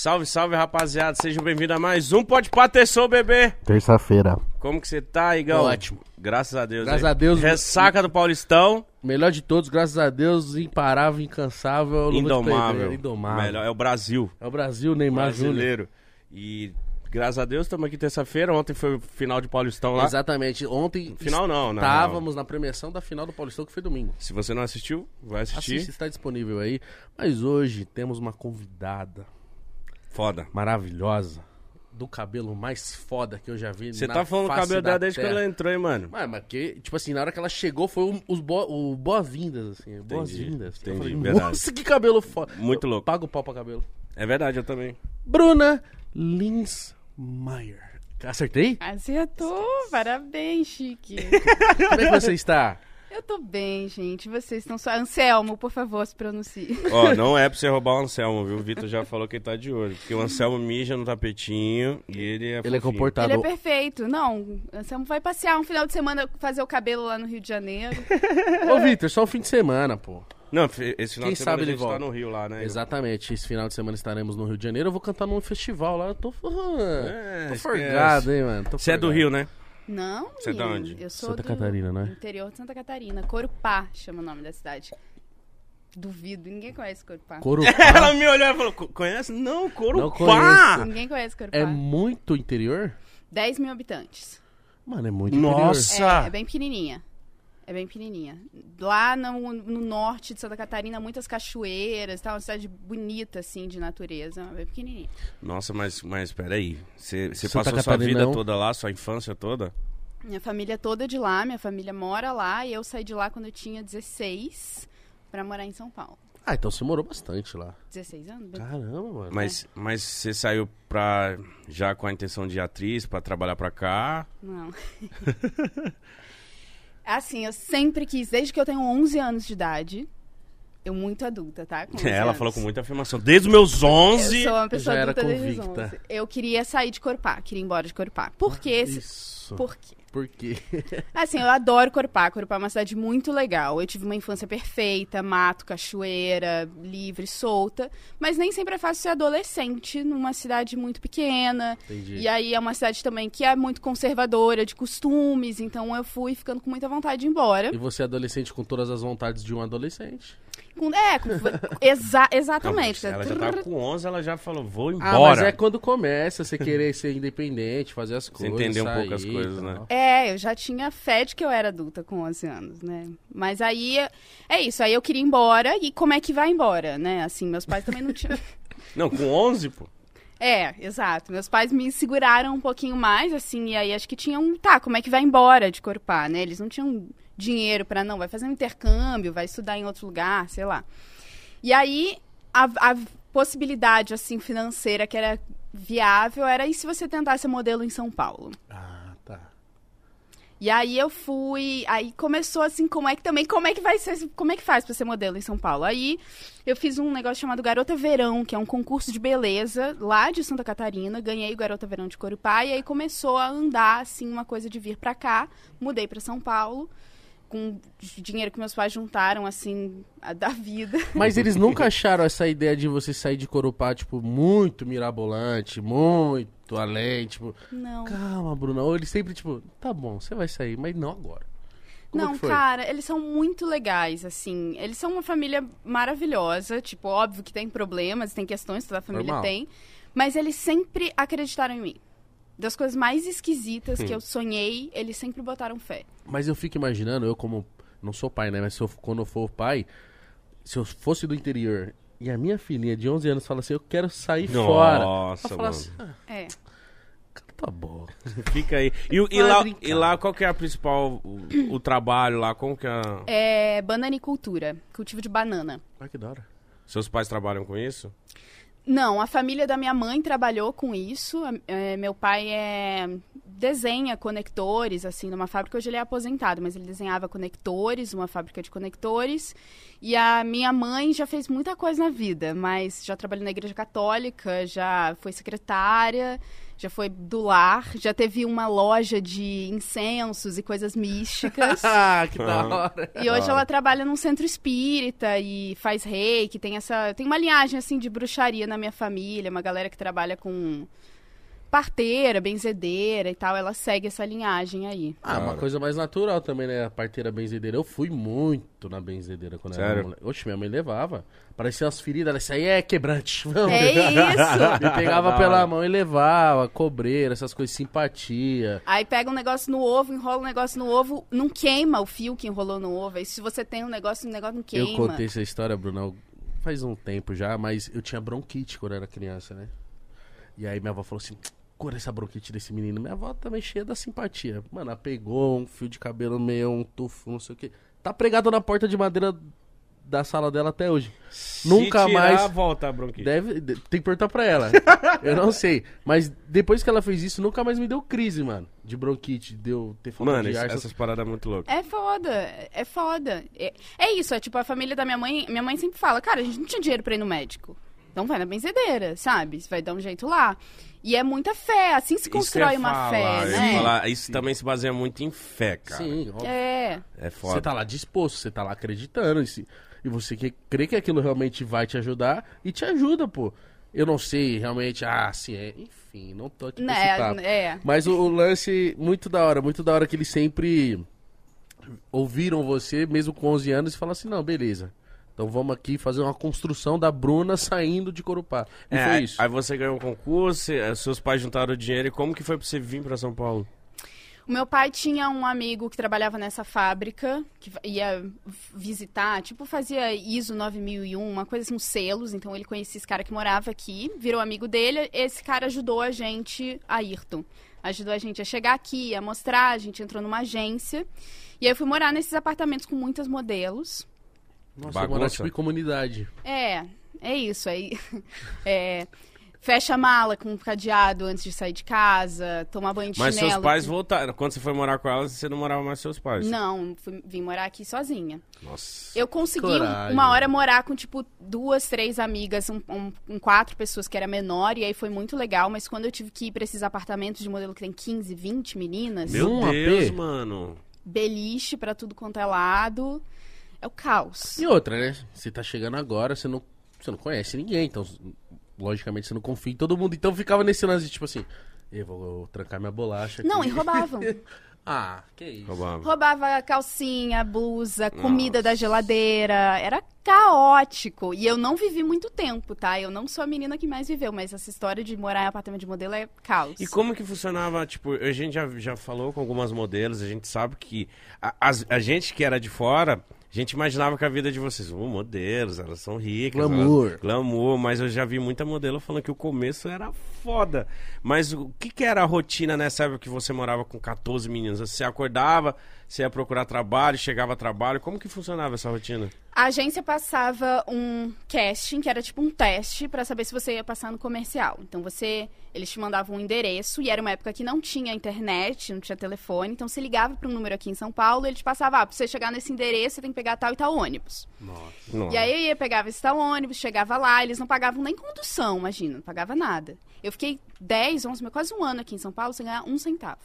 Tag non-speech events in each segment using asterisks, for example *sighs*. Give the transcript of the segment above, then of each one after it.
Salve, salve, rapaziada. Sejam bem-vindos a mais um Pode Patessou, bebê. Terça-feira. Como que você tá, Igão? Ótimo. Graças a Deus. Graças aí. a Deus. Ressaca do Paulistão. Melhor de todos, graças a Deus, imparável, incansável. Indomável. pedreiro, Indomável. Melhor, é o Brasil. É o Brasil, Neymar Júnior. brasileiro. E graças a Deus estamos aqui terça-feira. Ontem foi o final de Paulistão lá. Exatamente. Ontem Final não, né? estávamos na premiação da final do Paulistão, que foi domingo. Se você não assistiu, vai assistir. Assista, está disponível aí. Mas hoje temos uma convidada Foda. maravilhosa, do cabelo mais foda que eu já vi Você tá falando do cabelo dela desde que ela entrou, hein, mano? Mano, mas que, tipo assim, na hora que ela chegou foi o, os bo, o boas-vindas, assim. Boas-vindas. Eu entendi, falei, verdade. Nossa, que cabelo foda. Muito louco. Paga o pau pra cabelo. É verdade, eu também. Bruna Linsmeyer. Acertei? Acertou, parabéns, Chique. Como é que você está? Eu tô bem, gente. Vocês estão só. Anselmo, por favor, se pronuncie. *laughs* Ó, não é pra você roubar o Anselmo, viu? O Vitor já falou que ele tá de olho. Porque o Anselmo mija no tapetinho e ele é Ele é fofinho. comportado. Ele é perfeito. Não, Anselmo vai passear um final de semana, fazer o cabelo lá no Rio de Janeiro. Ô, Vitor, só o fim de semana, pô. Não, esse final Quem de semana sabe a ele gente tá volta. no Rio lá, né? Exatamente. Esse final de semana estaremos no Rio de Janeiro. Eu vou cantar num festival lá. Eu tô, *laughs* É, tô forgado, hein, mano. Tô Você é do. Rio, né? Não, Você é menino, onde? Eu sou Santa do Catarina, né? interior de Santa Catarina. Corupá chama o nome da cidade. Duvido, ninguém conhece Corupá. Corupá *laughs* Ela me olhou e falou, "Co- conhece? Não, Corupá! Não conheço. Ninguém conhece Corupá. é muito interior? 10 mil habitantes. Mano, é muito Nossa! interior. É, é bem pequenininha. É bem pequenininha. Lá no, no norte de Santa Catarina, muitas cachoeiras, tá? Uma cidade bonita, assim, de natureza. Bem pequenininha. Nossa, mas, mas peraí. Você passou sua vida Catarina, não? toda lá, sua infância toda? Minha família toda é de lá, minha família mora lá. E eu saí de lá quando eu tinha 16 pra morar em São Paulo. Ah, então você morou bastante lá. 16 anos? Bem- Caramba, mano. Mas mas você saiu pra, já com a intenção de atriz, pra trabalhar pra cá? Não. *laughs* assim, eu sempre quis, desde que eu tenho 11 anos de idade, eu muito adulta, tá? Com 11 É, ela anos. falou com muita afirmação. Desde os meus 11... Eu sou uma pessoa já era adulta desde os convicta. 11. Eu queria sair de Corpá, queria ir embora de Corpá. Por quê? Isso. Por quê? Por quê? *laughs* Assim, eu adoro Corpá. Corpá é uma cidade muito legal. Eu tive uma infância perfeita, mato, cachoeira, livre, solta. Mas nem sempre é fácil ser adolescente numa cidade muito pequena. Entendi. E aí é uma cidade também que é muito conservadora de costumes. Então eu fui ficando com muita vontade de ir embora. E você é adolescente com todas as vontades de um adolescente. Com- é, com, exa- Não, *laughs* exatamente. ela já tava com 11, ela já falou, vou Ah, embora. mas é quando começa você querer ser independente, fazer as coisas. entender um sair pouco as coisas, né? É, eu já tinha fé de que eu era adulta com 11 anos, né? Mas aí, é isso. Aí eu queria ir embora. E como é que vai embora, né? Assim, meus pais também não tinham... *laughs* Não, com 11, pô. É, exato. Meus pais me seguraram um pouquinho mais, assim, e aí acho que tinham, tá, como é que vai embora de Corpá, né? Eles não tinham dinheiro pra, não, vai fazer um intercâmbio, vai estudar em outro lugar, sei lá. E aí, a, a possibilidade, assim, financeira que era viável era e se você tentasse modelo em São Paulo? Ah. E aí eu fui, aí começou assim, como é que também, como é que vai ser, como é que faz pra ser modelo em São Paulo? Aí eu fiz um negócio chamado Garota Verão, que é um concurso de beleza lá de Santa Catarina, ganhei o Garota Verão de Corupá e aí começou a andar assim uma coisa de vir pra cá, mudei pra São Paulo com dinheiro que meus pais juntaram assim da vida. *laughs* Mas eles nunca acharam essa ideia de você sair de Corupá, tipo, muito mirabolante, muito além, tipo... Não. Calma, Bruna. Ou eles sempre, tipo, tá bom, você vai sair, mas não agora. Como Não, cara, eles são muito legais, assim. Eles são uma família maravilhosa. Tipo, óbvio que tem problemas, tem questões, toda a família Normal. tem. Mas eles sempre acreditaram em mim. Das coisas mais esquisitas que eu sonhei, eles sempre botaram fé. Mas eu fico imaginando, eu como... Não sou pai, né? Mas se eu- quando eu for pai, se eu fosse do interior e a minha filhinha de 11 anos fala assim, eu quero sair fora. Nossa, Ela fala mano. assim, ah, É. tá bom. *laughs* Fica aí. E, e lá, brincar. e lá, qual que é a principal, o, o trabalho lá? Como que é... É bananicultura, cultivo de banana. Ah, que da hora. Seus pais trabalham com isso? Não, a família da minha mãe trabalhou com isso. É, meu pai é, desenha conectores, assim, numa fábrica. Hoje ele é aposentado, mas ele desenhava conectores, uma fábrica de conectores. E a minha mãe já fez muita coisa na vida, mas já trabalhou na igreja católica, já foi secretária, já foi do lar, já teve uma loja de incensos e coisas místicas. *laughs* Ah, que da Aham. hora. E hoje ela trabalha num centro espírita e faz reiki, tem essa, tem uma linhagem assim de bruxaria na minha família, uma galera que trabalha com parteira, benzedeira e tal, ela segue essa linhagem aí. Ah, uma Cara. coisa mais natural também, né? A parteira benzedeira. Eu fui muito na benzedeira quando eu era Sério? moleque. Oxe, minha mãe levava. Parecia umas feridas. Ela, isso aí é quebrante. *laughs* Vamos. É isso! Me pegava *laughs* pela hora. mão e levava. Cobreira, essas coisas, simpatia. Aí pega um negócio no ovo, enrola um negócio no ovo, não queima o fio que enrolou no ovo. Aí se você tem um negócio, o negócio não queima. Eu contei essa história, Bruno, faz um tempo já, mas eu tinha bronquite quando eu era criança, né? E aí minha avó falou assim: cura essa bronquite desse menino. Minha avó também cheia da simpatia. Mano, ela pegou um fio de cabelo meio, um tufo, não sei o que. Tá pregado na porta de madeira da sala dela até hoje. Nunca Se tirar, mais- volta a bronquite. Deve, de- tem que perguntar pra ela. *laughs* eu não sei. Mas depois que ela fez isso, nunca mais me deu crise, mano. De bronquite, deu ter falta Mano, de ar. essas paradas é muito loucas. É foda, é foda. É, é isso, é tipo a família da minha mãe. Minha mãe sempre fala, cara, a gente não tinha dinheiro pra ir no médico. Então vai na benzedeira, sabe? Você vai dar um jeito lá. E é muita fé, assim se constrói uma falar, fé, né? falar, isso também se baseia muito em fé, cara. Sim, óbvio. É. É foda. Você tá lá disposto, você tá lá acreditando. E, se- e você que, crê que aquilo realmente vai te ajudar e te ajuda, pô. Eu não sei realmente, ah, sim, é. Enfim, não tô aqui. Né, é. Mas o, o lance, muito da hora, muito da hora que eles sempre ouviram você, mesmo com 11 anos, e falaram assim: não, beleza. Então vamos aqui fazer uma construção da Bruna saindo de Corupá. E É, foi isso. Aí você ganhou um concurso, eh, seus pais juntaram dinheiro. E como que foi pra você vir pra São Paulo? O meu pai tinha um amigo que trabalhava nessa fábrica, que ia visitar, tipo, fazia ISO 9001, uma coisa assim, uns selos. Então ele conhecia esse cara que morava aqui, virou amigo dele. Esse cara ajudou a gente, a Ayrton, ajudou a gente a chegar aqui, a mostrar. A gente entrou numa agência. E aí eu fui morar nesses apartamentos com muitas modelos. Nossa, bagunça. morar tipo em comunidade. É, é isso. Aí, *laughs* é, fecha a mala com um cadeado antes de sair de casa, tomar banho de Mas chinelo. seus pais voltaram. Quando você foi morar com elas, você não morava mais com seus pais. Não, fui, vim morar aqui sozinha. Nossa. Eu consegui um- uma hora morar com, tipo, duas, três amigas, um, um- com quatro pessoas que era menor, e aí foi muito legal, mas quando eu tive que ir pra esses apartamentos de modelo que tem 15, 20 meninas, Meu Um Deus, AP? mano. beliche pra tudo quanto é lado, é o caos. E outra, né? Você tá chegando agora, você não, você não conhece ninguém, então, logicamente, você não confia em todo mundo. Então ficava nesse lance de tipo assim, eu vou trancar minha bolacha. Não, aqui. e roubavam. *laughs* Ah, que isso. Roubava. Roubava calcinha, blusa, comida Nossa. da geladeira. Era caótico. E eu não vivi muito tempo, tá? Eu não sou a menina que mais viveu, mas essa história de morar em apartamento de modelo é caos. E como que funcionava, tipo, a gente já, já falou com algumas modelos, a gente sabe que a, as- a gente que era de fora, a gente imaginava que a vida de vocês, oh, modelos, elas são ricas. Glamour. elas- glamour, mas eu já vi muita modelo falando que o começo era foda. Mas o que que era a rotina nessa época que você morava com 14 meninos? Você acordava, você ia procurar trabalho, chegava a trabalho, como que funcionava essa rotina? A agência passava um casting, que era tipo um teste, pra saber se você ia passar no comercial. Então você, eles te mandavam um endereço, e era uma época que não tinha internet, não tinha telefone, então você ligava para um número aqui em São Paulo, e ele te passava, ah, pra você chegar nesse endereço, você tem que pegar tal e tal ônibus. Nossa. E aí eu ia, pegava esse tal ônibus, chegava lá, eles não pagavam nem condução, imagina, não pagava nada. Eu fiquei 10, 11, quase um ano aqui em São Paulo sem ganhar um centavo.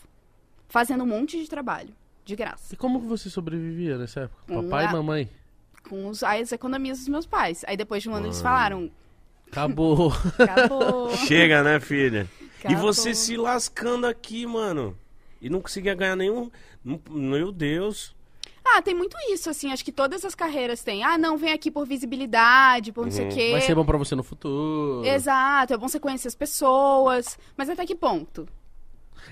Fazendo um monte de trabalho, de graça. E como você sobrevivia nessa época? Com Papai a- e mamãe? Com os, as economias dos meus pais. Aí depois de um ano eles falaram, Acabou. acabou. *laughs* Chega, né, filha? E acabou. você se lascando aqui, mano. E não conseguia ganhar nenhum. Meu Deus. Ah, tem muito isso, assim, acho que todas as carreiras têm. Ah, não, vem aqui por visibilidade, por não sei o quê. Vai ser bom pra você no futuro. Exato, é bom você conhecer as pessoas. Mas até que ponto?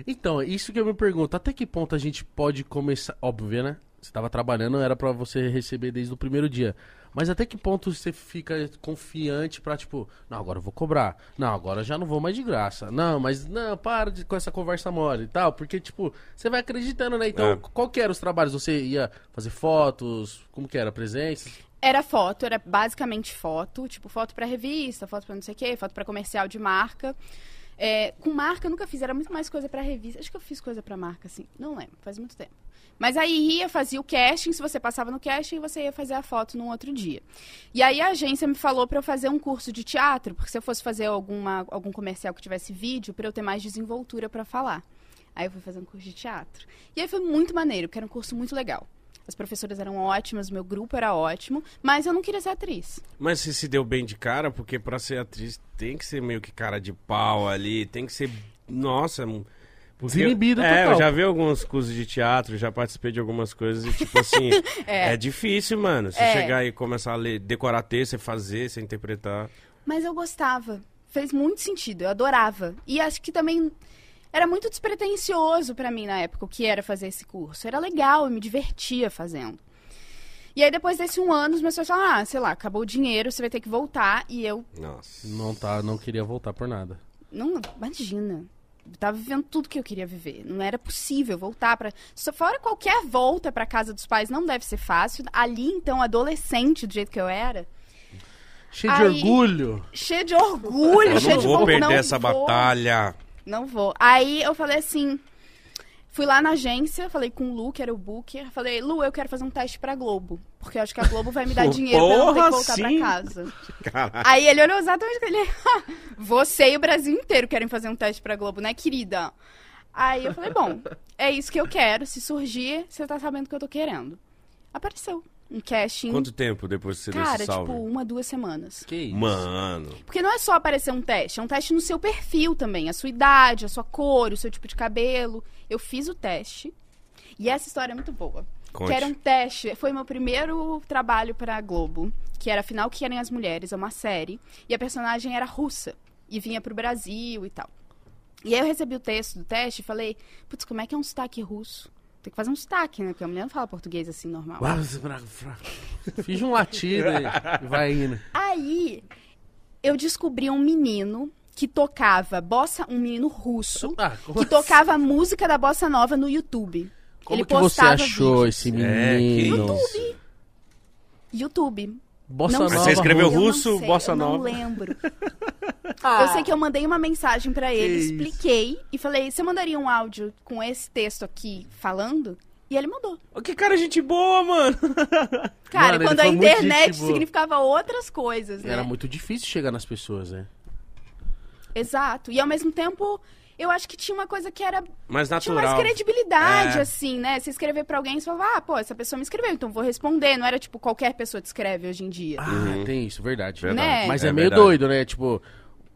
Então, isso que eu me pergunto, até que ponto a gente pode começar, óbvio, né? Você tava trabalhando, era pra você receber desde o primeiro dia. Mas até que ponto você fica confiante pra, tipo, não, agora eu vou cobrar. Não, agora eu já não vou mais de graça. Não, mas não, para de, com essa conversa mole e tal. Porque, tipo, você vai acreditando, né? Então, É. qual que eram os trabalhos? Você ia fazer fotos? Como que era? Presença? Era foto, era basicamente foto, tipo foto pra revista, foto pra não sei o quê, foto pra comercial de marca. É, com marca eu nunca fiz, era muito mais coisa pra revista. Acho que eu fiz coisa pra marca, assim. Não lembro, faz muito tempo. Mas aí ia, fazia o casting, se você passava no casting, você ia fazer a foto num outro dia. E aí a agência me falou pra eu fazer um curso de teatro, porque se eu fosse fazer alguma, algum comercial que tivesse vídeo, pra eu ter mais desenvoltura pra falar. Aí eu fui fazer um curso de teatro. E aí foi muito maneiro, porque era um curso muito legal. As professoras eram ótimas, meu grupo era ótimo, mas eu não queria ser atriz. Mas você se deu bem de cara, porque pra ser atriz tem que ser meio que cara de pau ali, tem que ser. Nossa, porque Desinibido é, total. eu já vi alguns cursos de teatro, já participei de algumas coisas e, tipo assim, *laughs* é. É. difícil, mano. Você É. chegar e começar a ler, decorar texto, você fazer, você interpretar. Mas eu gostava. Fez muito sentido, eu adorava. E acho que também era muito despretensioso pra mim na época o que era fazer esse curso. Era legal, eu me divertia fazendo. E aí depois desse um ano, os meus pais falaram, ah, sei lá, acabou o dinheiro, você vai ter que voltar. E eu, Nossa. Não, tá, não queria voltar por nada. não, imagina. Eu tava vivendo tudo que eu queria viver. Não era possível voltar pra. Só fora qualquer volta pra casa dos pais não deve ser fácil. Ali, então, adolescente, do jeito que eu era, Cheio de Aí- orgulho. cheio de orgulho, Eu cheio não de vou von- perder não essa vou. batalha. Não vou. Aí eu falei assim. Fui lá na agência, falei com o Lu, que era o Booker. Falei, Lu, eu quero fazer um teste pra Globo. Porque eu acho que a Globo vai me dar dinheiro pra eu não ter Porra, que voltar sim. pra casa. Caralho. Aí ele olhou exatamente ele. *laughs* Você e o Brasil inteiro querem fazer um teste pra Globo, né, querida? Aí eu falei, bom, é isso que eu quero. Se surgir, você tá sabendo o que eu tô querendo. Apareceu. Um casting. Quanto tempo depois que você Cara, esse salve? tipo, uma, duas semanas. Que isso? Mano. Porque não é só aparecer um teste, é um teste no seu perfil também. A sua idade, a sua cor, o seu tipo de cabelo. Eu fiz o teste. E essa história é muito boa. Conte. Que era um teste. Foi meu primeiro trabalho pra Globo. Que era Afinal Que Querem as Mulheres, é uma série. E a personagem era russa. E vinha pro Brasil e tal. E aí eu recebi o texto do teste e falei, putz, como é que é um sotaque russo? Tem que fazer um sotaque, né? Porque a mulher não fala português assim normal. Fiz um latido e *laughs* vai indo. Aí eu descobri um menino que tocava bossa, um menino russo, Ah, como que tocava a música da bossa nova no YouTube. Como Ele que você postava achou vídeos. esse É, que menino? isso. YouTube. Bossa não nova. Você escreveu eu não russo, sei, bossa eu nova? Não lembro. *laughs* Eu sei que eu mandei uma mensagem pra ele, isso. expliquei e falei: "Você mandaria um áudio com esse texto aqui falando?" E ele mandou. Ô, Que cara gente boa, mano. *laughs* Cara, Mano, quando a internet significava outras coisas, né? Era muito difícil chegar nas pessoas, né? Exato. E ao mesmo tempo, eu acho que tinha uma coisa que era Mais tinha mais natural. credibilidade, É. assim, né? Você escrever pra alguém e você falava, ah, pô, essa pessoa me escreveu, então vou responder. Não era tipo qualquer pessoa te escreve hoje em dia. Ah, tem isso, verdade. Verdade. Né? Mas é, É meio verdade. doido, né? Tipo,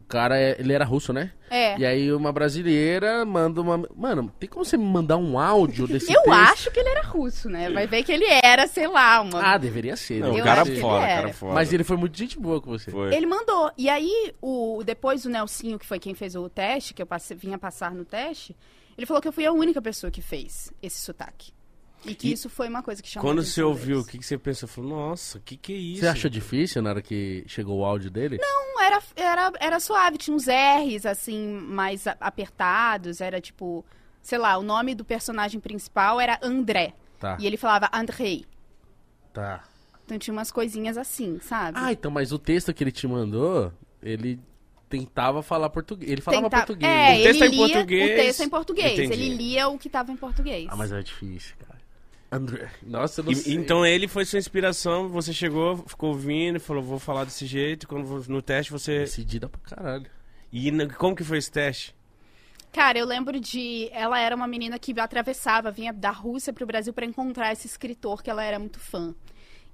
cara, é- ele era russo, né? É. E aí uma brasileira manda uma... Mano, tem como você me mandar um áudio *laughs* desse Eu texto? acho que ele era russo, né? Vai ver que ele era, sei lá, uma. Ah, deveria ser. Não, né? o cara era. cara foda. Mas ele foi muito gente boa com você. Foi. Ele mandou. E aí, o, depois o Nelsinho, que foi quem fez o teste, que eu passe- vinha passar no teste, ele falou que eu fui a única pessoa que fez esse sotaque. E que E isso foi uma coisa que chamou Quando você ouviu, o que, que você pensou? Falou, nossa, o que que é isso? Você achou difícil na hora que chegou o áudio dele? Não, era, era, era suave, tinha uns R's, assim, mais apertados, era tipo, sei lá, o nome do personagem principal era André. Tá, E ele falava Andrei. tá. Então tinha umas coisinhas assim, sabe? Ah, então, mas o texto que ele te mandou, ele tentava falar português. Ele falava Tenta- português. É, O texto ele é em lia português. o texto é em português. Entendi. Ele lia o que tava em português. Ah, mas é difícil, cara. André. Nossa, eu não E- sei. então ele foi sua inspiração, você chegou, ficou ouvindo, falou, vou falar desse jeito, quando no teste você... Decidida pra caralho. E na- como que foi esse teste? Cara, eu lembro de. Ela era uma menina que atravessava, vinha da Rússia pro Brasil pra encontrar esse escritor que ela era muito fã.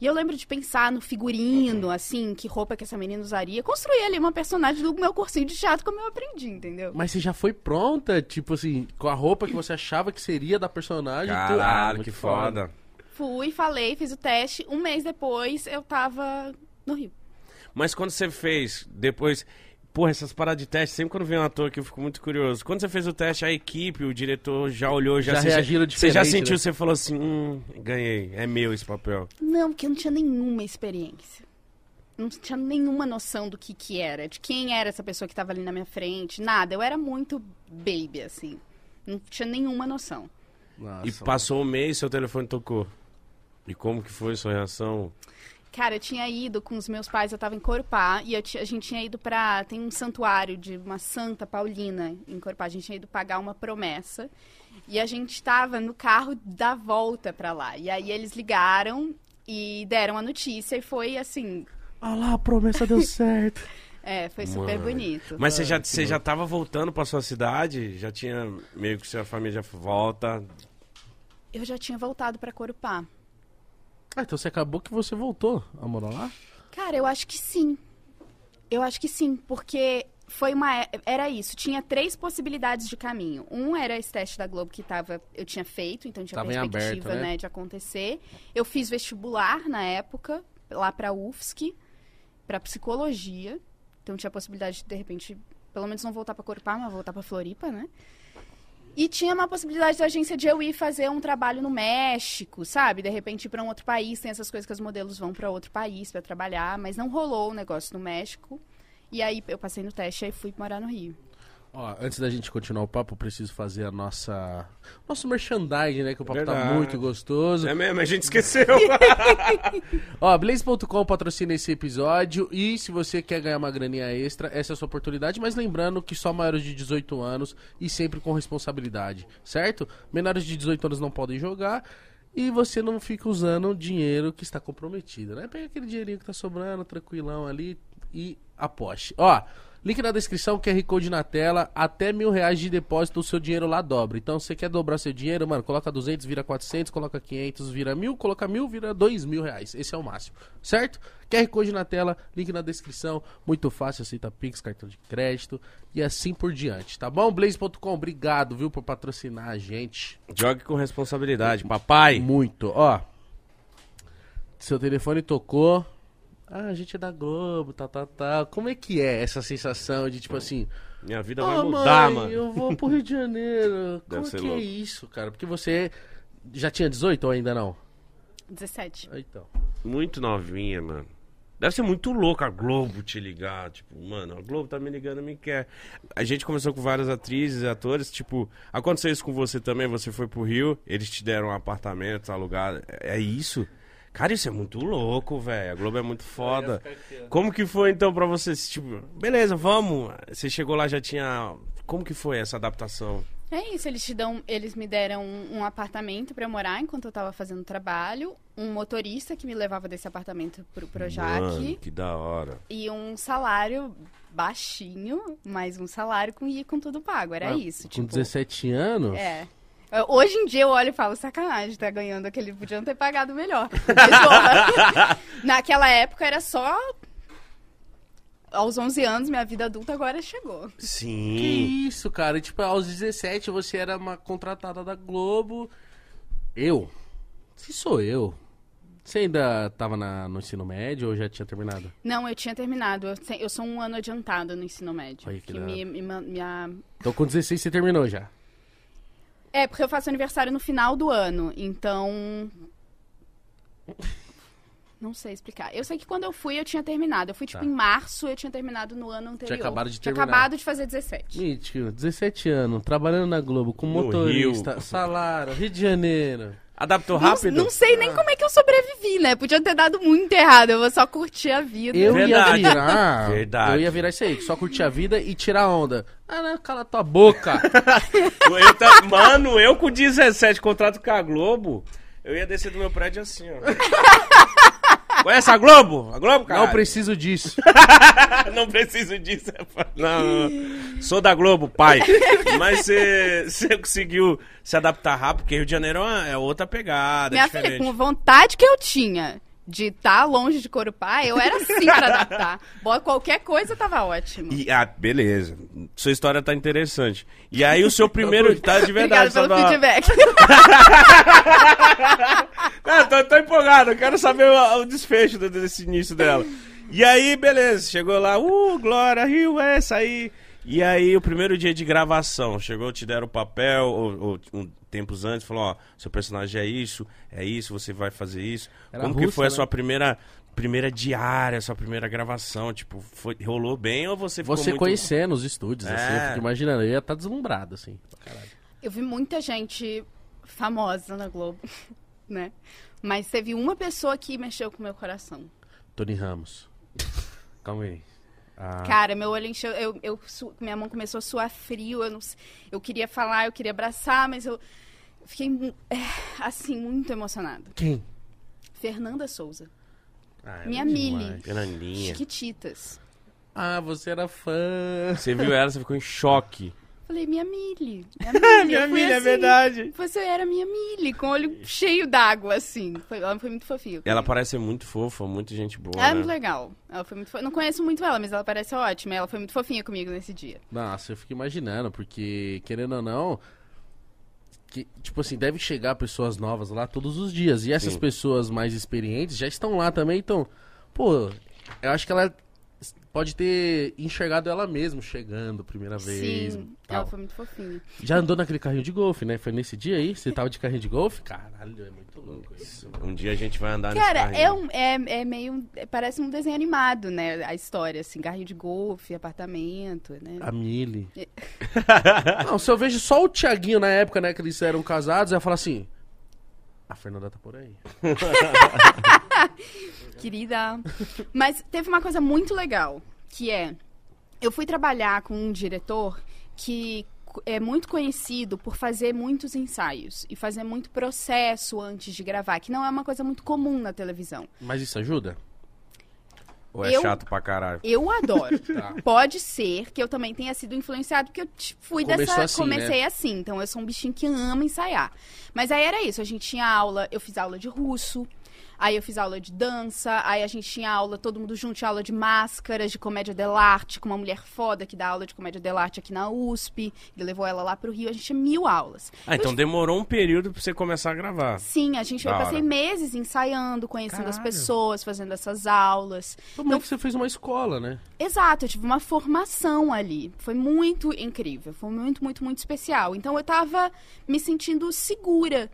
E eu lembro de pensar no figurino, assim, que roupa que essa menina usaria. Construir ali uma personagem do meu cursinho de teatro como eu aprendi, entendeu? Mas você já foi pronta, tipo assim, com a roupa que você achava que seria da personagem? tu- Ah, Caralho, que foda. Fui, falei, fiz o teste. Um mês depois eu tava no Rio. Mas quando você fez, depois... Porra, essas paradas de teste, sempre quando vem um ator aqui eu fico muito curioso. Quando você fez o teste, a equipe, o diretor já olhou, já... Já você reagiram Você já diferente, sentiu, né? você falou assim, hum, ganhei, é meu esse papel. Não, porque eu não tinha nenhuma experiência. Não tinha nenhuma noção do que que era, de quem era essa pessoa que tava ali na minha frente, nada. Eu era muito baby, assim. Não tinha nenhuma noção. Nossa, E passou um mês, seu telefone tocou. E como que foi sua reação? Cara, eu tinha ido com os meus pais, eu tava em Corupá, e a gente tinha ido pra. Tem um santuário de uma Santa Paulina em Corupá. A gente tinha ido pagar uma promessa. E a gente tava no carro da volta pra lá. E aí eles ligaram e deram a notícia, e foi assim. Ah lá, a promessa deu certo. *laughs* É, foi super Mano. bonito. Mas você já, você já tava voltando pra sua cidade? Já tinha meio que sua família já volta? Eu já tinha voltado pra Corupá. Ah, então você acabou que você voltou a morar lá? Cara, eu acho que sim. Eu acho que sim, porque foi uma. é- Era isso. Tinha três possibilidades de caminho. Um era esse teste da Globo que tava, eu tinha feito, então tinha Tava perspectiva, aberto, né? né, de acontecer. Eu fiz vestibular na época, lá pra UFSC, pra psicologia. Então tinha a possibilidade de, de repente, pelo menos não voltar pra Corupá, mas voltar pra Floripa, né? E tinha uma possibilidade da agência de eu ir fazer um trabalho no México, sabe? De repente ir pra um outro país, tem essas coisas que os modelos vão pra outro país pra trabalhar, mas não rolou o negócio no México. E aí eu passei no teste e fui morar no Rio. Ó, antes da gente continuar o papo, preciso fazer a nossa. Nosso merchandising, né? Que o papo tá Verdade. muito gostoso. É mesmo, a gente esqueceu. *laughs* Ó, Blaze.com patrocina esse episódio e se você quer ganhar uma graninha extra, essa é a sua oportunidade, mas lembrando que só maiores de 18 anos e sempre com responsabilidade, certo? Menores de 18 anos não podem jogar e você não fica usando dinheiro que está comprometido, né? Pega aquele dinheirinho que tá sobrando, tranquilão ali e aposte. Ó, link na descrição, QR Code na tela, até mil reais de depósito, o seu dinheiro lá dobra. Então, você quer dobrar seu dinheiro, mano, coloca 200, vira 400, coloca 500, vira mil, coloca mil, vira dois mil reais. Esse é o máximo, certo? QR Code na tela, link na descrição, muito fácil, aceita Pix, cartão de crédito e assim por diante, tá bom? Blaze.com, obrigado, viu, por patrocinar a gente. Jogue com responsabilidade, papai. Muito, ó. Seu telefone tocou. Ah, a gente é da Globo, tal, tal, tal. Como é que é essa sensação de tipo assim. Minha vida "Ah, vai mudar, mãe, mano. Eu vou pro Rio de Janeiro. *laughs* Deve Como ser que é louco. isso, cara? Porque você já tinha 18 ou ainda não? 17. Ah, Então. Muito novinha, mano. Deve ser muito louco a Globo te ligar. Tipo, mano, a Globo tá me ligando, me quer. A gente conversou com várias atrizes e atores. Tipo, aconteceu isso com você também? Você foi pro Rio, eles te deram um apartamento alugado. É é isso? Cara, isso é muito louco, velho. A Globo é muito foda. Como que foi então pra você? Tipo, beleza, vamos. Você chegou lá já tinha. Como que foi essa adaptação? É isso, eles te dão, eles me deram um, um apartamento pra eu morar enquanto eu tava fazendo trabalho, um motorista que me levava desse apartamento pro Projac Mano, que da hora. e um salário baixinho, mas um salário com e com tudo pago, era Ah, isso, Com tipo. 17 anos? É. Hoje em dia eu olho e falo, sacanagem, tá ganhando aquele, podiam ter pagado melhor. Mas, *laughs* naquela época era só aos 11 anos, minha vida adulta agora chegou. Que Sim. isso, cara? Tipo, aos 17 você era uma contratada da Globo. Eu? Se sou eu. Você ainda tava na- no ensino médio ou já tinha terminado? Não, eu tinha terminado. Eu, eu sou um ano adiantado no ensino médio. Olha que que me, me, man- me a- Então com 16 você terminou já. É, porque eu faço aniversário no final do ano, então. Não sei explicar. Eu sei que quando eu fui, eu tinha terminado. Eu fui, tipo, Tá. em março, eu tinha terminado no ano anterior. acabado de Tinha terminar. acabado de fazer 17. Mítico, 17 anos, trabalhando na Globo, com No motorista, Rio. salário, Rio de Janeiro. Adaptou Não, rápido? não sei nem como é que eu sobrevivi, né? Podia ter dado muito errado. Eu vou só curtir a vida. Eu Verdade. ia virar. *laughs* Verdade. Eu ia virar isso aí, só curtir a vida e tirar onda. Ah, não, cala tua boca. *laughs* Eu ta- Mano, eu com 17 contrato com a Globo, eu ia descer do meu prédio assim, ó. *laughs* Conhece a Globo? A Globo, cara? *laughs* não preciso disso. não preciso disso. Não, não. Sou da Globo, pai. Mas você conseguiu se adaptar rápido, porque Rio de Janeiro é uma- é outra pegada, é Minha filha, diferente. com vontade que eu tinha de estar longe de Corupá, eu era assim pra adaptar. *laughs* Boa, Qualquer coisa tava ótimo. E, ah, beleza. Sua história tá interessante. E aí o seu primeiro... *laughs* tá de verdade. Obrigada pelo feedback. *laughs* Ah, tô, tô empolgado, eu quero saber o, o desfecho desse início dela. E aí, beleza, chegou lá, uh, Glória, Rio, é, essa aí. E aí, o primeiro dia de gravação, chegou, te deram o papel, ou, ou um, tempos antes, falou, ó, seu personagem é isso, é isso, você vai fazer isso. Era Como que russa, foi a né? sua primeira, primeira diária, sua primeira gravação? Tipo, foi, rolou bem ou você ficou Você muito... conhecendo os estúdios, assim, eu É. fico imaginando, eu ia estar deslumbrado, assim. Eu vi muita gente famosa na Globo, *laughs* né? Mas teve uma pessoa que mexeu com o meu coração. Tony Ramos. Calma aí. Ah, Cara, meu olho encheu. Eu, eu minha mão começou a suar frio. Eu, não, eu queria falar, eu queria abraçar, mas eu fiquei é, *sighs* assim, muito emocionada. Quem? Fernanda Souza. Ah, ela Minha é Mili. Fernandinha. Chiquititas. Ah, você era fã. Você viu ela, você ficou em choque. Falei, minha Mili. Minha Mili. *laughs* Minha filha, é assim, verdade. Você era minha Mili, com o olho cheio d'água, assim. Foi, ela foi muito fofinha. Ela parece ser muito fofa, muito gente boa, É né? muito legal. Ela foi muito fo... Não conheço muito ela, mas ela parece ótima. Ela foi muito fofinha comigo nesse dia. Nossa, eu fico imaginando, porque, querendo ou não, que, tipo assim, deve chegar pessoas novas lá todos os dias. E essas Sim. pessoas mais experientes já estão lá também, então, pô, eu acho que ela pode ter enxergado ela mesma chegando primeira vez. Sim, tal. ela foi muito fofinha. Já andou naquele carrinho de golfe, né? Foi nesse dia aí? Você tava de carrinho de golfe? Caralho, é muito louco isso. Um dia a gente vai andar Cara, nesse é, carrinho. um, é, é meio. é- parece um desenho animado, né? A história, assim, carrinho de golfe, apartamento, né? A Mili. É. *laughs* *laughs* Não, se eu vejo só o Thiaguinho na época, né, que eles eram casados, eu ia falar assim. A Fernanda tá por aí. *laughs* Querida. Mas teve uma coisa muito legal, que é. Eu fui trabalhar com um diretor que é muito conhecido por fazer muitos ensaios e fazer muito processo antes de gravar, que não é uma coisa muito comum na televisão. Mas isso ajuda? Ou é eu- chato pra caralho? Eu adoro. *laughs* Tá. Pode ser que eu também tenha sido influenciado, porque eu fui Começou dessa. assim, comecei né? assim. Então eu sou um bichinho que ama ensaiar. Mas aí era isso, a gente tinha aula, eu fiz aula de russo. Aí eu fiz aula de dança, aí a gente tinha aula, todo mundo junto, tinha aula de máscaras, de comédia dell'arte, com uma mulher foda que dá aula de comédia dell'arte aqui na USP. Ele levou ela lá pro Rio, a gente tinha mil aulas. Ah, então demorou um período pra você começar a gravar. Sim, a gente, eu Da passei hora. meses ensaiando, conhecendo as Caralho. pessoas, fazendo essas aulas. Como é que você fez uma escola, né? Exato, eu tive uma formação ali. Foi muito incrível, foi muito, muito, muito especial. Então eu tava me sentindo segura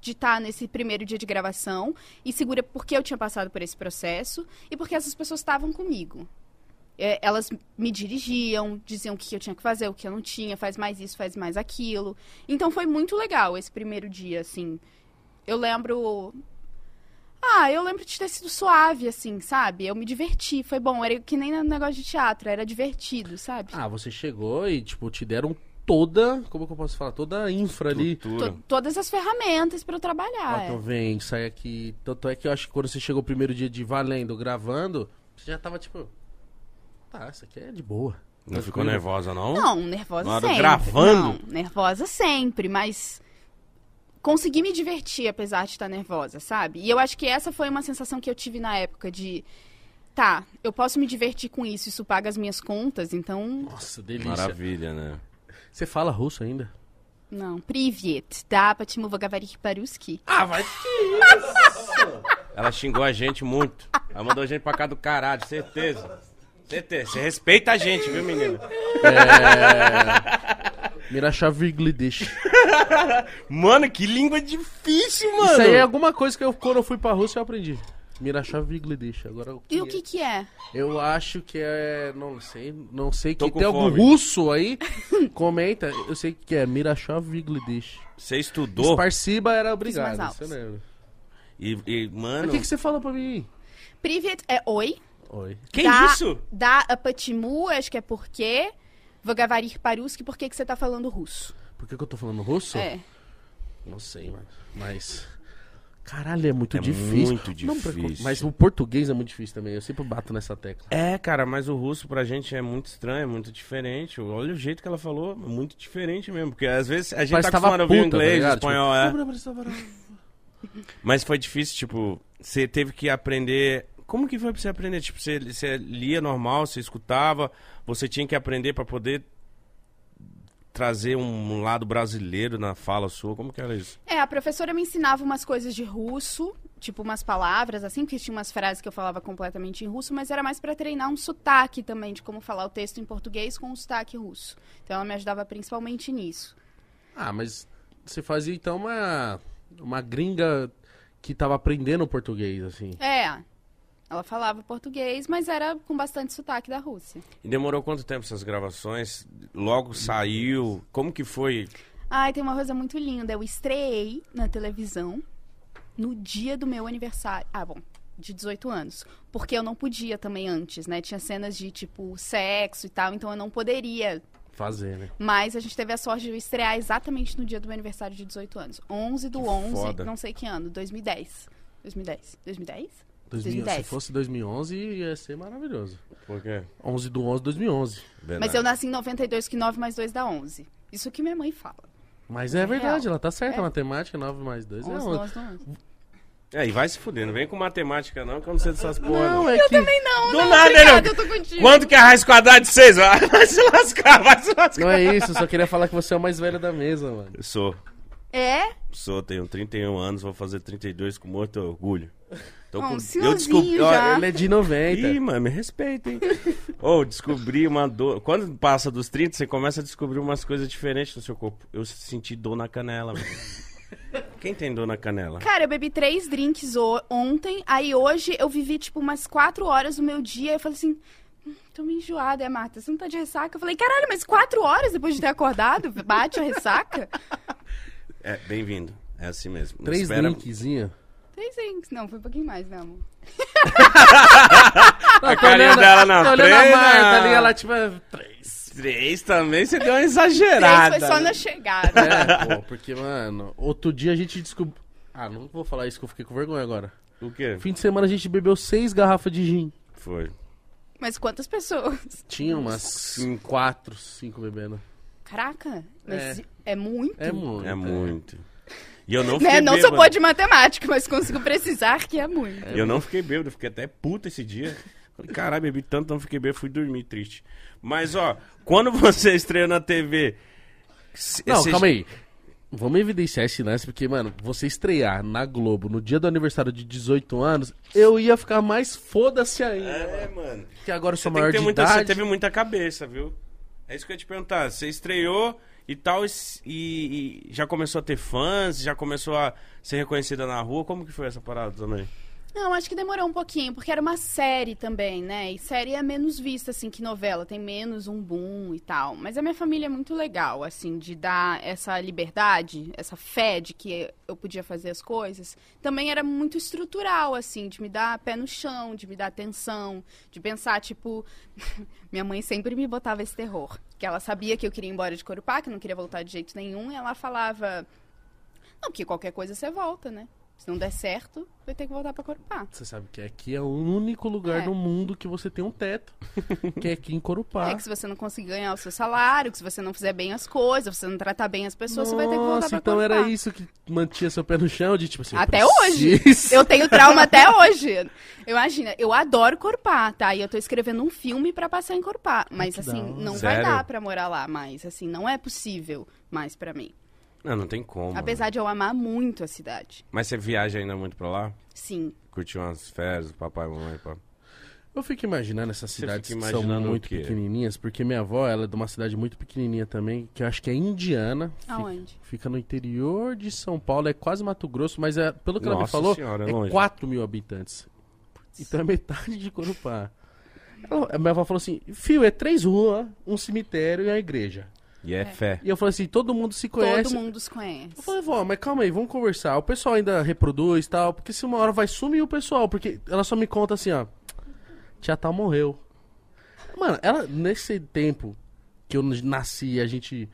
de estar nesse primeiro dia de gravação e segura porque eu tinha passado por esse processo e porque essas pessoas estavam comigo. É, elas me dirigiam, diziam o que eu tinha que fazer, o que eu não tinha, faz mais isso, faz mais aquilo. Então foi muito legal esse primeiro dia, assim. Eu lembro. Ah, eu lembro de ter sido suave, assim, sabe? Eu me diverti, foi bom. Era que nem no negócio de teatro, era divertido, sabe? Ah, você chegou e, tipo, te deram toda. Como que eu posso falar? Toda a infra ali. To- todas as ferramentas pra eu trabalhar. É. então vem, sai aqui. Tanto é que eu acho que quando você chegou o primeiro dia de valendo, gravando, você já tava tipo. Tá, isso aqui é de boa. Não ficou Tranquilo. nervosa, não? Não, nervosa Na hora sempre. gravando? Não, nervosa sempre, mas consegui me divertir apesar de estar nervosa, sabe? E eu acho que essa foi uma sensação que eu tive na época de tá, eu posso me divertir com isso, isso paga as minhas contas, então Nossa, delícia. Maravilha, né? Você fala russo ainda? Não. Privet. Da Patimuva Gavarik Paruski. Ah, vai isso! *laughs* Ela xingou a gente muito. Ela mandou a gente pra cá do caralho, certeza. Certeza. Você respeita a gente, viu, menino? É... Mirachaviglidish. *laughs* mano, que língua difícil, mano. Isso aí é alguma coisa que eu, quando eu fui pra Rússia eu aprendi. Mirachav Bangladesh. Agora, e o que que é? Eu acho que é... Não sei. Não sei. Que tem algum russo aí. *laughs* Comenta. Eu sei que é Mirachav Bangladesh. Você estudou? Esparciba era obrigado. Você lembra. E, e mano... O que, que você fala pra mim? Privet é oi. Oi. Que da, isso? Da Apatimu, acho que é porque... Vogavarik Paruski, por que que você tá falando russo? Por que, que eu tô falando russo? É. Não sei, mas... mas... Caralho, é muito É difícil. muito Não, difícil. mas o português é muito difícil também. Eu sempre bato nessa tecla. É, cara, mas o russo pra gente é muito estranho, é muito diferente. Olha o jeito que ela falou, é muito diferente mesmo. Porque às vezes a gente Parece tá acostumado a ouvir tá inglês, o ligado? espanhol, é. Tipo, *laughs* Mas foi difícil, tipo, você teve que aprender. Como que foi pra você aprender? Tipo, você, você lia normal, você escutava, você tinha que aprender pra poder trazer um lado brasileiro na fala sua. Como que era isso? É, a professora me ensinava umas coisas de russo, tipo umas palavras, assim, porque tinha umas frases que eu falava completamente em russo, mas era mais pra treinar um sotaque também, de como falar o texto em português com um sotaque russo. Então ela me ajudava principalmente nisso. Ah, mas você fazia então uma. Uma gringa que tava aprendendo português, assim. É, ela falava português, mas era com bastante sotaque da Rússia. E demorou quanto tempo essas gravações? Logo saiu? Como que foi? Ai, tem uma coisa muito linda. Eu estreiei na televisão no dia do meu aniversário. Ah, bom. de 18 anos. Porque eu não podia também antes, né? Tinha cenas de, tipo, sexo e tal, então eu não poderia. Fazer, né? Mas a gente teve a sorte de eu estrear exatamente no dia do meu aniversário de 18 anos. 11 do Que 11, foda. não sei que ano, 2010. 2010. 2010? 2000, 2010. Se fosse 2011, ia ser maravilhoso. Por quê? 11 do 11, 2011. Mas eu nasci em 92, que 9 mais 2 dá 11. Isso que minha mãe fala. Mas é É verdade, real. ela tá certa. É. A matemática, 9 mais 2 é 11 do 11. 11 dá 11. É, e vai se fuder, não vem com matemática não, que eu não sei dessas porra. Não, é que... Não, Do não, nada, obrigada, não. eu tô contigo. Quanto que é a raiz quadrada de 6? Vai se lascar, vai se lascar. Não é isso, eu só queria falar que você é o mais velho da mesa, mano. Eu sou, É? sou, tenho 31 anos, vou fazer 32 com muito orgulho. Tô Ó, um eu descobri, ó, já. Ele é de 90. Ih, mano, me respeita, hein? *laughs* Ô, descobri uma dor. Quando passa dos 30, você começa a descobrir umas coisas diferentes no seu corpo. Eu senti dor na canela, mano. Quem tem dor na canela? Cara, eu bebi três drinks ontem, aí hoje eu vivi, tipo, umas quatro horas do meu dia, eu falei assim... "Hum, Tô meio enjoada, é, Marta? Você não tá de ressaca? Eu falei, caralho, mas quatro horas depois de ter acordado? Bate a ressaca? *laughs* É, bem-vindo. É assim mesmo. Três espera- drinkzinho. Três drinks. Não, foi um pouquinho mais, meu amor. *laughs* A carinha dela na Tô olhando a frente. Marta ali, ela tipo... é Três. Três também, você *laughs* deu uma Três exagerada. foi só né? na chegada. É, pô, porque, mano, outro dia a gente descobriu... Ah, não vou falar isso que eu fiquei com vergonha agora. O quê? Fim de semana a gente bebeu seis garrafas de gin. Foi. Mas quantas pessoas? Tinha umas quatro, cinco bebendo. Caraca, mas é, muito. É muito. É muito. E eu não fiquei Né? Não sou boa de matemática, mas consigo precisar que é muito. E eu não fiquei bêbado, eu fiquei até puta esse dia. Falei, caralho, bebi tanto, não fiquei bêbado, fui dormir triste. Mas, ó, quando você *laughs* estreia na TV... se- Não, você- calma aí. Vamos evidenciar esse lance, porque, mano, você estrear na Globo no dia do aniversário de 18 anos, eu ia ficar mais foda-se ainda. É, mano. Porque agora eu Você, sou tem maior que de muita, você idade. teve muita cabeça, viu? É isso que eu ia te perguntar. Você estreou e tal, e, e- já começou a ter fãs, já começou a ser reconhecida na rua. Como que foi essa parada também? Não, acho que demorou um pouquinho, porque era uma série também, né? E série é menos vista, assim, que novela. Tem menos um boom e tal. Mas a minha família é muito legal, assim, de dar essa liberdade, essa fé de que eu podia fazer as coisas. Também era muito estrutural, assim, de me dar pé no chão, de me dar atenção, de pensar, tipo... *laughs* minha mãe sempre me botava esse terror. Que ela sabia que eu queria ir embora de Corupá, que eu não queria voltar de jeito nenhum. E ela falava... Não, porque qualquer coisa você volta, né? Se não der certo, vai ter que voltar pra Corupá. Você sabe que aqui é o único lugar É. no mundo que você tem um teto. que é aqui em Corupá. *laughs* É que se você não conseguir ganhar o seu salário, que se você não fizer bem as coisas, você não tratar bem as pessoas, você vai ter que voltar Nossa, pra então Corupá. era isso que mantinha seu pé no chão, de tipo assim... Até hoje. Eu tenho trauma até *laughs* hoje. Eu Imagina, eu adoro Corupá, tá? E eu tô escrevendo um filme pra passar em Corupá. Mas, que assim, não vai dar pra morar lá mais. Assim, não é possível mais pra mim. Não, não tem como. Apesar de eu amar muito a cidade. Mas você viaja ainda muito pra lá? Sim. Curtiu umas férias, papai e mamãe, pá. Eu fico imaginando essas cidades fica que são imaginando muito pequenininhas, porque minha avó, ela é de uma cidade muito pequenininha também, que eu acho que é indiana. Fica- Aonde? Fica no interior de São Paulo, é quase Mato Grosso, mas é, pelo que ela me Nossa falou, senhora, é é longe. 4 mil habitantes. Então é metade de Corupá. Ela- a minha avó falou assim, fio, é três ruas, um cemitério e a igreja. E é, fé. E eu falei assim, todo mundo se conhece. Todo mundo os conhece. Eu falei, vó, mas calma aí, vamos conversar. O pessoal ainda reproduz e tal, porque se uma hora vai sumir o pessoal, porque ela só me conta assim, ó. Tia tal morreu. Mano, ela, nesse tempo que eu nasci, a gente,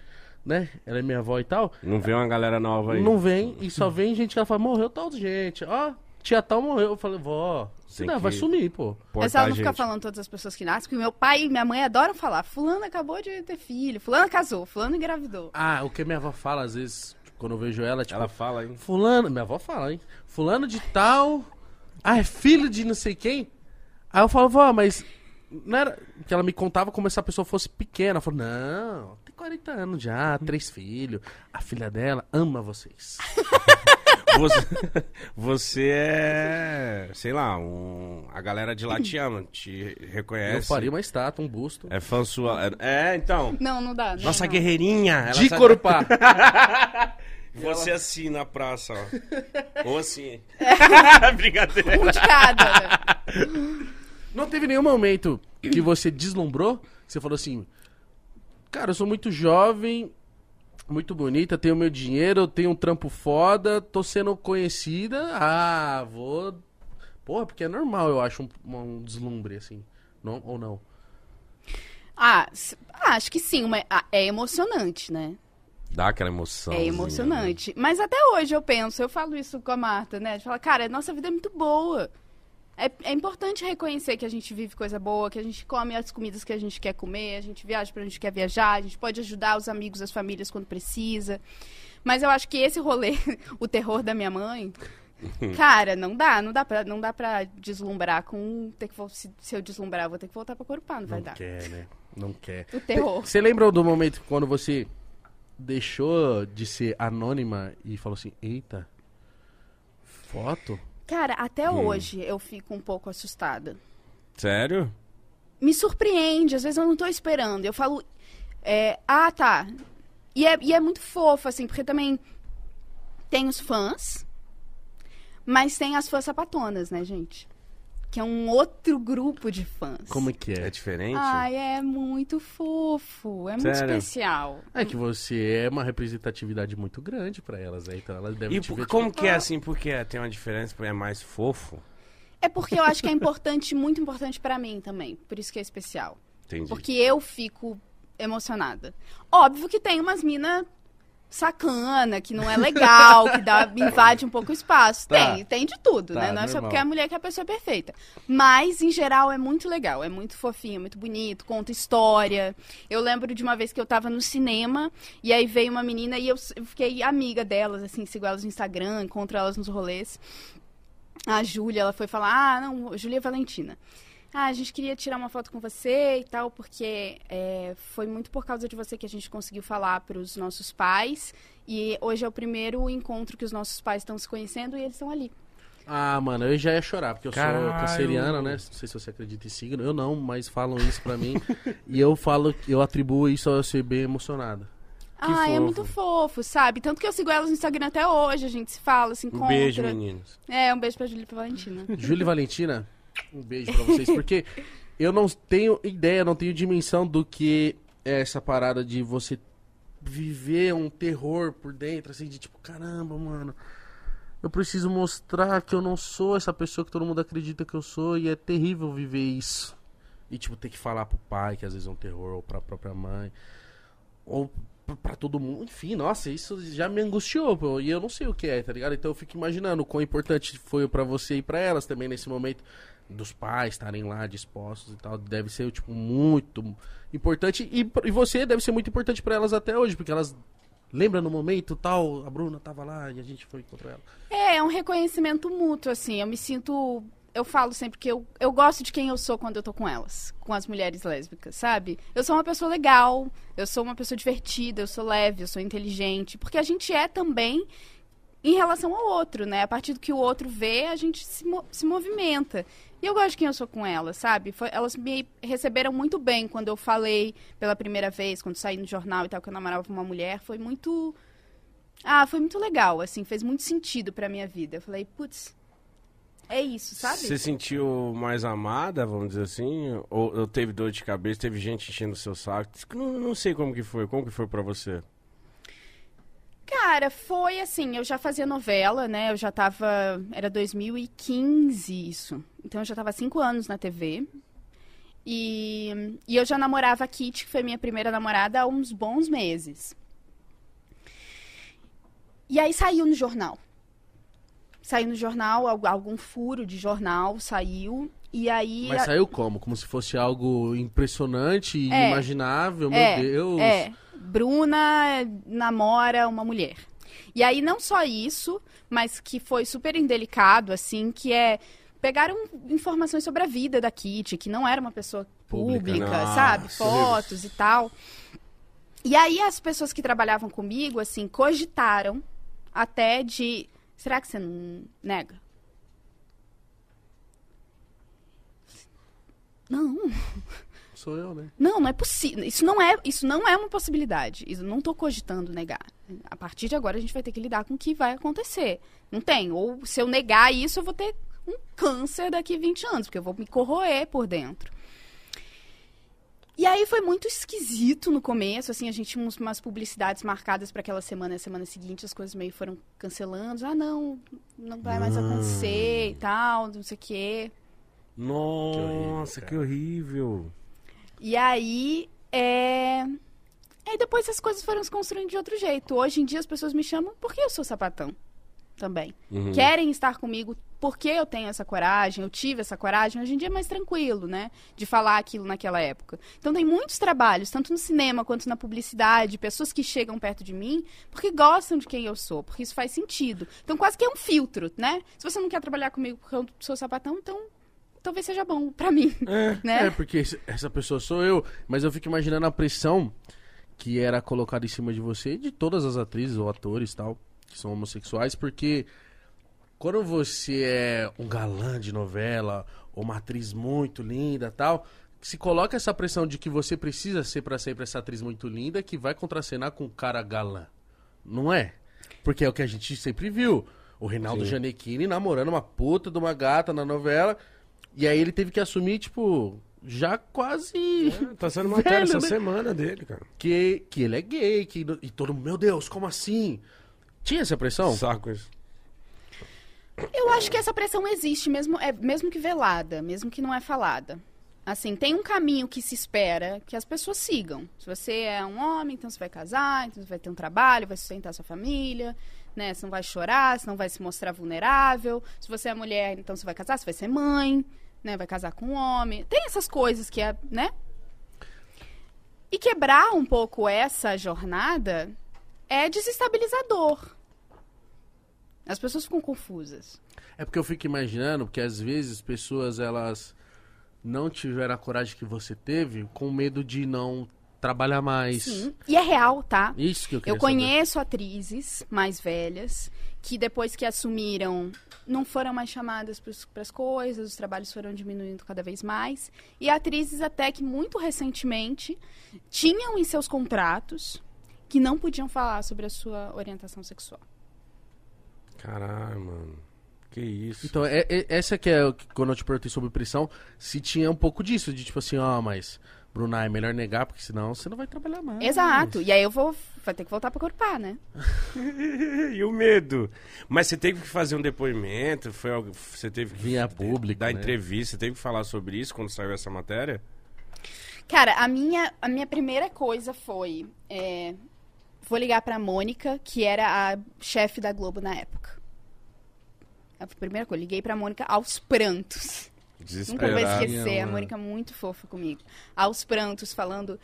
né, ela é minha avó e tal, Não vê uma galera nova aí. não vem e só vem gente que ela fala, morreu tal gente. Ó, tia tal morreu. Eu falei, vó, Tem não, vai que- sumir, pô. Portar só ela não ficar gente. falando todas as pessoas que nascem, porque meu pai e minha mãe adoram falar. Fulano acabou de ter filho, fulano casou, fulano engravidou. Ah, o que minha avó fala, às vezes, quando eu vejo ela, tipo, Ela fala, hein? Fulano, minha avó fala, hein? Fulano de tal. Ah, é filho de não sei quem? Aí eu falo, vó, mas. Não era. Que ela me contava como se a pessoa fosse pequena. Ela falou, não, tem 40 anos já, três filhos. A filha dela ama vocês. *laughs* Você, *laughs* você é, sei lá, um, a galera de lá te ama, te reconhece. Eu faria uma estátua, um busto. É fã sua. É, é, então. Não, não dá. Não, Nossa não. guerreirinha. Ela de sabe- Corupá. *laughs* Você assim na praça, ó. *laughs* Ou assim. É. Brincadeira. Um de cada, né? Não teve nenhum momento que você deslumbrou? Que você falou assim: Cara, eu sou muito jovem, muito bonita, tenho meu dinheiro, eu tenho um trampo foda, tô sendo conhecida. Ah, vou Porra, porque é normal, eu acho, um, um deslumbre, assim. Não, ou não? Ah, ah, acho que sim, uma- ah, é emocionante, né? Dá aquela emoção. É emocionante. Mas até hoje eu penso, eu falo isso com a Marta, né? De falar, cara, nossa vida é muito boa. É, é importante reconhecer que a gente vive coisa boa, que a gente come as comidas que a gente quer comer, a gente viaja pra onde a gente quer viajar, a gente pode ajudar os amigos, as famílias quando precisa. Mas eu acho que esse rolê, *laughs* o terror da minha mãe, *laughs* cara, não dá, não dá pra, não dá pra deslumbrar com. Ter que, se, se eu deslumbrar, eu vou ter que voltar pra Corupá, não vai Não dar. quer, né? Não quer. O terror. Você lembra do momento quando você deixou de ser anônima e falou assim, eita, foto? Cara, até Hum. hoje eu fico um pouco assustada. Sério? me surpreende, às vezes eu não tô esperando. Eu falo, é, ah, tá. E é, e é muito fofo, assim, porque também tem os fãs, mas tem as fãs sapatonas, né, gente? Que é um outro grupo de fãs. Como é que É é? diferente? Ai, é muito fofo, é muito Sério? especial. É que você é uma representatividade muito grande pra elas, né? Então elas devem E te ver, como tipo, que é ah, assim? Porque é- tem uma diferença, porque é mais fofo? É porque eu acho que é importante, muito importante pra mim também, por isso que é especial. Entendi. Porque eu fico emocionada. Óbvio que tem umas mina sacana, que não é legal, que dá, *laughs* invade um pouco o espaço. Tá. Tem, tem de tudo, Tá, né? Não é só porque é a mulher que é a pessoa perfeita. Mas, em geral, é muito legal, é muito fofinho, é muito bonito, conta história. Eu lembro de uma vez que eu tava no cinema, e aí veio uma menina e eu, eu fiquei amiga delas, assim, sigo elas no Instagram, encontro elas nos rolês. A Júlia, ela foi falar, ah, não, Júlia Valentina. Ah, a gente queria tirar uma foto com você e tal, porque é, foi muito por causa de você que a gente conseguiu falar para os nossos pais. E hoje é o primeiro encontro que os nossos pais estão se conhecendo e eles estão ali. Ah, mano, eu já ia chorar, porque eu Caralho. sou canceriano, né? Não sei se você acredita em signo. Eu não, mas falam isso pra mim. *laughs* e eu falo, eu atribuo isso a eu ser bem emocionado. Que ah, é muito fofo, sabe? Tanto que eu sigo elas no Instagram até hoje, a gente se fala, se Um encontra. beijo, meninos. É, um beijo pra Júlia e pra Valentina. Júlia e Valentina, um beijo pra vocês, porque eu não tenho ideia, não tenho dimensão do que é essa parada de você viver um terror por dentro, assim, de tipo, caramba, mano. Eu preciso mostrar que eu não sou essa pessoa que todo mundo acredita que eu sou e é terrível viver isso. E, tipo, ter que falar pro pai que às vezes é um terror, ou pra própria mãe, ou pra todo mundo. Enfim, nossa, isso já me angustiou, pô, e eu não sei o que é, tá ligado? Então eu fico imaginando o quão importante foi pra você e pra elas também nesse momento dos pais estarem lá dispostos e tal. Deve ser, tipo, muito importante. E, e você deve ser muito importante pra elas até hoje, porque elas. Lembra no momento tal, a Bruna tava lá e a gente foi encontrar ela. É, é um reconhecimento mútuo, assim. Eu me sinto. Eu falo sempre que eu, eu gosto de quem eu sou quando eu tô com elas, com as mulheres lésbicas, sabe? Eu sou uma pessoa legal, eu sou uma pessoa divertida, eu sou leve, eu sou inteligente. Porque a gente é também em relação ao outro, né? A partir do que o outro vê, a gente se, mo- se movimenta. E eu gosto de quem eu sou com elas, sabe? Foi- elas me receberam muito bem quando eu falei pela primeira vez, quando saí no jornal e tal, que eu namorava com uma mulher. Foi muito. Ah, foi muito legal, assim, fez muito sentido pra minha vida. Eu falei, putz, é isso, sabe? Você sentiu mais amada, vamos dizer assim? Ou, ou teve dor de cabeça, teve gente enchendo o seu saco? Não, não sei como que foi. Como que foi pra você? Cara, foi assim, eu já fazia novela, né? Eu já tava. Era 2015 isso. Então eu já tava há cinco anos na TV. E, e eu já namorava a Kitty, que foi minha primeira namorada, há uns bons meses. E aí saiu no jornal. Saiu no jornal, al- algum furo de jornal saiu. E aí. Mas saiu como? Como se fosse algo impressionante e É. imaginável, meu é, Deus. É, Bruna namora uma mulher. E aí não só isso, mas que foi super indelicado, assim, que é pegaram informações sobre a vida da Kitty, que não era uma pessoa Pública. pública, sabe? Fotos e tal. E aí as pessoas que trabalhavam comigo, assim, cogitaram até de. Será que você não nega? Não, Sou eu, né? não, não é possível. Isso não é, isso não é uma possibilidade. Isso não tô cogitando negar. A partir de agora a gente vai ter que lidar com o que vai acontecer. Não tem. Ou se eu negar isso, eu vou ter um câncer daqui 20 anos, porque eu vou me corroer por dentro. E aí foi muito esquisito no começo, assim, a gente tinha umas publicidades marcadas para aquela semana e a semana seguinte as coisas meio foram cancelando. Ah, não, não vai mais acontecer e tal, não sei o quê. Nossa, que horrível. E aí, é... Aí depois as coisas foram se construindo de outro jeito. Hoje em dia as pessoas me chamam porque eu sou sapatão também. Uhum. Querem estar comigo porque eu tenho essa coragem, eu tive essa coragem. Hoje em dia é mais tranquilo, né? De falar aquilo naquela época. Então tem muitos trabalhos, tanto no cinema quanto na publicidade, pessoas que chegam perto de mim porque gostam de quem eu sou, porque isso faz sentido. Então quase que é um filtro, né? Se você não quer trabalhar comigo porque eu sou sapatão, então talvez seja bom pra mim, É. né? É, porque essa pessoa sou eu, mas eu fico imaginando a pressão que era colocada em cima de você e de todas as atrizes ou atores tal, que são homossexuais, porque quando você é um galã de novela ou uma atriz muito linda tal, se coloca essa pressão de que você precisa ser pra sempre essa atriz muito linda que vai contracenar com um cara galã. Não é? Porque é o que a gente sempre viu. O Reinaldo Sim. Namorando uma puta de uma gata na novela. E aí ele teve que assumir, tipo, já quase É, tá sendo matéria *laughs* Velho, essa né? semana dele, cara. que, que ele é gay. Que, e todo mundo, meu Deus, como assim? Tinha essa pressão? Saco isso. Eu acho que essa pressão existe, mesmo, é, mesmo que velada, mesmo que não é falada. Assim, tem um caminho que se espera que as pessoas sigam. Se você é um homem, então você vai casar, então você vai ter um trabalho, vai sustentar sua família, né? Você não vai chorar, você não vai se mostrar vulnerável. Se você é mulher, então você vai casar, você vai ser mãe, né? Vai casar com um homem. Tem essas coisas que é, né? E quebrar um pouco essa jornada é desestabilizador. As pessoas ficam confusas. É porque eu fico imaginando, porque às vezes pessoas elas não tiveram a coragem que você teve com medo de não trabalhar mais. Sim. E é real, tá? Isso que eu queria Eu conheço atrizes mais velhas que depois que assumiram não foram mais chamadas para as coisas, os trabalhos foram diminuindo cada vez mais. E atrizes até que muito recentemente tinham em seus contratos que não podiam falar sobre a sua orientação sexual. Caralho, mano. Que isso. Então, é, é- essa que é o que- quando eu te perguntei sobre pressão, se tinha um pouco disso, de tipo assim, ó, mas, Bruna, é melhor negar, porque senão você não vai trabalhar mais. Exato. E aí eu vou vai ter que voltar para corpar, né? *laughs* e o medo? Mas você teve que fazer um depoimento? Foi algo, você teve que Via público, dar né? entrevista? Você teve que falar sobre isso quando saiu essa matéria? Cara, a minha, a minha primeira coisa foi. é, vou ligar pra Mônica, que era a chefe da Globo na época. A primeira coisa, liguei pra Mônica aos prantos. Nunca vou esquecer, a. Mônica muito fofa comigo. Aos prantos, falando.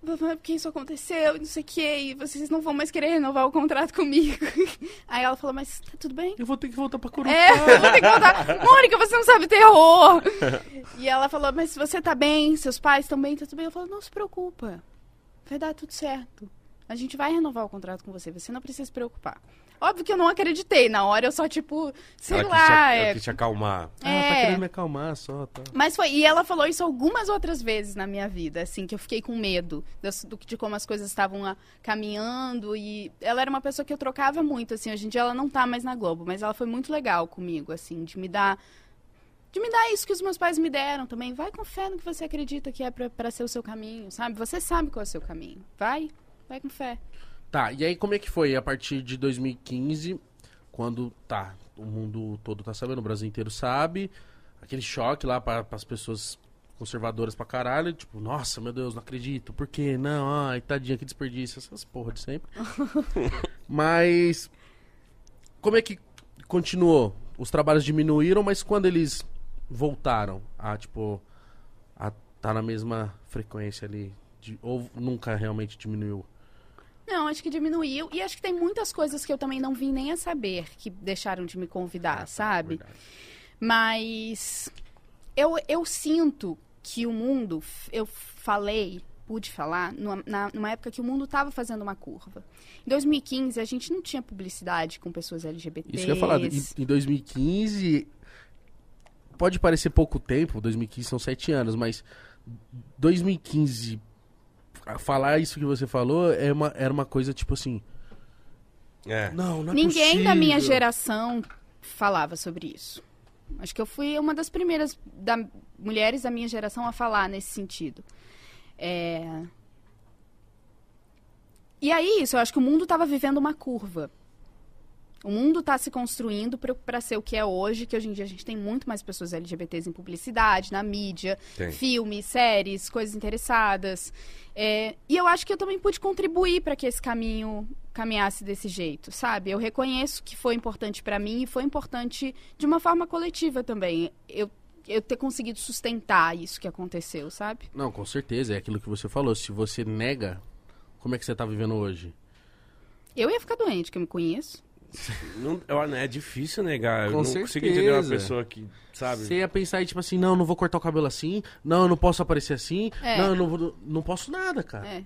"Vovó, Porque isso aconteceu e não sei o que, e vocês não vão mais querer renovar o contrato comigo. *laughs* Aí ela falou, mas tá tudo bem? Eu vou ter que voltar pra Coruja. É, eu vou ter que voltar. Mônica, você não sabe terror. E ela falou, mas você tá bem, seus pais estão bem, tá tudo bem. Eu falei, não se preocupa. Vai dar tudo certo. A gente vai renovar o contrato com você, você não precisa se preocupar. Óbvio que eu não acreditei. Na hora eu só, tipo, sei ela lá. quis te, é- ela quis te acalmar. Ah, tá é. querendo me acalmar só, tá. Mas foi. E ela falou isso algumas outras vezes na minha vida, assim, que eu fiquei com medo do, de como as coisas estavam ah, caminhando. E ela era uma pessoa que eu trocava muito, assim. Hoje em dia ela não tá mais na Globo, mas ela foi muito legal comigo, assim, de me dar. De me dar isso que os meus pais me deram também. Vai com fé no que você acredita que é pra ser o seu caminho, sabe? Você sabe qual é o seu caminho. Vai, vai com fé. Tá, e aí como é que foi a partir de 2015, quando, tá, o mundo todo tá sabendo, o Brasil inteiro sabe, aquele choque lá para as pessoas conservadoras pra caralho, tipo, nossa, meu Deus, não acredito, por quê? Não, ai, tadinha, que desperdício, essas porra de sempre. *laughs* mas, como é que continuou? Os trabalhos diminuíram, mas quando eles voltaram a, tipo, a tá na mesma frequência ali, de- ou nunca realmente diminuiu? Não, acho que diminuiu. E acho que tem muitas coisas que eu também não vim nem a saber que deixaram de me convidar, sabe? Verdade. Mas eu, eu sinto que o mundo, eu falei, pude falar, numa, na- numa época que o mundo estava fazendo uma curva. Em 2015, a gente não tinha publicidade com pessoas LGBTs. Isso que eu ia falar, em, em 2015, pode parecer pouco tempo, 2015 são sete anos, mas 2015, a- falar isso que você falou é uma, era uma coisa tipo assim, É. não, não é Ninguém da minha possível. geração falava sobre isso. Acho que eu fui uma das primeiras da, mulheres da minha geração a falar nesse sentido. É... E aí, isso, eu acho que o mundo estava vivendo uma curva. O mundo está se construindo para ser o que é hoje, que hoje em dia a gente tem muito mais pessoas LGBTs em publicidade, na mídia, Tem. filmes, séries, coisas interessadas. É, e eu acho que eu também pude contribuir para que esse caminho caminhasse desse jeito, sabe? Eu reconheço que foi importante para mim e foi importante de uma forma coletiva também. Eu, eu ter conseguido sustentar isso que aconteceu, sabe? Não, com certeza, é aquilo que você falou. Se você nega, como é que você tá vivendo hoje? Eu ia ficar doente, que eu me conheço. Não, eu- é difícil negar. Com eu não consigo entender uma certeza. pessoa que, sabe? Você ia pensar, tipo assim, não, não vou cortar o cabelo assim, não, eu não posso aparecer assim, É. não, eu não, vou, não posso nada, cara. É.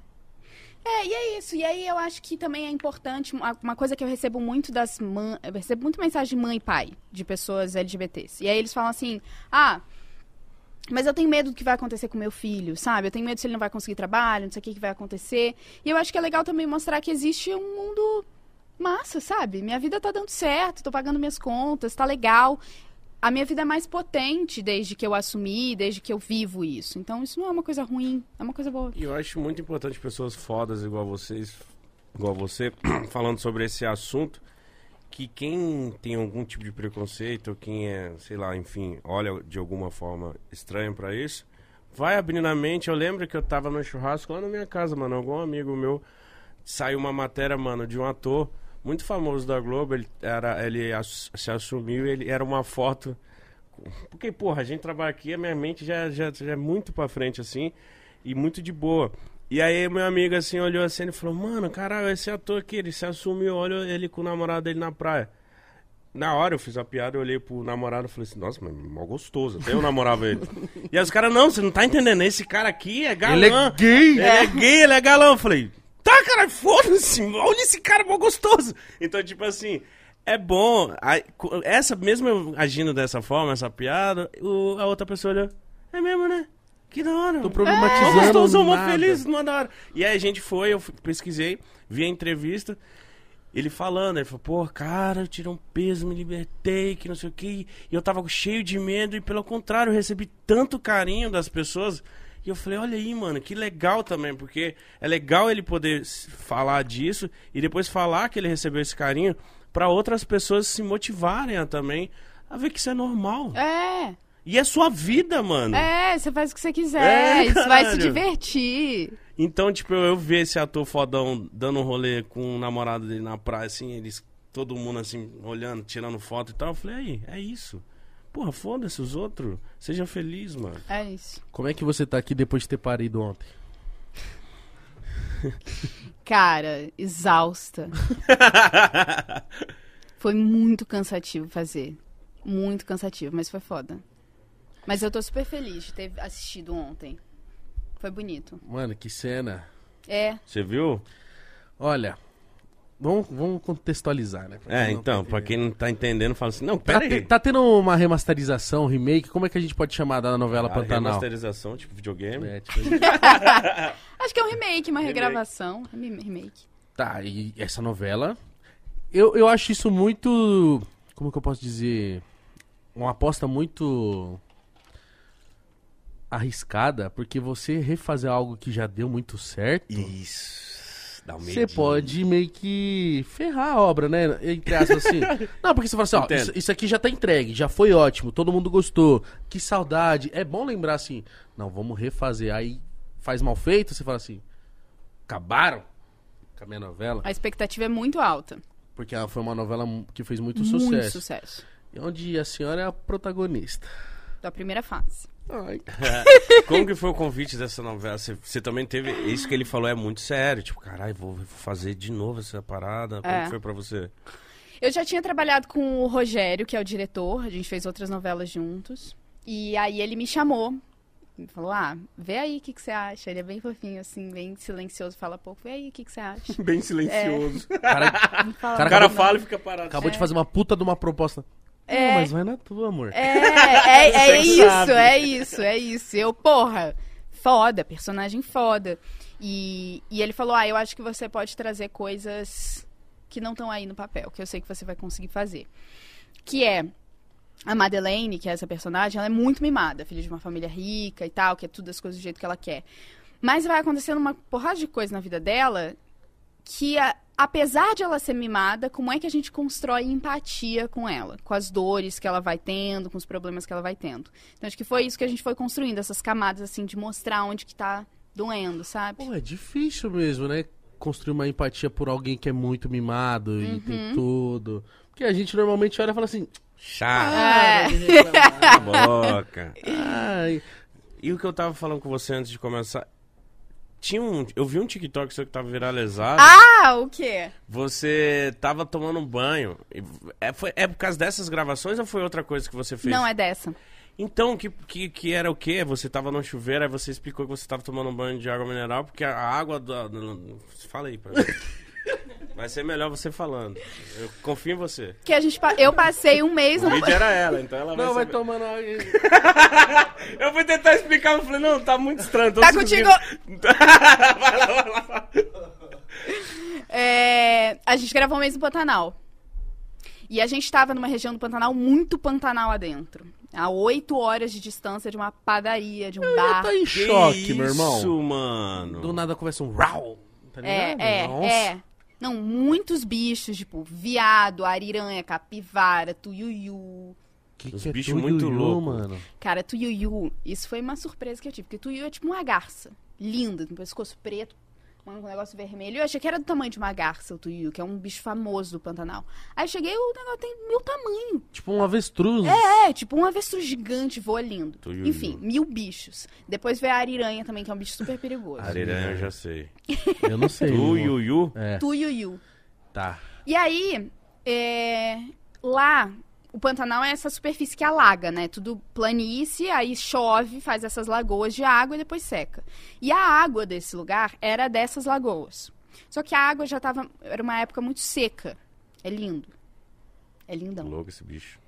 É, e é isso. E aí eu acho que também é importante, uma uma coisa que eu recebo muito das mães, eu recebo muito mensagem de mãe e pai, de pessoas LGBTs. E aí eles falam assim, ah, mas eu tenho medo do que vai acontecer com meu filho, sabe? Eu tenho medo se ele não vai conseguir trabalho, não sei o que, que vai acontecer. E eu acho que é legal também mostrar que existe um mundo massa, sabe? Minha vida tá dando certo, tô pagando minhas contas, tá legal. A minha vida é mais potente desde que eu assumi, desde que eu vivo isso. Então isso não é uma coisa ruim, é uma coisa boa. E eu acho muito importante pessoas fodas igual vocês, igual você, *clears throat* falando sobre esse assunto, que quem tem algum tipo de preconceito, ou quem é, sei lá, enfim, olha de alguma forma estranha pra isso, vai abrindo a mente. Eu lembro que eu tava no churrasco lá na minha casa, mano, algum amigo meu saiu uma matéria, mano, de um ator muito famoso da Globo, ele era ele ass- se assumiu, ele era uma foto porque, porra, a gente trabalha aqui, a minha mente já, já, já é muito pra frente, assim, e muito de boa. E aí, meu amigo, assim, olhou assim e falou, mano, caralho, esse ator aqui, ele se assumiu, olha ele com o namorado dele na praia. Na hora eu fiz a piada, eu olhei pro namorado e falei assim, nossa, mas mó gostoso, até eu namorava ele. *laughs* e aí os caras, não, você não tá entendendo, esse cara aqui é galã. Ele é gay! Ele é gay, ele é galã. Eu falei, tá, cara, foda-se, olha esse cara mó gostoso. Então, tipo assim, é bom. aí, essa, mesmo eu agindo dessa forma, essa piada, o- a outra pessoa olhou, é mesmo, né? Que da hora. Tô Mó problematizando gostoso, mó nada. feliz, mó da hora. E aí a gente foi, eu pesquisei, vi a entrevista. Ele falando, ele falou, pô, cara, eu tirei um peso, me libertei, que não sei o que. E eu tava cheio de medo, e pelo contrário, eu recebi tanto carinho das pessoas. E eu falei, olha aí, mano, que legal também, porque é legal ele poder falar disso e depois falar que ele recebeu esse carinho pra outras pessoas se motivarem a também a ver que isso é normal. É, E é sua vida, mano. é, você faz o que você quiser, É, você vai se divertir. Então, tipo, eu ver esse ator fodão dando um rolê com o namorado dele na praia, assim, eles, todo mundo assim, olhando, tirando foto e tal, eu falei, aí, é isso. Porra, foda-se os outros. Seja feliz, mano. É isso. Como é que você tá aqui depois de ter parido ontem? *laughs* Cara, exausta. *laughs* Foi muito cansativo fazer. Muito cansativo, mas foi foda. Mas eu tô super feliz de ter assistido ontem. Foi bonito. Mano, que cena. É, Você viu? Olha, vamos, vamos contextualizar, né? Pra É, então, tá pra quem não tá entendendo, fala assim, não, Tá, pera te- aí. tá tendo uma remasterização, remake, como é que a gente pode chamar da novela A Pantanal? remasterização, tipo videogame. É, tipo, *laughs* acho que é um remake, uma Remake. regravação. Rem- Remake. tá, e essa novela. Eu, eu acho isso muito. Como que eu posso dizer? Uma aposta muito. arriscada, porque você refazer algo que já deu muito certo. Isso. Dá um Você pode meio que ferrar a obra, né? Entre aspas, assim. *laughs* Não, porque você fala assim, ó, isso, isso aqui já tá entregue, já foi ótimo, todo mundo gostou, que saudade. É bom lembrar assim, não, vamos refazer. Aí faz mal feito, você fala assim, acabaram com a minha novela? A expectativa é muito alta. Porque ela foi uma novela que fez muito, Muito sucesso. sucesso. E onde a senhora é a protagonista. Da primeira fase. *laughs* Como que foi o convite dessa novela? Você, você também teve. Isso que ele falou é muito sério. Tipo, caralho, vou fazer de novo essa parada. Como É. que foi pra você? Eu já tinha trabalhado com o Rogério, que é o diretor. A gente fez outras novelas juntos. E aí ele me chamou. Me falou, ah, vê aí o que, que você acha. Ele é bem fofinho, assim, bem silencioso, fala pouco. Vê aí o que, que você acha. *laughs* Bem silencioso. Cara, Não fala O Cara, cara fala e fica parado. acabou de fazer uma puta de uma proposta. É. Não, mas vai na tua, amor. É, *laughs* é, é isso, sabe. é isso, é isso. Eu, porra, foda, personagem foda. E, e ele falou: Ah, eu acho que você pode trazer coisas que não estão aí no papel, que eu sei que você vai conseguir fazer. Que é. A Madeleine, que é essa personagem, ela é muito mimada, filha de uma família rica e tal, que é tudo as coisas do jeito que ela quer. Mas vai acontecendo uma porrada de coisa na vida dela que, a- apesar de ela ser mimada, como é que a gente constrói empatia com ela? Com as dores que ela vai tendo, com os problemas que ela vai tendo. Então, acho que foi isso que a gente foi construindo, essas camadas, assim, de mostrar onde que tá doendo, sabe? Pô, é difícil mesmo, né? Construir uma empatia por alguém que é muito mimado e Uhum. tem tudo. Porque a gente normalmente olha e fala assim. Chato. É. "Para de reclamar." Cala a *laughs* boca. Ai, E o que eu tava falando com você antes de começar. Tinha um. Eu vi um TikTok seu que tava viralizado. Ah, o quê? Você tava tomando um banho. E É, foi, é por causa dessas gravações ou foi outra coisa que você fez? Não, é dessa. Então, que, que, que era o quê? Você tava no chuveiro, aí você explicou que você tava tomando um banho de água mineral, porque a água da. da- Fala aí pra mim. *laughs* Vai ser melhor você falando. Eu confio em você. Que a gente, pa- eu passei um mês O no... vídeo era ela, então ela vai não, vai saber. tomando água. *laughs* Eu fui tentar explicar, eu falei, não, tá muito estranho. tô Tá contigo. *laughs* vai lá, vai lá. É, a gente gravou um mês no Pantanal. E a gente estava numa região do Pantanal muito Pantanal adentro. A oito horas de distância de uma padaria, de um bar. Tá em Que choque, meu irmão. Isso, mano. Do nada começa um rau. Tá É, ligado? é, Nossa. é. Não, muitos bichos, tipo, viado, ariranha, capivara, tuiuiu. Que Os que é bichos tuiuiu, muito loucos. mano. Cara, tuiuiu, isso foi uma surpresa que eu tive, porque tuiuiu é tipo uma garça, linda, com pescoço preto, um negócio vermelho. Eu achei que era do tamanho de uma garça, o tuiuiu, que é um bicho famoso do Pantanal. Aí cheguei, o negócio tem meu tamanho. Tipo um avestruz. É, tipo um avestruz gigante, voa lindo. Tuiuiu. Enfim, mil bichos. Depois veio a ariranha também, que é um bicho super perigoso. Ariranha, eu já sei. *laughs* Eu não sei. Tu, irmão. Yuyu. É, Tuiuiu. tá. E aí, é, lá, o Pantanal é essa superfície que alaga, né? Tudo planície, aí chove, faz essas lagoas de água e depois seca. E a água desse lugar era dessas lagoas. Só que a água já tava. Era uma época muito seca. É lindo. É lindão. Louco esse bicho.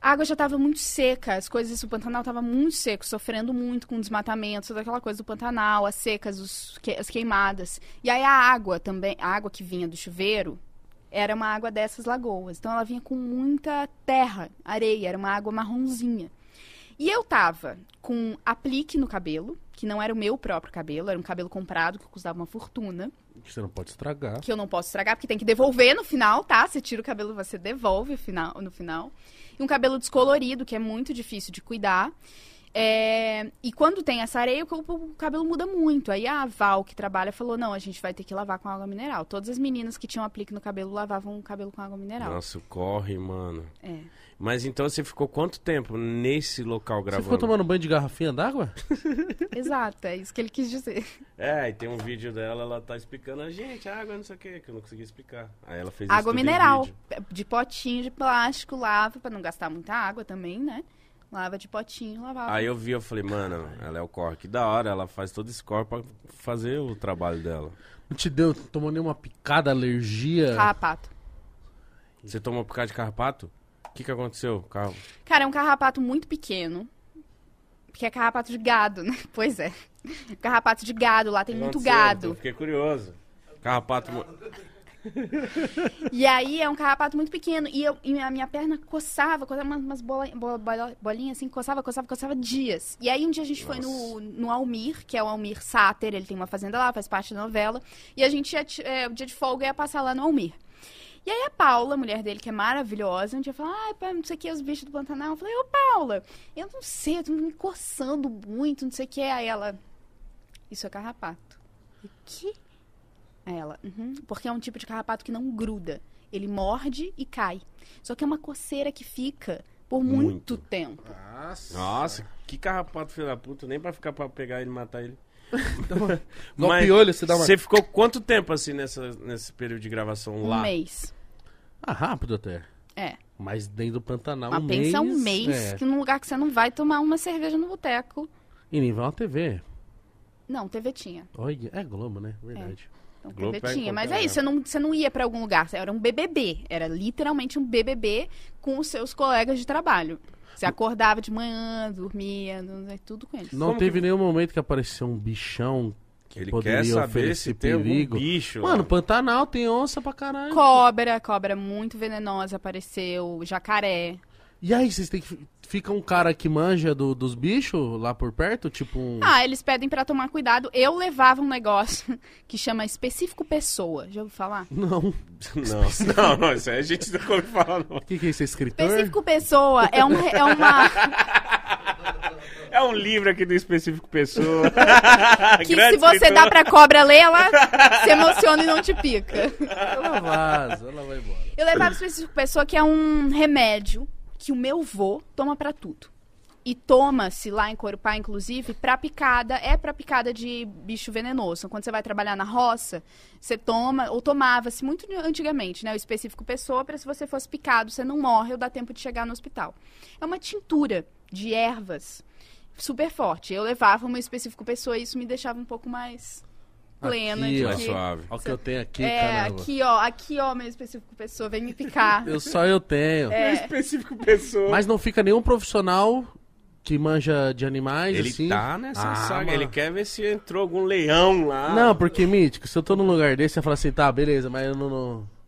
A água já estava muito seca, as coisas do Pantanal estavam muito seco, sofrendo muito com desmatamento, toda aquela coisa do Pantanal, as secas, os que- as queimadas. E aí a água também, a água que vinha do chuveiro, era uma água dessas lagoas. Então ela vinha com muita terra, areia, era uma água marronzinha. E eu tava com aplique no cabelo, que não era o meu próprio cabelo, era um cabelo comprado que custava uma fortuna Que você não pode estragar. que eu não posso estragar, porque tem que devolver no final, tá? Você tira o cabelo, você devolve no final. E um cabelo descolorido, que é muito difícil de cuidar. É, E quando tem essa areia, o o cabelo muda muito. Aí a Val, que trabalha, falou: não, a gente vai ter que lavar com água mineral. Todas as meninas que tinham aplique no cabelo lavavam o cabelo com água mineral. Nossa, corre, mano. É. Mas então você ficou quanto tempo nesse local Você gravando? ficou tomando banho de garrafinha d'água? *laughs* Exato, é isso que ele quis dizer. É, e tem um vídeo dela, ela tá explicando a gente, água não sei o que, que eu não consegui explicar. Aí ela fez isso Água mineral, vídeo. de potinho de plástico, lava, pra não gastar muita água também, né? Lava de potinho, lavava. Aí eu vi, eu falei, mano, ela é o corre, que da hora, ela faz todo esse corre pra fazer o trabalho dela. Não te deu, tomou nenhuma picada, alergia? Carrapato. Você tomou por causa de carrapato? O que que aconteceu? Carro... Cara, é um carrapato muito pequeno. Porque é carrapato de gado, né? *laughs* Pois é. Carrapato de gado, lá tem muito aconteceu? Eu gado. fiquei curioso. Carrapato... E aí é um carrapato muito pequeno. E, eu, e a minha perna coçava, coçava umas, bola- bola- bola- bolinhas assim, coçava, coçava, coçava dias. E aí um dia a gente foi no, no Almir, que é o Almir Sáter, ele tem uma fazenda lá, faz parte da novela. E a gente ia, é, o dia de folga ia passar lá no Almir. E aí a Paula, a mulher dele, que é maravilhosa, um dia falou, ai, pá, não sei o que, os bichos do Pantanal. Eu falei, ô Paula, eu não sei, eu tô me coçando muito, não sei o que. Aí ela, isso é carrapato. O quê? Ela, uhum, porque é um tipo de carrapato que não gruda. Ele morde e cai. Só que é uma coceira que fica por muito, Muito. tempo. Nossa. Nossa, que carrapato filho da puta, nem pra ficar pra pegar ele e matar ele. *laughs* Igual *laughs* Mas piolho, você dá uma... Você ficou quanto tempo assim nessa, nesse período de gravação Um lá? mês. Ah, rápido até. É. Mas dentro do Pantanal, Mas um pensa mês... um mês é. que num lugar que você não vai tomar uma cerveja no boteco. E nem vai uma TV. Não, TV tinha. Olha, é Globo, né? Verdade. Então, Globo tinha. Mas é isso, você não, você não ia pra algum lugar. Era um BBB. Era literalmente um BBB com os seus colegas de trabalho. Você acordava de manhã, dormia, tudo com eles. Não Como teve que- nenhum momento que apareceu um bichão que Ele poderia quer saber oferecer se tem algum perigo. bicho. Mano, lá. Pantanal tem onça pra caralho. Cobra, cobra muito venenosa apareceu, jacaré. E aí, vocês têm que. Fica um cara que manja do- dos bichos lá por perto? Tipo um. Ah, eles pedem pra tomar cuidado. Eu levava um negócio *laughs* que chama específico pessoa. Já ouviu falar? Não. *laughs* Não, não, não, isso aí a gente não come falar, não. O que, que é isso? É escritor? Específico pessoa é, um, é uma. *laughs* É um livro aqui do específico pessoa. Que Grande se você escritor. dá pra cobra ler, ela se emociona e não te pica. Ela vaza, ela vai embora. Eu levava específico pessoa que é um remédio que o meu vô toma pra tudo. E toma-se lá em Corupá, inclusive, pra picada. É pra picada de bicho venenoso. Quando você vai trabalhar na roça, você toma, ou tomava-se muito antigamente, né? O específico pessoa, pra se você fosse picado, você não morre ou dá tempo de chegar no hospital. É uma tintura de ervas super forte. Eu levava uma específico pessoa e isso me deixava um pouco mais plena. Aqui, de ó. Mais que- suave. Olha o que eu tenho aqui, é, caramba. aqui, ó, aqui, ó, meu específico pessoa, vem me picar. Eu, só eu tenho. É. Específico pessoa. Mas não fica nenhum profissional que manja de animais, ele assim? tá nessa Ah, saga, mano. ele quer ver se entrou algum leão lá. Não, porque, Mítico, se eu tô num lugar desse, você fala assim, tá, beleza, mas eu não... não-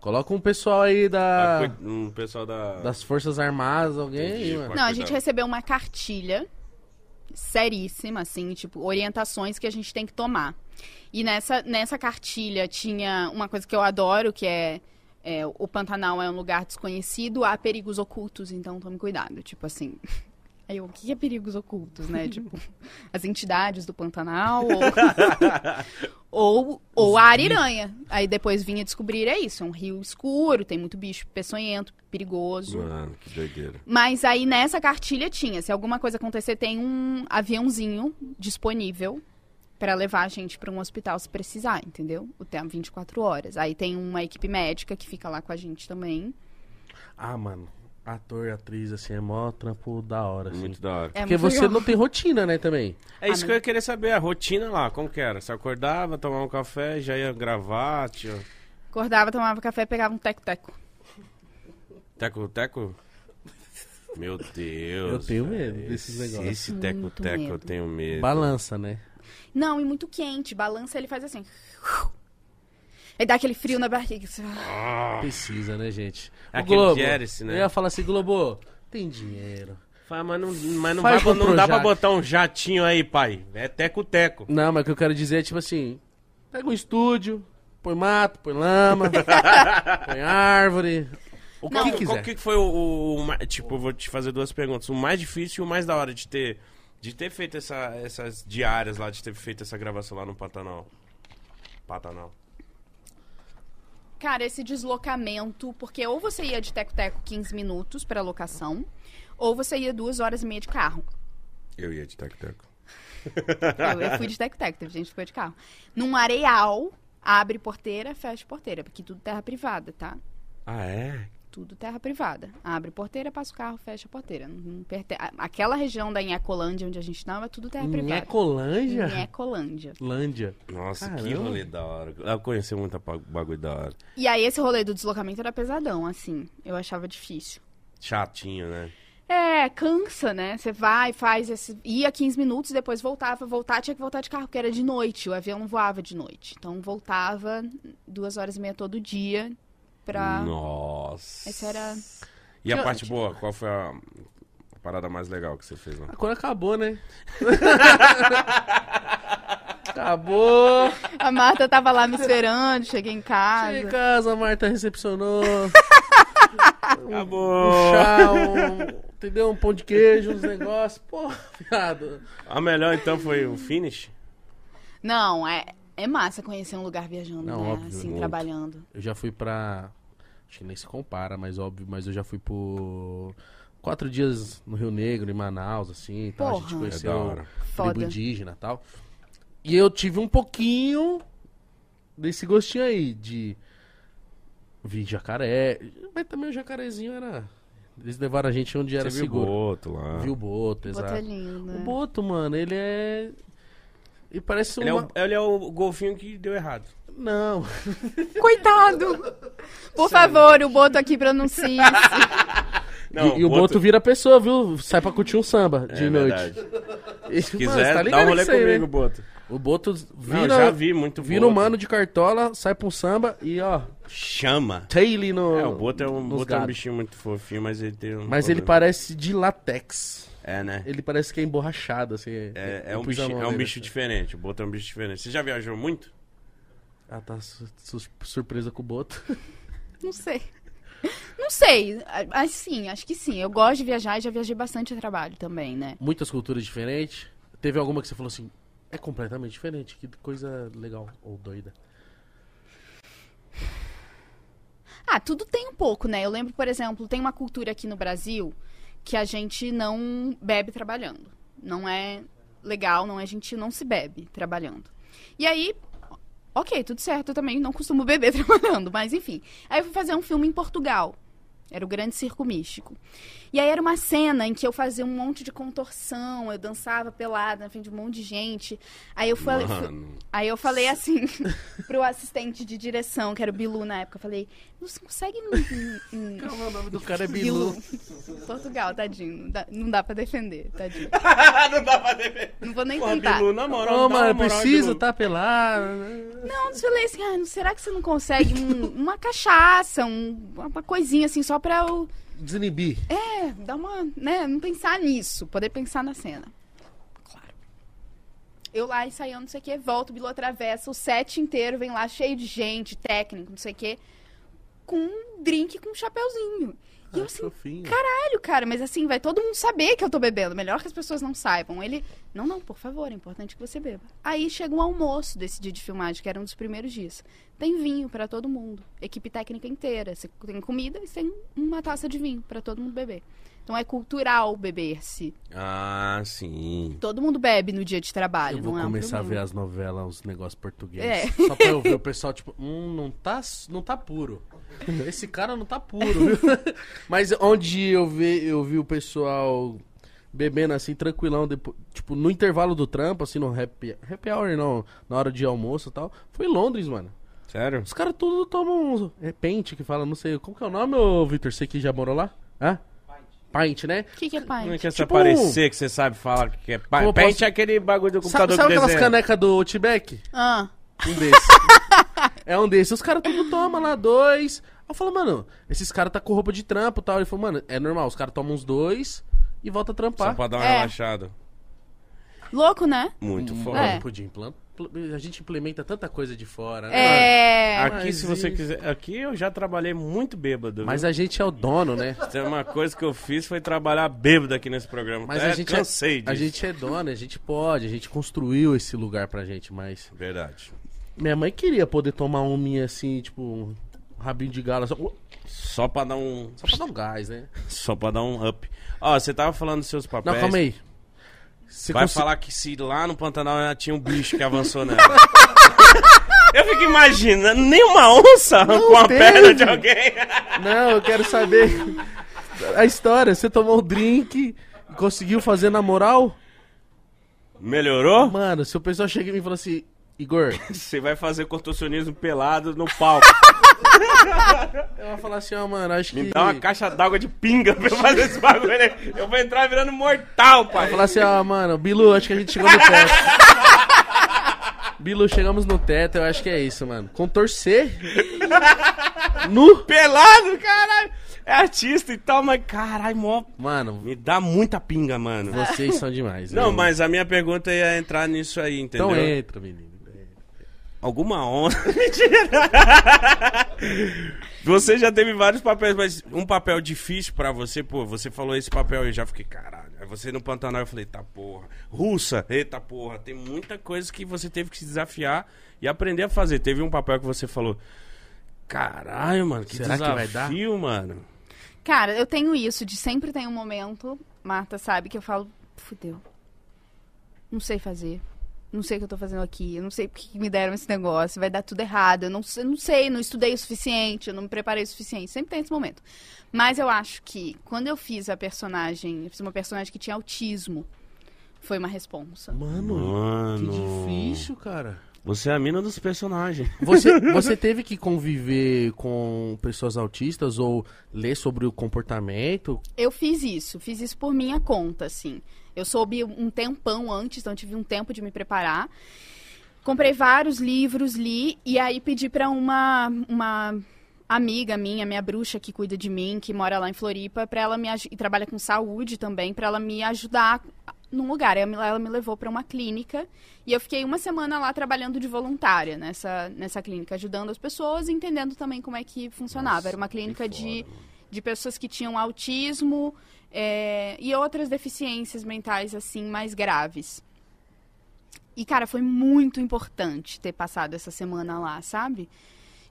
Coloca um pessoal aí da... Ah, Um pessoal da... das Forças Armadas, alguém aí, mano. Não, a gente recebeu uma cartilha seríssima, assim, tipo, orientações que a gente tem que tomar. E nessa, nessa cartilha tinha uma coisa que eu adoro, que é, é, o Pantanal é um lugar desconhecido, há perigos ocultos, então tome cuidado. Tipo assim. *laughs* Aí eu, o que é perigos ocultos, né? *laughs* tipo, as entidades do Pantanal ou, *laughs* ou, ou a ariranha. Aí depois vinha descobrir, é isso, é um rio escuro, tem muito bicho peçonhento, perigoso. Mano, que doideira. Mas aí nessa cartilha tinha, se alguma coisa acontecer, tem um aviãozinho disponível pra levar a gente pra um hospital se precisar, entendeu? O tempo 24 horas. Aí tem uma equipe médica que fica lá com a gente também. Ah, mano, ator e atriz, assim, é mó trampo da hora, assim. Muito da hora. É Porque você legal. não tem rotina, né, também. É isso Ah, que eu ia querer saber, a rotina lá, como que era? Você acordava, tomava um café, já ia gravar, tinha... Acordava, tomava café, pegava um teco-teco. Teco, teco? Meu Deus. Eu tenho medo desses Esse- negócios. Esse teco-teco eu tenho medo. Balança, né? Não, e muito quente. Balança, ele faz assim. Aí dá aquele frio na barriga. Ah, Precisa, né, gente? É O aquele Globo, diérese, né? Eu ia falar assim, Globo, tem dinheiro. Fala, mas não, mas não, vai- não dá pra botar um jatinho aí, pai. É teco-teco. Não, mas o que eu quero dizer é tipo assim: pega um estúdio, põe mato, põe lama, *laughs* põe árvore. O Não. qual, que qual quiser. que foi o, o- o Tipo, eu vou te fazer duas perguntas. O mais difícil e o mais da hora de ter, de ter feito essa- essas diárias lá, de ter feito essa gravação lá no Pantanal. Pantanal. Cara, esse deslocamento, porque ou você ia de teco-teco 15 minutos pra locação, ou você ia duas horas e meia de carro. Eu ia de teco-teco. Eu, eu fui de teco-teco, teve gente que foi de carro. Num areal, abre porteira, fecha porteira, porque tudo terra privada, tá? Ah, é? Tudo terra privada. Abre porteira, passa o carro, fecha a porteira. Não, não perte... Aquela região da Inhacolândia onde a gente estava, é tudo terra privada. Nhecolândia? Inhacolândia. Lândia. Nossa, que Caramba. rolê da hora. Eu conheci muita bagulho da hora. E aí esse rolê do deslocamento era pesadão, assim. Eu achava difícil. Chatinho, né? É, cansa, né? Você vai, faz esse. ia 15 minutos, depois voltava. Voltar, tinha que voltar de carro, porque era de noite. O avião não voava de noite. Então voltava duas horas e meia todo dia pra. Nossa. Era. E a parte boa? Qual foi a parada mais legal que você fez lá? Quando acabou, né? *laughs* acabou. A Marta tava lá me esperando, cheguei em casa. Cheguei em casa, a Marta recepcionou. Acabou! Um chá, um, entendeu? Um pão de queijo, uns negócios. Pô, viado. A melhor então foi o finish? Não, é, é massa conhecer um lugar viajando, Não, né? óbvio, assim, muito. trabalhando. Eu já fui pra. Acho que nem se compara, mas óbvio, mas eu já fui por. Quatro dias no Rio Negro, em Manaus, assim, tal. A gente. É conheceu da hora. tribo indígena e tal. E eu tive um pouquinho desse gostinho aí de vi jacaré. Mas também o jacarezinho era. Eles levaram a gente onde era Você viu o seguro. boto lá. Viu o boto, Boto é exato. lindo, né? O boto, mano, ele é. E parece Ele é, o, ele é o golfinho que deu errado. Não. Coitado! Por favor, o Boto aqui pronuncie. *laughs* e, e o boto... vira pessoa, viu? Sai pra curtir um samba de é noite. verdade. E, *laughs* Se mano, quiser, você tá dá um rolê aí, comigo, né? boto. O Boto Não, vira, já vi muito vira Boto. um mano de cartola, sai pra um samba e ó, Chama. taile no. É, o Boto é um, Boto é um bichinho muito fofinho, mas ele tem um Mas ele problema. parece de latex. É, né? Ele parece que é emborrachado, assim. É, é Eu um, bicho, é um bicho assim. diferente. O Boto é um bicho diferente. Você já viajou muito? Ah, tá su- su- surpresa com o Boto. *laughs* Não sei. Não sei. Mas sim, acho que sim. Eu gosto de viajar e já viajei bastante a trabalho também, né? Muitas culturas diferentes. Teve alguma que você falou assim, é completamente diferente, que coisa legal ou doida. Ah, tudo tem um pouco, né? Eu lembro, por exemplo, tem uma cultura aqui no Brasil que a gente não bebe trabalhando. Não é legal, não é, a gente não se bebe trabalhando. E aí, ok, tudo certo, eu também não costumo beber *laughs* trabalhando, mas enfim. Aí eu fui fazer um filme em Portugal. Era o Grande Circo Místico. E aí era uma cena em que eu fazia um monte de contorção, eu dançava pelada na frente de um monte de gente. Aí eu falei. Aí eu falei assim *laughs* pro assistente de direção, que era o Bilu na época, eu falei, você consegue em, em- em o nome do cara é Bilu. Portugal, tadinho, não dá, não dá pra defender, tadinho. *laughs* não dá pra defender. Não vou nem Porra, tentar. Bilu, na moral. Uma mano, preciso Bilu. tá pelado. Não, eu falei assim, ah, não- será que você não consegue um- uma cachaça, um- uma coisinha assim, só pra eu, Desinibir. é, dar uma, né, não pensar nisso, poder pensar na cena. Claro. Eu lá ensaiando, não sei o que, volto, o Bilu atravessa, o set inteiro vem lá cheio de gente, técnico, não sei o que, com um drink com um chapeuzinho. E eu assim, fofinho. caralho, cara, mas assim, vai todo mundo saber que eu tô bebendo. Melhor que as pessoas não saibam. Ele, não, não, por favor, é importante que você beba. Aí chega um almoço desse dia de filmagem, que era um dos primeiros dias. Tem vinho pra todo mundo, equipe técnica inteira. Você tem comida e tem uma taça de vinho pra todo mundo beber. Então é cultural beber-se. Ah, sim. Todo mundo bebe no dia de trabalho, Eu vou é um começar a ver as novelas, os negócios portugueses. É. Só pra eu ver o pessoal, tipo, hum, não tá, não tá puro. *laughs* Esse cara não tá puro, viu? *laughs* Mas onde eu vi, eu vi o pessoal bebendo assim, tranquilão, depois, tipo, no intervalo do trampo, assim, no happy, happy hour, não, na hora de almoço e tal, foi em Londres, mano. Sério? Os caras tudo tomam é, pente, que fala, não sei, como que é o nome, ô Vitor? Você que já morou lá? Hã? Pint, né? O que, que é pai? Não é que essa Tipo parecer que você sabe falar que é eu Pente posso- é aquele bagulho do Sabe, computador sabe que aquelas canecas do Outback? Ah, Um desses. *laughs* é um desses. Os caras tudo tomam lá dois. Eu falo, mano, esses caras tá com roupa de trampo e tal. Ele falou, mano, é normal, os caras tomam uns dois e volta a Só trampar. pra dar uma É. relaxada. louco, né? Muito Hum, foda. É. Podia implantar. A gente implementa tanta coisa de fora, né? É. Aqui, Mas se você isso- quiser. Aqui eu já trabalhei muito bêbado. Mas viu? a gente é o dono, né? *laughs* Tem uma coisa que eu fiz foi trabalhar bêbado aqui nesse programa. Mas a gente, cansei é, disso. a gente é dono, a gente pode, a gente construiu esse lugar pra gente, mas. Verdade. Minha mãe queria poder tomar um minha assim, tipo, um rabinho de gala, só, Só pra dar um. só pra dar um gás, né? *laughs* Só pra dar um up. Ó, você tava falando dos seus papéis. Não, calma aí. Você Vai consi- falar que se lá no Pantanal já tinha um bicho que avançou *laughs* nela. eu fico imaginando, nem uma onça arrancou a perna de alguém. Não, eu quero saber a história. Você tomou o drink e conseguiu fazer na moral? Melhorou? Mano, se o pessoal chega e fala assim, Igor, *laughs* Você vai fazer contorcionismo pelado no palco. *laughs* eu vou falar assim, ó, mano, acho que. Me dá uma caixa d'água de pinga pra eu fazer esse bagulho aí. Eu vou entrar virando mortal, Eu pai. vou falar assim, ó, mano, Bilu, acho que a gente chegou no teto. *laughs* Bilu, chegamos no teto, eu acho que é isso, mano. Contorcer. nu. Pelado, caralho. É artista e tal, mas caralho, mó. Mano, Me dá muita pinga, mano. vocês são demais. Não, viu? mas a minha pergunta ia entrar nisso aí, entendeu? Então entra, menino. Alguma onda. *laughs* Mentira! você já teve vários papéis, mas um papel difícil pra você, pô, você falou esse papel e eu já fiquei, caralho. Aí você no Pantanal eu falei, tá porra. Russa, eita porra. Tem muita coisa que você teve que se desafiar e aprender a fazer. Teve um papel que você falou, caralho, mano, que Será que desafio, vai dar? mano. Cara, eu tenho isso de sempre tem um momento, Marta sabe, que eu falo, fudeu. Não sei fazer. Não sei o que eu tô fazendo aqui. Eu não sei por que que me deram esse negócio. Vai dar tudo errado. Eu não, sei- não sei, não estudei o suficiente, eu não me preparei o suficiente. Sempre tem esse momento. Mas eu acho que quando eu fiz a personagem, eu fiz uma personagem que tinha autismo, foi uma responsa. Mano, Mano. que difícil, cara. Você é a mina dos personagens. *laughs* Você, você teve que conviver com pessoas autistas ou ler sobre o comportamento? Eu fiz isso, fiz isso por minha conta, assim. Eu soube um tempão antes, então tive um tempo de me preparar. Comprei vários livros, li, e aí pedi pra uma, uma amiga minha, minha bruxa que cuida de mim, que mora lá em Floripa, para ela me e trabalha com saúde também, para ela me ajudar num lugar. Ela me, levou para uma clínica e eu fiquei uma semana lá trabalhando de voluntária nessa, nessa clínica, ajudando as pessoas e entendendo também como é que funcionava. Nossa, Era uma clínica de, de pessoas que tinham autismo é, e outras deficiências mentais assim mais graves. E, cara, foi muito importante ter passado essa semana lá, sabe?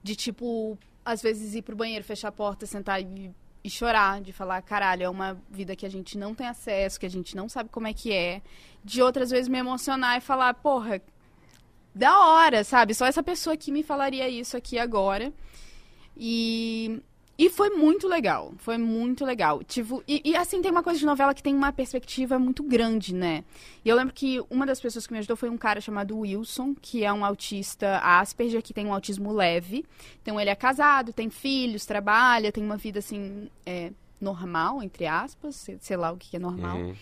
De, tipo, às vezes ir pro banheiro, fechar a porta, sentar e, e chorar. De falar, caralho, é uma vida que a gente não tem acesso, que a gente não sabe como é que é. De outras vezes me emocionar e falar, porra, da hora, sabe? Só essa pessoa aqui me falaria isso aqui agora. E, e foi muito legal. Foi muito legal. Tipo, e, e, assim, tem uma coisa de novela que tem uma perspectiva muito grande, né? E eu lembro que uma das pessoas que me ajudou foi um cara chamado Wilson, que é um autista Asperger, que tem um autismo leve. Então ele é casado, tem filhos, trabalha, tem uma vida assim. é, normal, entre aspas, sei- lá o que é normal. Uhum.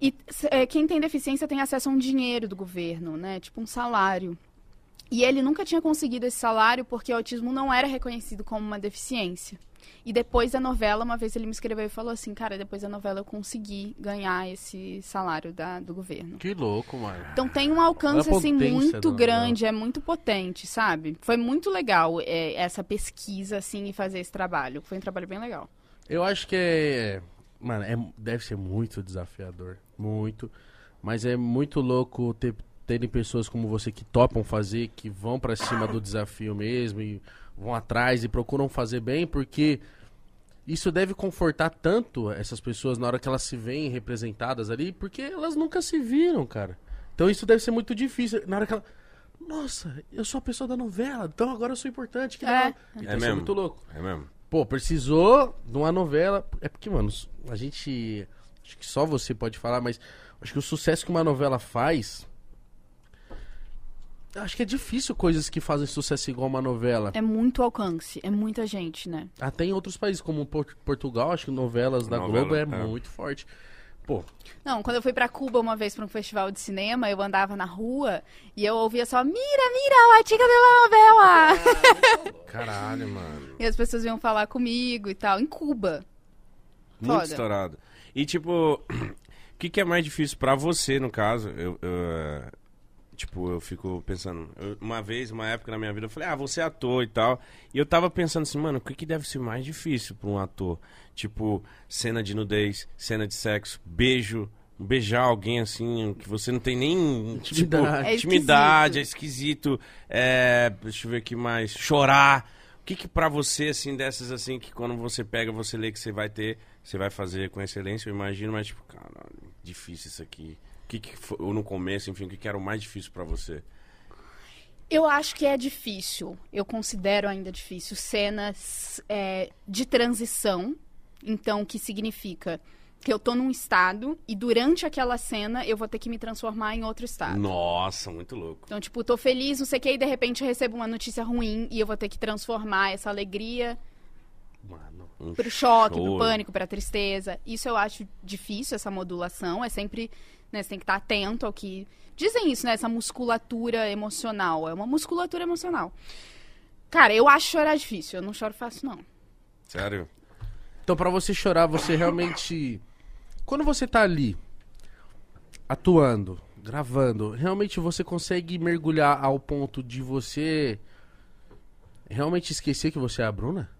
E é, quem tem deficiência tem acesso a um dinheiro do governo, né? Tipo um salário. E ele nunca tinha conseguido esse salário porque o autismo não era reconhecido como uma deficiência. E depois da novela, uma vez ele me escreveu e falou assim: Cara, depois da novela eu consegui ganhar esse salário da- do governo. Que louco, mano. Então tem um alcance a assim muito grande, é muito potente, sabe? Foi muito legal é, essa pesquisa assim e fazer esse trabalho. Foi um trabalho bem legal. Eu acho que é. Mano, é, deve ser muito desafiador. Muito. Mas é muito louco ter, terem pessoas como você que topam fazer, que vão pra cima do desafio mesmo e vão atrás e procuram fazer bem, porque isso deve confortar tanto essas pessoas na hora que elas se veem representadas ali, porque elas nunca se viram, cara. Então isso deve ser muito difícil. Na hora que ela. Nossa, eu sou a pessoa da novela, então agora eu sou importante. Que É. legal. Então É isso é mesmo? muito louco. É mesmo? Pô, precisou de uma novela. É porque, mano, a gente. Acho que só você pode falar, mas acho que o sucesso que uma novela faz. Acho que é difícil coisas que fazem sucesso igual uma novela. É muito alcance, é muita gente, né? Até em outros países, como Por- Portugal, acho que novelas da Novela, Globo é, é. muito forte. Pô, Não, quando eu fui pra Cuba uma vez pra um festival de cinema, eu andava na rua e eu ouvia só Mira, mira, a chica da novela! *laughs* Caralho, mano. e as pessoas vinham falar comigo e tal, em Cuba. Muito Foda. estourado. E tipo, *clears throat* o que, que é mais difícil pra você, no caso? Eu, eu, eh, tipo, eu fico pensando. eu- uma vez, uma época na minha vida, eu falei, ah, você é ator e tal. E eu tava pensando assim, mano, o que, que deve ser mais difícil pra um ator? Tipo, cena de nudez, cena de sexo, beijo. Beijar alguém assim, que você não tem nem. Intimidade. Tipo, É intimidade, é esquisito. É, deixa eu ver aqui mais. Chorar. O que que pra você, assim, dessas, assim, que quando você pega, você lê que você vai ter, você vai fazer com excelência, eu imagino, mas, tipo, caralho, difícil isso aqui. O que que foi, ou no começo, enfim, o que que era o mais difícil pra você? Eu acho que é difícil, eu considero ainda difícil, cenas é, de transição, então, que significa que eu tô num estado e durante aquela cena eu vou ter que me transformar em outro estado. Nossa, muito louco. Então, tipo, tô feliz, não sei o que, e de repente eu recebo uma notícia ruim e eu vou ter que transformar essa alegria mano. Um pro choque, pro choro. pânico, pra tristeza. Isso eu acho difícil, essa modulação. É sempre, né, você tem que estar atento ao que... Dizem isso, né, essa musculatura emocional. É uma musculatura emocional. Cara, eu acho chorar difícil. Eu não choro fácil, não. Sério? Então, pra você chorar, você realmente. Quando você tá ali, atuando, gravando, realmente você consegue mergulhar ao ponto de você realmente esquecer que você é a Bruna?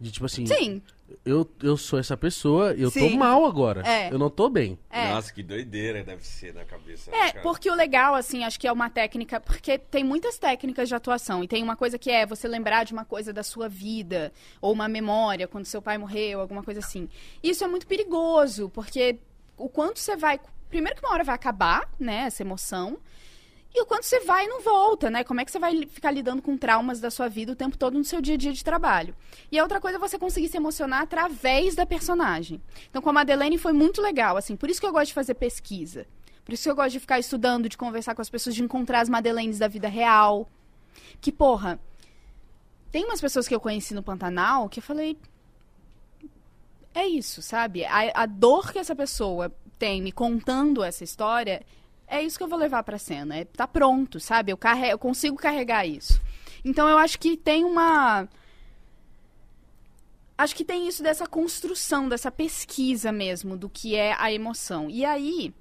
De tipo assim, Sim, eu, eu sou essa pessoa, eu tô Sim. mal agora. É. Eu não tô bem. é. Nossa, que doideira deve ser na cabeça. né, É, cara? porque o legal, assim, acho que é uma técnica, porque tem muitas técnicas de atuação, e tem uma coisa que é você lembrar de uma coisa da sua vida, ou uma memória, quando seu pai morreu, alguma coisa assim. Isso é muito perigoso, porque o quanto você vai. Primeiro que uma hora vai acabar, né, essa emoção. E o quanto você vai e não volta, né? Como é que você vai ficar lidando com traumas da sua vida o tempo todo no seu dia a dia de trabalho? E a outra coisa é você conseguir se emocionar através da personagem. Então, com a Madeleine foi muito legal, assim. Por isso que eu gosto de fazer pesquisa. Por isso que eu gosto de ficar estudando, de conversar com as pessoas, de encontrar as Madeleines da vida real. Que, porra, tem umas pessoas que eu conheci no Pantanal que eu falei. É isso, sabe? A, a dor que essa pessoa tem me contando essa história é isso que eu vou levar pra cena. É, tá pronto, sabe? Eu, carre... eu consigo carregar isso. Então eu acho que tem uma. Acho que tem isso dessa construção, dessa pesquisa mesmo do que é a emoção. E aí,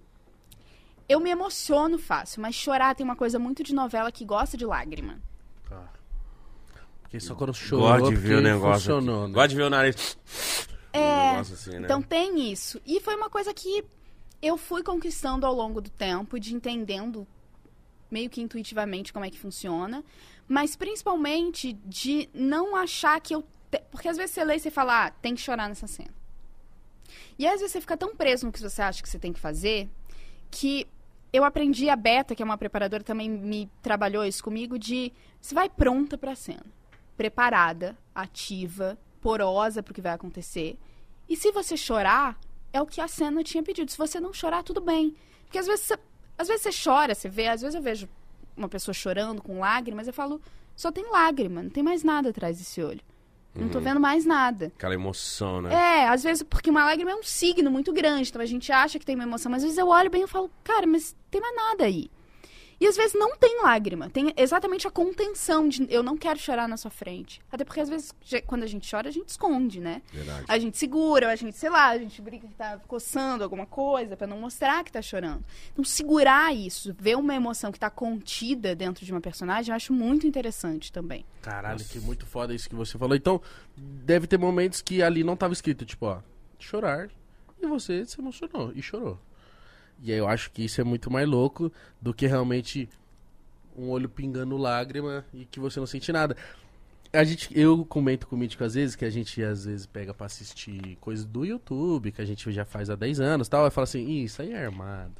eu me emociono fácil, mas chorar tem uma coisa muito de novela que gosta de lágrima. Tá. Porque só quando chorou, Gosto de ver o negócio. funcionou, né? Gosto de ver o nariz. É, Um assim, né? Então tem isso. E foi uma coisa que eu fui conquistando ao longo do tempo, de entendendo meio que intuitivamente como é que funciona, mas principalmente de não achar que eu. te- Porque às vezes você lê e você fala, ah, tem que chorar nessa cena. E às vezes você fica tão preso no que você acha que você tem que fazer, que eu aprendi a Beta, que é uma preparadora, também me trabalhou isso comigo, de você vai pronta pra cena. Preparada, ativa, porosa pro que vai acontecer. E se você chorar, é o que a cena tinha pedido. Se você não chorar, tudo bem. Porque às vezes você, às vezes você chora, você vê, às vezes eu vejo uma pessoa chorando com lágrimas, eu falo, só tem lágrima, não tem mais nada atrás desse olho. Não tô vendo mais nada. Aquela emoção, né? É, às vezes, porque uma lágrima é um signo muito grande, então a gente acha que tem uma emoção, mas às vezes eu olho bem e falo, cara, mas tem mais nada aí. E às vezes não tem lágrima, tem exatamente a contenção de eu não quero chorar na sua frente. Até porque às vezes, quando a gente chora, a gente esconde, né? Verdade. A gente segura, a gente, sei lá, a gente brinca que tá coçando alguma coisa pra não mostrar que tá chorando. Então, segurar isso, ver uma emoção que tá contida dentro de uma personagem, eu acho muito interessante também. Caralho, Nossa. que muito foda isso que você falou. Então, deve ter momentos que ali não tava escrito, tipo, ó, chorar. E você se emocionou e chorou. E aí eu acho que isso é muito mais louco do que realmente um olho pingando lágrima e que você não sente nada. A gente, eu comento com o Mítico às vezes que a gente às vezes pega pra assistir coisas do YouTube, que a gente já faz há 10 anos tal, e fala assim, "Ih, isso aí é armado.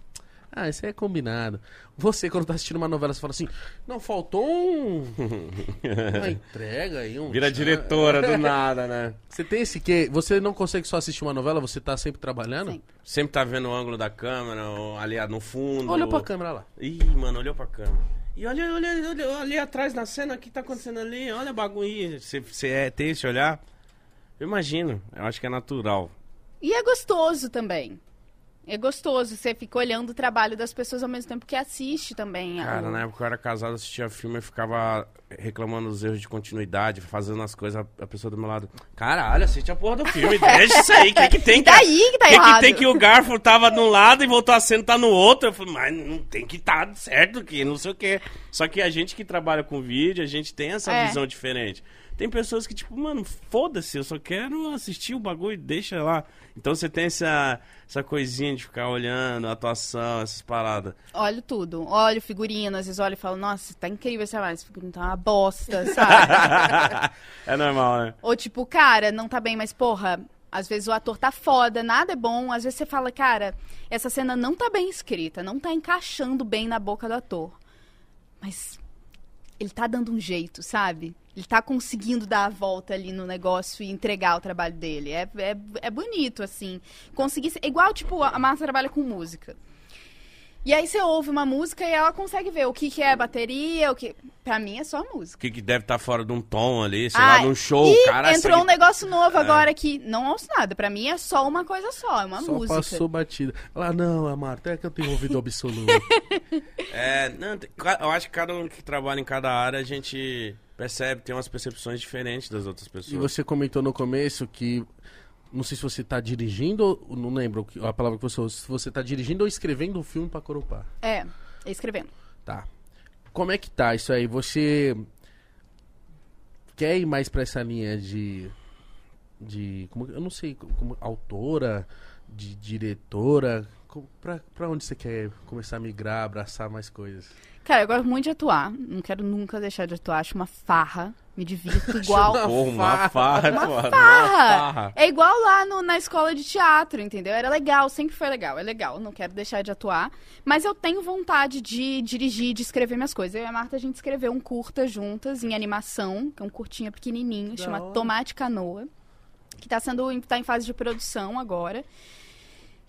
Ah, isso aí é combinado. Você, quando tá assistindo uma novela, você fala assim, não, faltou um... *laughs* uma entrega aí, um... Vira tchan." diretora do *laughs* nada, né? Você tem esse quê? Você não consegue só assistir uma novela, você tá sempre trabalhando? Sempre. Sempre tá vendo o ângulo da câmera, ou ali no fundo. Olha pra câmera lá. Ih, mano, olhou pra câmera. E olha, olha, olha ali atrás na cena, o que tá acontecendo ali? Olha o bagulho aí. Você, você é, tem esse olhar? Eu imagino, eu acho que é natural. E é gostoso também. É gostoso, você fica olhando o trabalho das pessoas ao mesmo tempo que assiste também. Cara, ao- na época que eu era casado, assistia filme e ficava reclamando dos erros de continuidade, fazendo as coisas, a pessoa do meu lado. Caralho, assiste a porra do filme, deixa isso aí, o que, que tem E *laughs* daí que tá que, errado. que tem que o garfo tava de um lado e voltou a cena tá no outro? Eu falei, mas não tem que estar tá certo que não sei o quê. Só que a gente que trabalha com vídeo, a gente tem essa É. visão diferente. Tem pessoas que, tipo, mano, foda-se, eu só quero assistir o bagulho, deixa lá. Então você tem essa, essa coisinha de ficar olhando a atuação, essas paradas. Olho tudo. Olho figurino, às vezes olho e falo, nossa, tá incrível esse trabalho, esse figurino tá uma bosta, sabe? *laughs* é normal, né? Ou tipo, cara, não tá bem, mas porra, às vezes o ator tá foda, nada é bom. Às vezes você fala, cara, essa cena não tá bem escrita, não tá encaixando bem na boca do ator. Mas ele tá dando um jeito, sabe? Ele tá conseguindo dar a volta ali no negócio e entregar o trabalho dele. É, é, é bonito, assim. Conseguir. ser- É igual, tipo, a Marta trabalha com música. E aí você ouve uma música e ela consegue ver o que, que é bateria, o que. Pra mim é só música. O que, que deve estar fora de um tom ali, sei Ah, lá, num show, e cara. É. entrou um negócio novo agora que não ouço nada. Pra mim é só uma coisa só, é uma Só música. passou batida. Lá, não, a Marta, é que eu tenho ouvido absoluto. *laughs* É, não, eu acho que cada um que trabalha em cada área, a gente percebe, tem umas percepções diferentes das outras e pessoas. você comentou no começo que. Não sei se você tá dirigindo, ou não lembro a palavra que você usou. Se você tá dirigindo ou escrevendo um filme pra Corupá. É, escrevendo. Tá. Como é que tá isso aí? Você quer ir mais pra essa linha de. de. Como, eu não sei, como autora, de diretora? Pra onde você quer começar a migrar, abraçar mais coisas? Cara, eu gosto muito de atuar. Não quero nunca deixar de atuar. Acho uma farra. Me divirto igual. uma Porra, uma farra, Uma farra! É igual lá no- na escola de teatro, entendeu? Era legal, sempre foi legal. É legal, não quero deixar de atuar. Mas eu tenho vontade de dirigir, de escrever minhas coisas. Eu e a Marta, a gente escreveu um curta juntas, em animação, que é um curtinha pequenininho, chama. Tomate Canoa. Que tá, sendo, tá em fase de produção agora.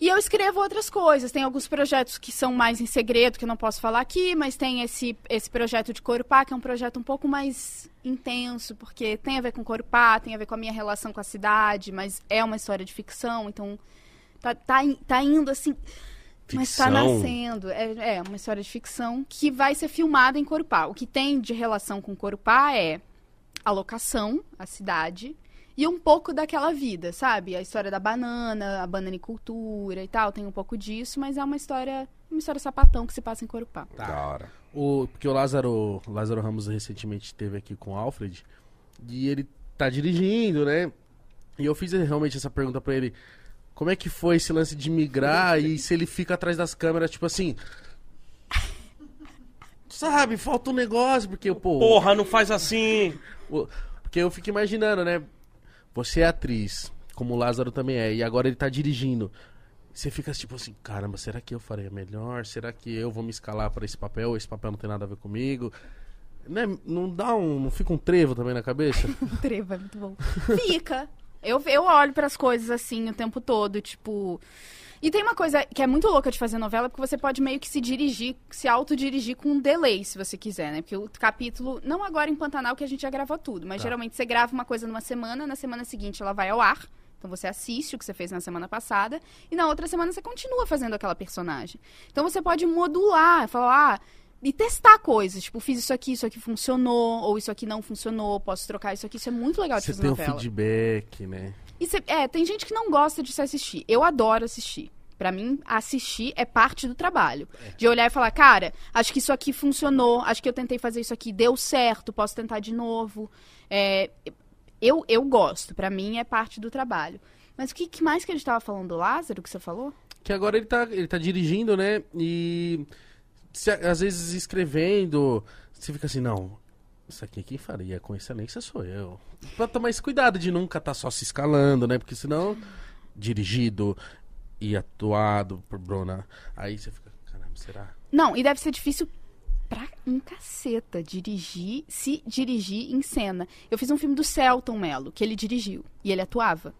E eu escrevo outras coisas. Tem alguns projetos que são mais em segredo, que eu não posso falar aqui, mas tem esse, esse projeto de Corupá, que é um projeto um pouco mais intenso, porque tem a ver com Corupá, tem a ver com a minha relação com a cidade, mas é uma história de ficção, então tá, tá, tá indo assim. Mas tá Ficção? nascendo. É, é uma história de ficção que vai ser filmada em Corupá. O que tem de relação com Corupá é a locação, a cidade, e um pouco daquela vida, sabe? A história da banana, a bananicultura e tal, tem um pouco disso, mas é uma história, uma história sapatão que se passa em Corupá. Da hora. O, porque o Lázaro, o Lázaro Ramos recentemente esteve aqui com o Alfred e ele tá dirigindo, né? E eu fiz realmente essa pergunta pra ele: como é que foi esse lance de migrar e se ele fica atrás das câmeras, tipo assim. Sabe, falta um negócio, porque, pô. Porra, não faz assim. Porque eu fico imaginando, né? Você é atriz, como o Lázaro também é, e agora ele tá dirigindo. Você fica tipo assim, caramba, será que eu faria melhor? Será que eu vou me escalar pra esse papel? Esse papel não tem nada a ver comigo? Né? Não dá um. Não fica um trevo também na cabeça? *laughs* Trevo é muito bom. Fica. Eu, eu olho pras coisas assim o tempo todo, tipo. E tem uma coisa que é muito louca de fazer novela, porque você pode meio que se dirigir, se autodirigir com um delay, se você quiser, né? Porque o capítulo, não agora em Pantanal, que a gente já gravou tudo, mas Tá. geralmente você grava uma coisa numa semana, na semana seguinte ela vai ao ar. Então você assiste o que você fez na semana passada, e na outra semana você continua fazendo aquela personagem. Então você pode modular, falar, ah, e testar coisas. Tipo, fiz isso aqui, isso aqui funcionou, ou isso aqui não funcionou, posso trocar isso aqui. Isso é muito legal de Você fazer tem um novela. feedback, né? E cê- é, tem gente que não gosta de se assistir. Eu adoro assistir. Pra mim, assistir é parte do trabalho. De olhar e falar, cara, acho que isso aqui funcionou, acho que eu tentei fazer isso aqui, deu certo, posso tentar de novo. É, eu, eu gosto, pra mim é parte do trabalho. Mas o que, que mais que a gente tava falando do Lázaro, que você falou? Que agora ele tá, ele tá dirigindo, né? E se- às vezes escrevendo, você fica assim, não, isso aqui quem faria com excelência sou eu. Pra tomar esse cuidado de nunca estar só se escalando, né? Porque senão, dirigido e atuado por Bruna, aí você fica, caramba, será? Não, e deve ser difícil pra um caceta dirigir, se dirigir em cena. Eu fiz um filme do Celton Mello, que ele dirigiu, e ele atuava.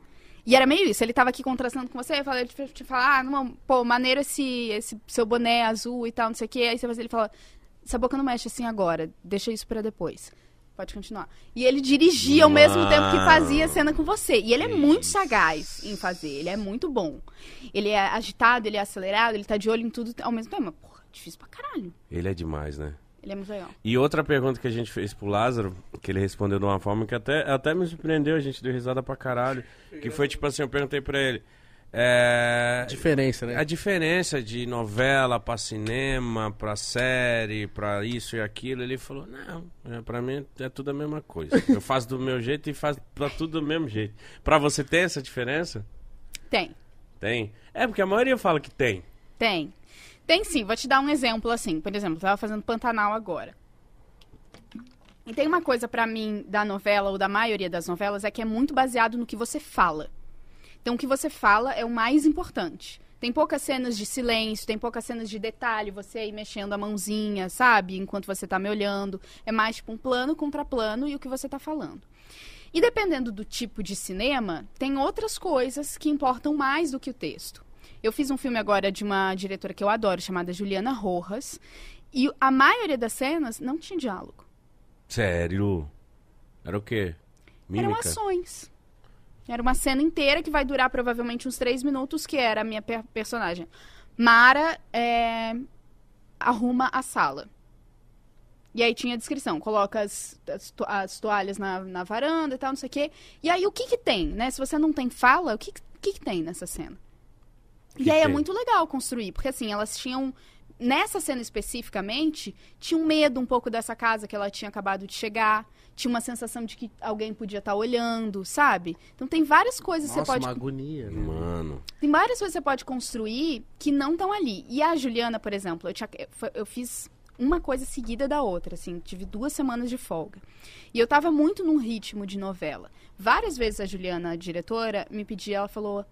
E era meio isso, ele tava aqui contrastando com você, ele te falar, ah, não, pô, maneiro esse, esse seu boné azul e tal, não sei o quê. Aí você faz- ele fala, essa boca não mexe assim agora, deixa isso pra depois. Pode continuar. E ele dirigia ao mesmo tempo que fazia a cena com você. E ele é muito sagaz em fazer, ele é muito bom. Ele é agitado, ele é acelerado, ele tá de olho em tudo ao mesmo tempo. Mas, porra, difícil pra caralho. Ele é demais, né? Ele é muito legal. E outra pergunta que a gente fez pro Lázaro, que ele respondeu de uma forma que até, até me surpreendeu, a gente deu risada pra caralho. Que foi tipo assim, eu perguntei pra ele. É, Diferença, né? a diferença de novela pra cinema, pra série, pra isso e aquilo, ele falou, não, é, pra mim é tudo a mesma coisa. Eu *laughs* faço do meu jeito e faço pra tudo do mesmo jeito. Pra você ter essa diferença? Tem, Tem. É, porque a maioria fala que tem. tem. Tem sim, vou te dar um exemplo assim. Por exemplo, eu tava fazendo Pantanal agora. E tem uma coisa pra mim da novela, ou da maioria das novelas, é que é muito baseado no que você fala. Então, o que você fala é o mais importante. Tem poucas cenas de silêncio, tem poucas cenas de detalhe, você aí mexendo a mãozinha, sabe? Enquanto você tá me olhando. É mais tipo um plano contra plano e o que você tá falando. E dependendo do tipo de cinema, tem outras coisas que importam mais do que o texto. Eu fiz um filme agora de uma diretora que eu adoro, chamada Juliana Rojas, e a maioria das cenas não tinha diálogo. Sério? Era o quê? Eram Mímica? ações. Era uma cena inteira que vai durar provavelmente uns três minutos, que era a minha per- personagem. Mara é, arruma a sala. E aí tinha a descrição, coloca as, as, to- as toalhas na, na varanda e tal, não sei o quê. E aí o que que tem, né? Se você não tem fala, o que, que- que, que tem nessa cena? que e aí é tem? muito legal construir, porque assim, elas tinham. Nessa cena especificamente, tinha um medo um pouco dessa casa que ela tinha acabado de chegar. Tinha uma sensação de que alguém podia estar olhando, sabe? Então tem várias coisas que Nossa, você pode uma agonia, né? Mano. tem várias coisas que você pode construir que não estão ali. E a Juliana, por exemplo, eu, tinha- eu fiz uma coisa seguida da outra, assim, tive duas semanas de folga. E eu tava muito num ritmo de novela. Várias vezes a Juliana, a diretora, me pedia, ela falou: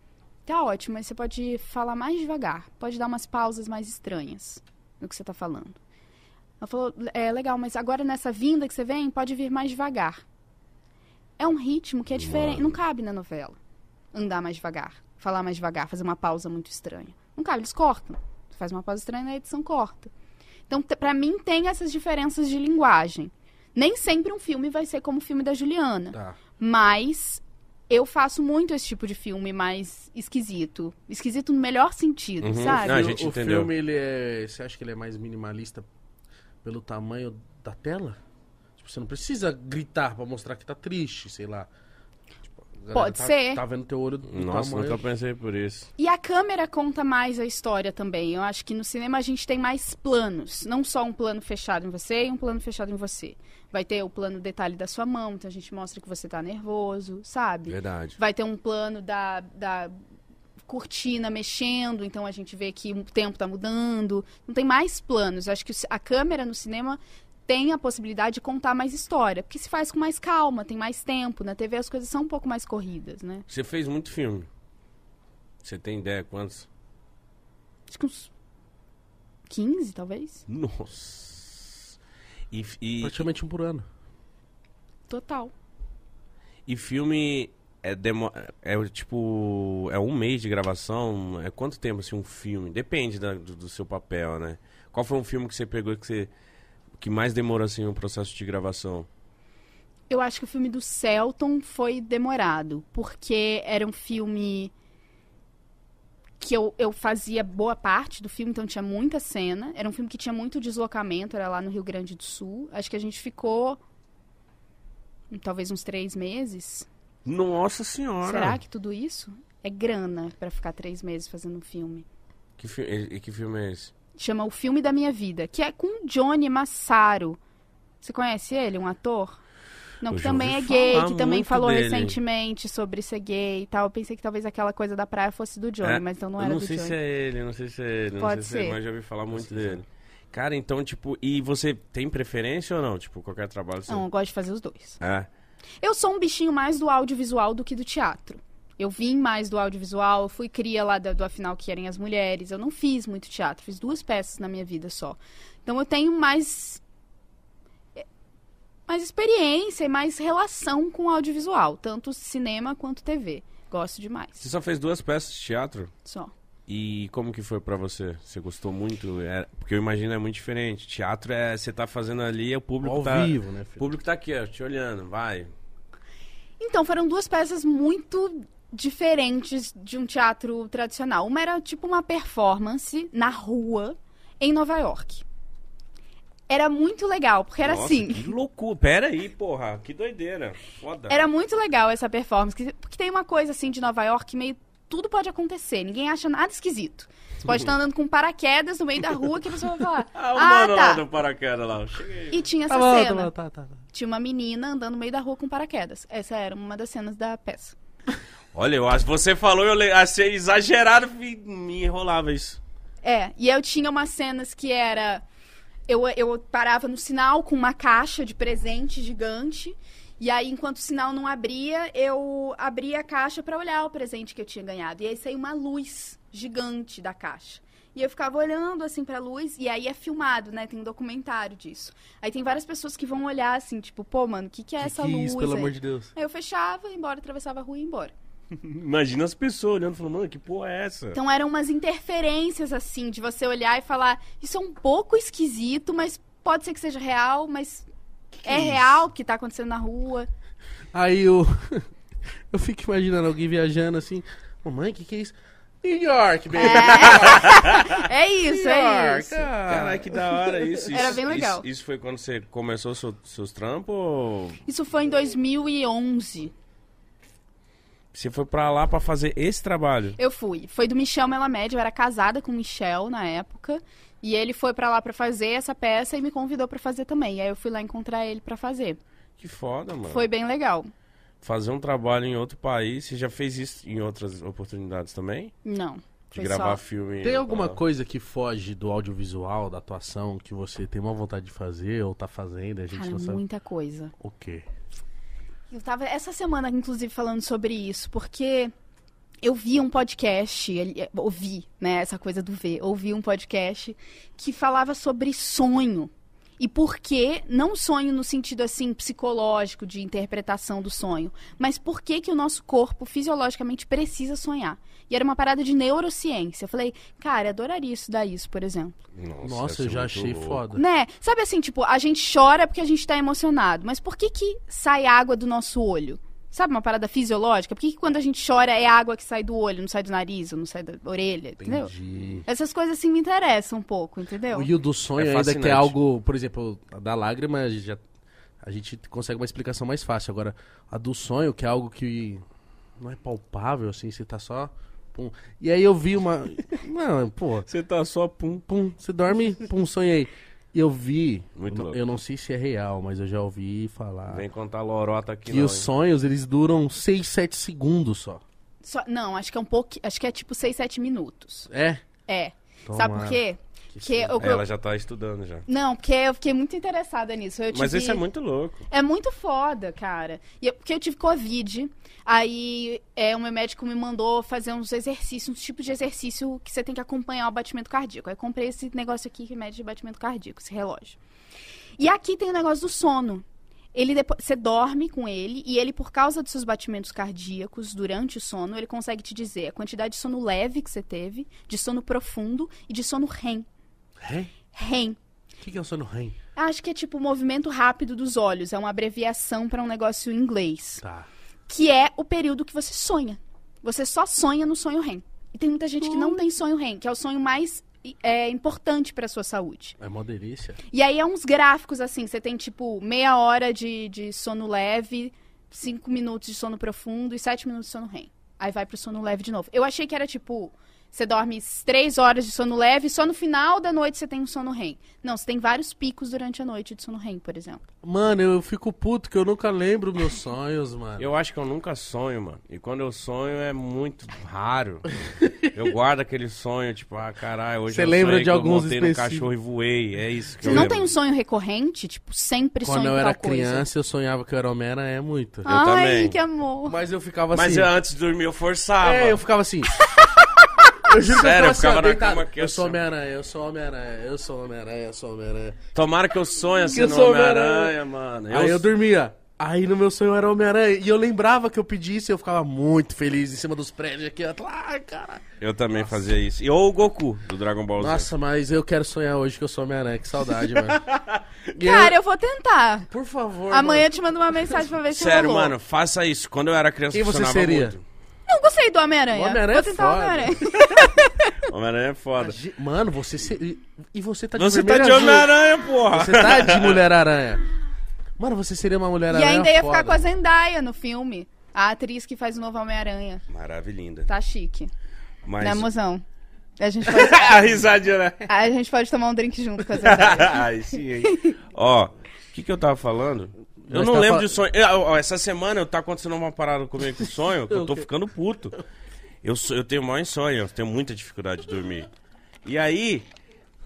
tá ótimo, mas você pode falar mais devagar, pode dar umas pausas mais estranhas no que você tá falando. Ela falou: é legal, mas agora nessa vinda que você vem, pode vir mais devagar. É um ritmo que é diferente, Mano. não cabe na novela. andar mais devagar, falar mais devagar, fazer uma pausa muito estranha. Não cabe, eles cortam. Faz uma pausa estranha na edição corta. Então, pra mim, tem essas diferenças de linguagem. Nem sempre um filme vai ser como o filme da Juliana. Tá. Mas eu faço muito esse tipo de filme mais esquisito. Esquisito no melhor sentido, Uhum. sabe? Não, a o- gente o entendeu. filme, ele é. Você acha que ele é mais minimalista pelo tamanho da tela? Tipo, você não precisa gritar pra mostrar que tá triste, sei lá. Tipo, Pode tá- ser. Tá vendo teu olho do Nossa, tamanho. nunca pensei por isso. E a câmera conta mais a história também. Eu acho que no cinema a gente tem mais planos. Não só um plano fechado em você e um plano fechado em você. Vai ter o plano detalhe da sua mão, então a gente mostra que você tá nervoso, sabe? Verdade. Vai ter um plano da, da cortina mexendo, então a gente vê que o tempo tá mudando. Não tem mais planos. Eu acho que a câmera no cinema tem a possibilidade de contar mais história, porque se faz com mais calma, tem mais tempo. Na TV as coisas são um pouco mais corridas, né? Você fez muito filme. Você tem ideia quantos? Acho que uns 15, talvez. Nossa. E, e, Praticamente um por ano. Total. e filme é, demo, é tipo. É um mês de gravação? É quanto tempo assim um filme? Depende da- do, do seu papel, né? Qual foi um filme que você pegou que você. que mais demorou assim o processo de gravação? Eu acho que o filme do Celton foi demorado, porque era um filme que eu, eu fazia boa parte do filme, então tinha muita cena. Era um filme que tinha muito deslocamento, era lá no Rio Grande do Sul. Acho que a gente ficou hum, talvez uns três meses. Nossa senhora! Será que tudo isso é grana pra ficar três meses fazendo um filme? Que, fi e, que filme é esse? Chama O Filme da Minha Vida, que é com Johnny Massaro. Você conhece ele, um ator? Não, Eu que também é gay, que também falou dele. recentemente sobre ser gay e tal. Eu pensei que talvez aquela coisa da praia fosse do Johnny, É, mas então não era não do sei Johnny. se é ele, não sei se é ele, não Pode sei se é ele, ser. mas já ouvi falar muito dele. Cara, então, tipo, e você tem preferência ou não? Tipo, qualquer trabalho você. Não, eu gosto de fazer os dois. É. Eu sou um bichinho mais do audiovisual do que do teatro. Eu vim mais do audiovisual, fui cria lá da- do Afinal Que Querem as Mulheres. Eu não fiz muito teatro, fiz duas peças na minha vida só. Então eu tenho mais. mais experiência e mais relação com o audiovisual, tanto cinema quanto TV. Gosto demais. Você só fez duas peças de teatro? Só. E como que foi pra você? Você gostou muito? É, porque eu imagino é muito diferente. Teatro é você tá fazendo ali, o público Ao tá. vivo, né, O público tá aqui, ó, te olhando, vai. Então, foram duas peças muito diferentes de um teatro tradicional. Uma era tipo uma performance na rua em Nova York. Era muito legal, porque era Nossa, assim. Que loucura. Pera aí, porra. Que doideira. Foda. Era muito legal essa performance, que- porque tem uma coisa assim de Nova York, meio tudo pode acontecer, ninguém acha nada esquisito. Você pode estar andando com paraquedas no meio da rua que a pessoa vai falar: *laughs* Ah, o "Ah, mano lá tá". do paraquedas lá. Cheguei. E tinha essa Tá bom, tá cena. tá, tá, tá. Tinha uma menina andando no meio da rua com paraquedas. Essa era uma das cenas da peça. *laughs* Olha, eu acho você falou, eu achei exagerado e me enrolava isso. É, e eu tinha umas cenas que era. Eu, eu parava no sinal com uma caixa de presente gigante. E aí, enquanto o sinal não abria, eu abria a caixa pra olhar o presente que eu tinha ganhado. E aí saiu uma luz gigante da caixa. E eu ficava olhando assim pra luz, e aí é filmado, né? Tem um documentário disso. Aí tem várias pessoas que vão olhar assim, tipo, pô, mano, o que, que é Que essa que é luz? isso, pelo aí? amor de Deus? Aí eu fechava, ia embora, atravessava a rua e ia embora. *laughs* Imagina as pessoas olhando e falando, mano, que porra é essa? Então eram umas interferências, assim, de você olhar e falar, isso é um pouco esquisito, mas pode ser que seja real, mas é isso? real o que tá acontecendo na rua. Aí eu. *laughs* eu fico imaginando alguém viajando assim. Mamãe, o que, que é isso? New York, baby! É *laughs* isso, New é York, isso. Caralho, que da hora isso. *laughs* Era Isso- bem legal. Isso, isso foi quando você começou seu- seus trampos ou Isso foi em 2011. você foi pra lá pra fazer esse trabalho? Eu fui. Foi do Michel Melamed, eu era casada com o Michel na época. E ele foi pra lá pra fazer essa peça e me convidou pra fazer também. Aí eu fui lá encontrar ele pra fazer. Que foda, mano. Foi bem legal. Fazer um trabalho em outro país, você já fez isso em outras oportunidades também? Não. De Foi gravar só- filme. Tem alguma coisa que foge do audiovisual, da atuação, que você tem uma vontade de fazer ou tá fazendo e a gente Cara, não sabe muita coisa. o quê? Eu tava essa semana, inclusive, falando sobre isso, porque eu vi um podcast, ele- ouvi, né, essa coisa do ver, ouvi um podcast que falava sobre sonho. E por que, não sonho no sentido assim psicológico de interpretação do sonho, mas por que que o nosso corpo fisiologicamente precisa sonhar? E era uma parada de neurociência. Eu falei, cara, eu adoraria estudar isso, por exemplo. Nossa, eu essa é já muito achei louco. foda. Né? Sabe assim, tipo, a gente chora porque a gente tá emocionado, mas por que que sai água do nosso olho? Sabe uma parada fisiológica? Por que, que quando a gente chora é água que sai do olho, não sai do nariz, ou não sai da orelha, entendeu? Entendi. Essas coisas assim me interessam um pouco, entendeu? E o do sonho É ainda que é algo, por exemplo, a da lágrima já a gente consegue uma explicação mais fácil. Agora, a do sonho, que é algo que não é palpável, assim, você tá só. Pum. E aí eu vi uma. *laughs* Não, pô, Você tá só pum. pum, você dorme, pum, sonhei. Eu vi. Muito eu, eu não sei se é real, mas eu já ouvi falar. Vem contar lorota aqui que não, os hein? sonhos, eles duram 6, 7 segundos só. Só- não, acho que é um pouco. Acho que é tipo 6, 7 minutos. É? É. Sabe por quê? Que Que sim. eu, É, Ela já tá estudando já. Não, porque eu fiquei muito interessada nisso. Eu Mas tive- isso é muito louco. É muito foda, cara. E eu- porque eu tive Covid, aí é, o meu médico me mandou fazer uns exercícios, uns tipos de exercício que você tem que acompanhar o batimento cardíaco. Aí comprei esse negócio aqui que mede batimento cardíaco, esse relógio. E aqui tem o negócio do sono. Ele depois, você dorme com ele e ele, por causa dos seus batimentos cardíacos durante o sono, ele consegue te dizer a quantidade de sono leve que você teve, de sono profundo e de sono REM. REM? REM. O que, que é o sono REM? Acho que é tipo o movimento rápido dos olhos, é uma abreviação para um negócio em inglês Tá. Que é o período que você sonha. Você só sonha no sonho REM. E tem muita gente que não tem sonho REM, que é o sonho mais é, importante para sua saúde. É mó delícia. E aí é uns gráficos assim, você tem tipo meia hora de, de sono leve, cinco minutos de sono profundo e sete minutos de sono REM. Aí vai pro sono leve de novo. Eu achei que era tipo, você dorme três horas de sono leve e só no final da noite você tem um sono REM. Não, você tem vários picos durante a noite de sono REM, por exemplo. Mano, eu fico puto que eu nunca lembro meus sonhos, mano. Eu acho que eu nunca sonho, mano. E quando eu sonho é muito raro. *laughs* eu guardo aquele sonho, tipo, ah, caralho, hoje Você eu lembra sonhei de que alguns eu montei no específicos. cachorro e voei. É isso que Você eu não lembro. tem um sonho recorrente? Tipo, sempre Quando sonho eu com era tal coisa? criança, eu sonhava que eu era Homem-Aranha muito. Eu Ai, também. que amor. Mas eu ficava Mas assim. eu, antes de dormir eu forçava. É, eu ficava assim. Eu juro Sério, eu que eu ficava na assim, deitado. cama aqui, Eu sou assim. Homem-Aranha, eu sou Homem-Aranha, eu sou Homem-Aranha, eu sou Homem-Aranha. Tomara que eu sonhe assim eu no sou Homem-Aranha, mano. Aí eu dormia. Aí no meu sonho era Homem-Aranha. E eu lembrava que eu pedisse e eu ficava muito feliz em cima dos prédios aqui. Ah, cara. Eu também fazia isso. E ou o Goku, do Dragon Ball Z. Nossa, mas eu quero sonhar hoje que eu sou Homem-Aranha. Que saudade, mano. *laughs* E Cara, eu- eu vou tentar. Por favor. Amanhã eu mano. te mando uma mensagem pra ver se Sério, rolou. mano, faça isso. Quando eu era criança, Quem você seria? muito. Não gostei do Homem-Aranha. O Homem-Aranha Vou é tentar o foda. Homem-Aranha. *laughs* Homem-Aranha é foda. Mano, você. se- E você tá de Você tá de. Homem-Aranha, porra. Você tá de *laughs* Mulher-Aranha. Mano, você seria uma E Mulher-Aranha. ainda ia ficar foda. com a Zendaya no filme. A atriz que faz o novo Homem-Aranha. Maravilhinda. Tá chique. Mas... Né, mozão? A gente, *laughs* pode, a risadinha, né? a gente pode tomar um drink junto com a Zendaya. Ai, sim, hein? Ó, o que que eu tava falando? Eu não tá lembro fal- de sonho. Eu- essa semana eu tá acontecendo uma parada comigo com sonho que eu *laughs* tô ficando puto. Eu, eu tenho maior sonho, eu tenho muita dificuldade de dormir. E aí,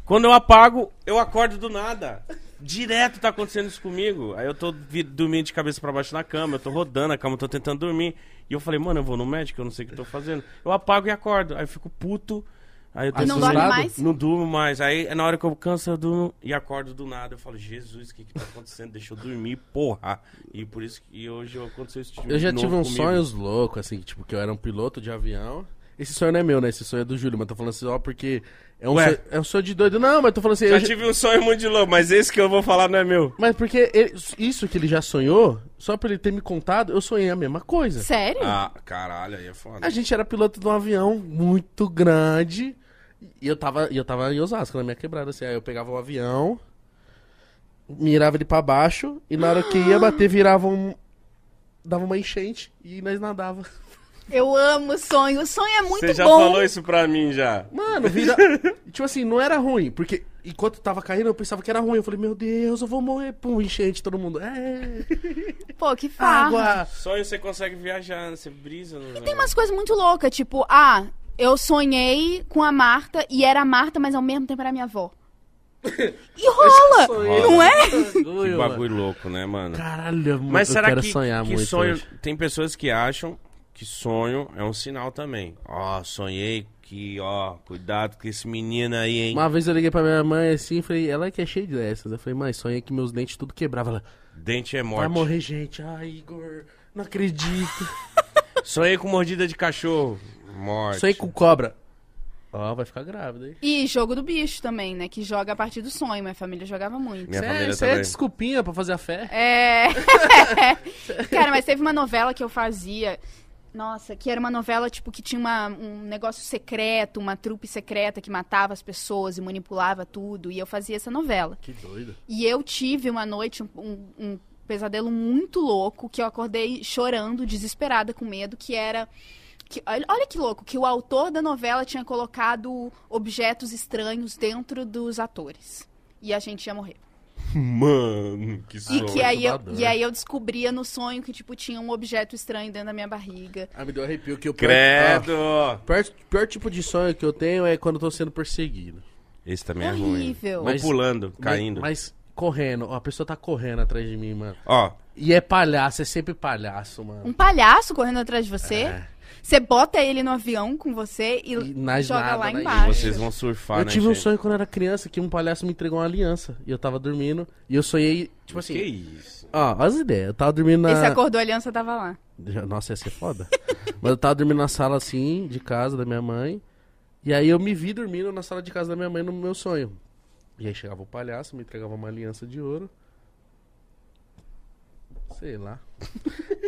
quando eu apago, eu acordo do nada. Direto tá acontecendo isso comigo. Aí eu tô dormindo de cabeça pra baixo na cama, eu tô rodando a cama, eu tô tentando dormir. E eu falei, mano, eu vou no médico, eu não sei o que eu tô fazendo. Eu apago e acordo. Aí eu fico puto. Aí eu tô não dorme mais? não durmo mais. Aí na hora que eu canso, eu durmo e acordo do nada. Eu falo, Jesus, o que que tá acontecendo? Deixa eu dormir, porra. E por isso que hoje aconteceu isso de Eu já tive uns comigo. sonhos loucos, assim, tipo, que eu era um piloto de avião. Esse sonho não é meu, né? Esse sonho é do Júlio, mas tô falando assim, ó, porque é um, Ué. sonho, é um sonho de doido. Não, mas tô falando assim. Já eu já- tive um sonho muito de louco, mas esse que eu vou falar não é meu. Mas porque ele- isso que ele já sonhou, só pra ele ter me contado, eu sonhei a mesma coisa. Sério? Ah, caralho, aí é foda. A gente era piloto de um avião muito grande. E eu tava, e eu tava em Osasco, na minha quebrada, assim. Aí eu pegava o avião, mirava ele pra baixo, e na hora que ia bater, virava um. Dava uma enchente e nós nadava. Eu amo sonho. O sonho é muito Você já bom. falou isso pra mim já. Mano, vira. *laughs* tipo assim, não era ruim, porque enquanto tava caindo, eu pensava que era ruim. Eu falei, meu Deus, eu vou morrer. Pum, enchente, todo mundo. É. *laughs* Pô, que farra. Água. Sonho você consegue viajar, você brisa no Tem umas coisas muito loucas, tipo, ah, eu sonhei com a Marta e era a Marta, mas ao mesmo tempo era a minha avó. *laughs* E rola, Sonhei. não é? Que Bagulho, mano. louco, né, mano? Caralho, Mas eu será quero que, sonhar que muito. sonho. hoje. Tem pessoas que acham que sonho é um sinal também. Ó, sonhei que, ó, cuidado com esse menino aí, hein? Uma vez eu liguei pra minha mãe assim, falei, ela que é cheia dessas. Eu falei, mãe, sonhei que meus dentes tudo quebrava. Ela, Dente é vai morte. morrer gente. Ai, Igor, não acredito. *laughs* Sonhei com mordida de cachorro. Morte. sonhei com cobra. Ó, vai ficar grávida, hein? E jogo do bicho também, né? Que joga a partir do sonho. Minha família jogava muito. Minha Cê é- família cê é também. desculpinha pra fazer a fé. É. *laughs* Cara, mas teve uma novela que eu fazia. Nossa, que era uma novela, tipo, que tinha uma- um negócio secreto, uma trupe secreta que matava as pessoas e manipulava tudo. E eu fazia essa novela. Que doido. E eu tive uma noite, um, um- um pesadelo muito louco, que eu acordei chorando, desesperada, com medo, que era. Que- olha, que louco, que o autor da novela tinha colocado objetos estranhos dentro dos atores. E a gente ia morrer. Mano, que E sonho. que aí, eu, e aí eu descobria no sonho que, tipo, tinha um objeto estranho dentro da minha barriga. Ah, me deu arrepio que eu Credo! O pior, pior tipo de sonho que eu tenho é quando eu tô sendo perseguido. Esse também é ruim. Horrível. Ou Mas- pulando, caindo. Mas correndo, ó, a pessoa tá correndo atrás de mim, mano. Ó, E é palhaço, é sempre palhaço, mano. Um palhaço correndo atrás de você. É. Você bota ele no avião com você e, E na joga nada, lá na embaixo. vocês vão surfar, eu né, tive um gente? sonho quando eu era criança que um palhaço me entregou uma aliança. E eu tava dormindo. E eu sonhei, tipo assim. Que isso? Ó, olha as ideias. Eu tava dormindo na. E você acordou, a aliança tava lá. Nossa, ia ser foda. *laughs* Mas eu tava dormindo na sala assim, de casa da minha mãe. E aí eu me vi dormindo na sala de casa da minha mãe no meu sonho. E aí chegava o palhaço, me entregava uma aliança de ouro. Sei lá.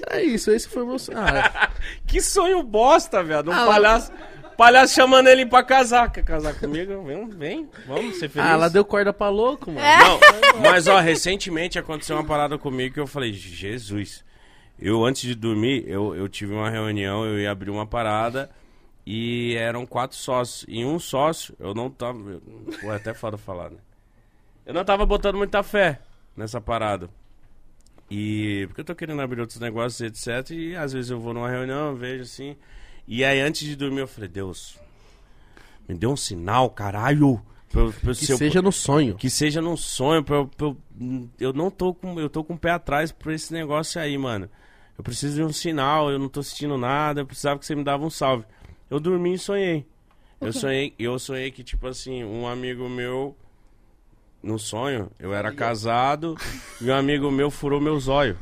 Era *laughs* isso, esse foi o meu sonho. Ah, *laughs* Que sonho bosta, velho. Um Ah, palhaço, palhaço chamando ele pra casar. Quer casar comigo? Vem, vem. Vamos ser felizes. ah, ela deu corda pra louco, mano. Não, mas ó, recentemente aconteceu uma parada comigo que eu falei, Jesus. Eu, antes de dormir, eu, eu tive uma reunião, eu ia abrir uma parada e eram quatro sócios. E um sócio, eu não tava. Pô, é até foda falar, né? Eu não tava botando muita fé nessa parada. E. Porque eu tô querendo abrir outros negócios, etc. E às vezes eu vou numa reunião, eu vejo assim. E aí, antes de dormir, eu falei, Deus, me dê um sinal, caralho. Pra, pra Que ser- seja no sonho. que seja num sonho, pra, eu- pra eu, eu não tô com. Eu tô com o pé atrás por esse negócio aí, mano. Eu preciso de um sinal, eu não tô sentindo nada, eu precisava que você me dava um salve. Eu dormi e sonhei. Eu sonhei, eu sonhei que, tipo assim, um amigo meu, no sonho, eu era casado *laughs* e um amigo meu furou meu zóio.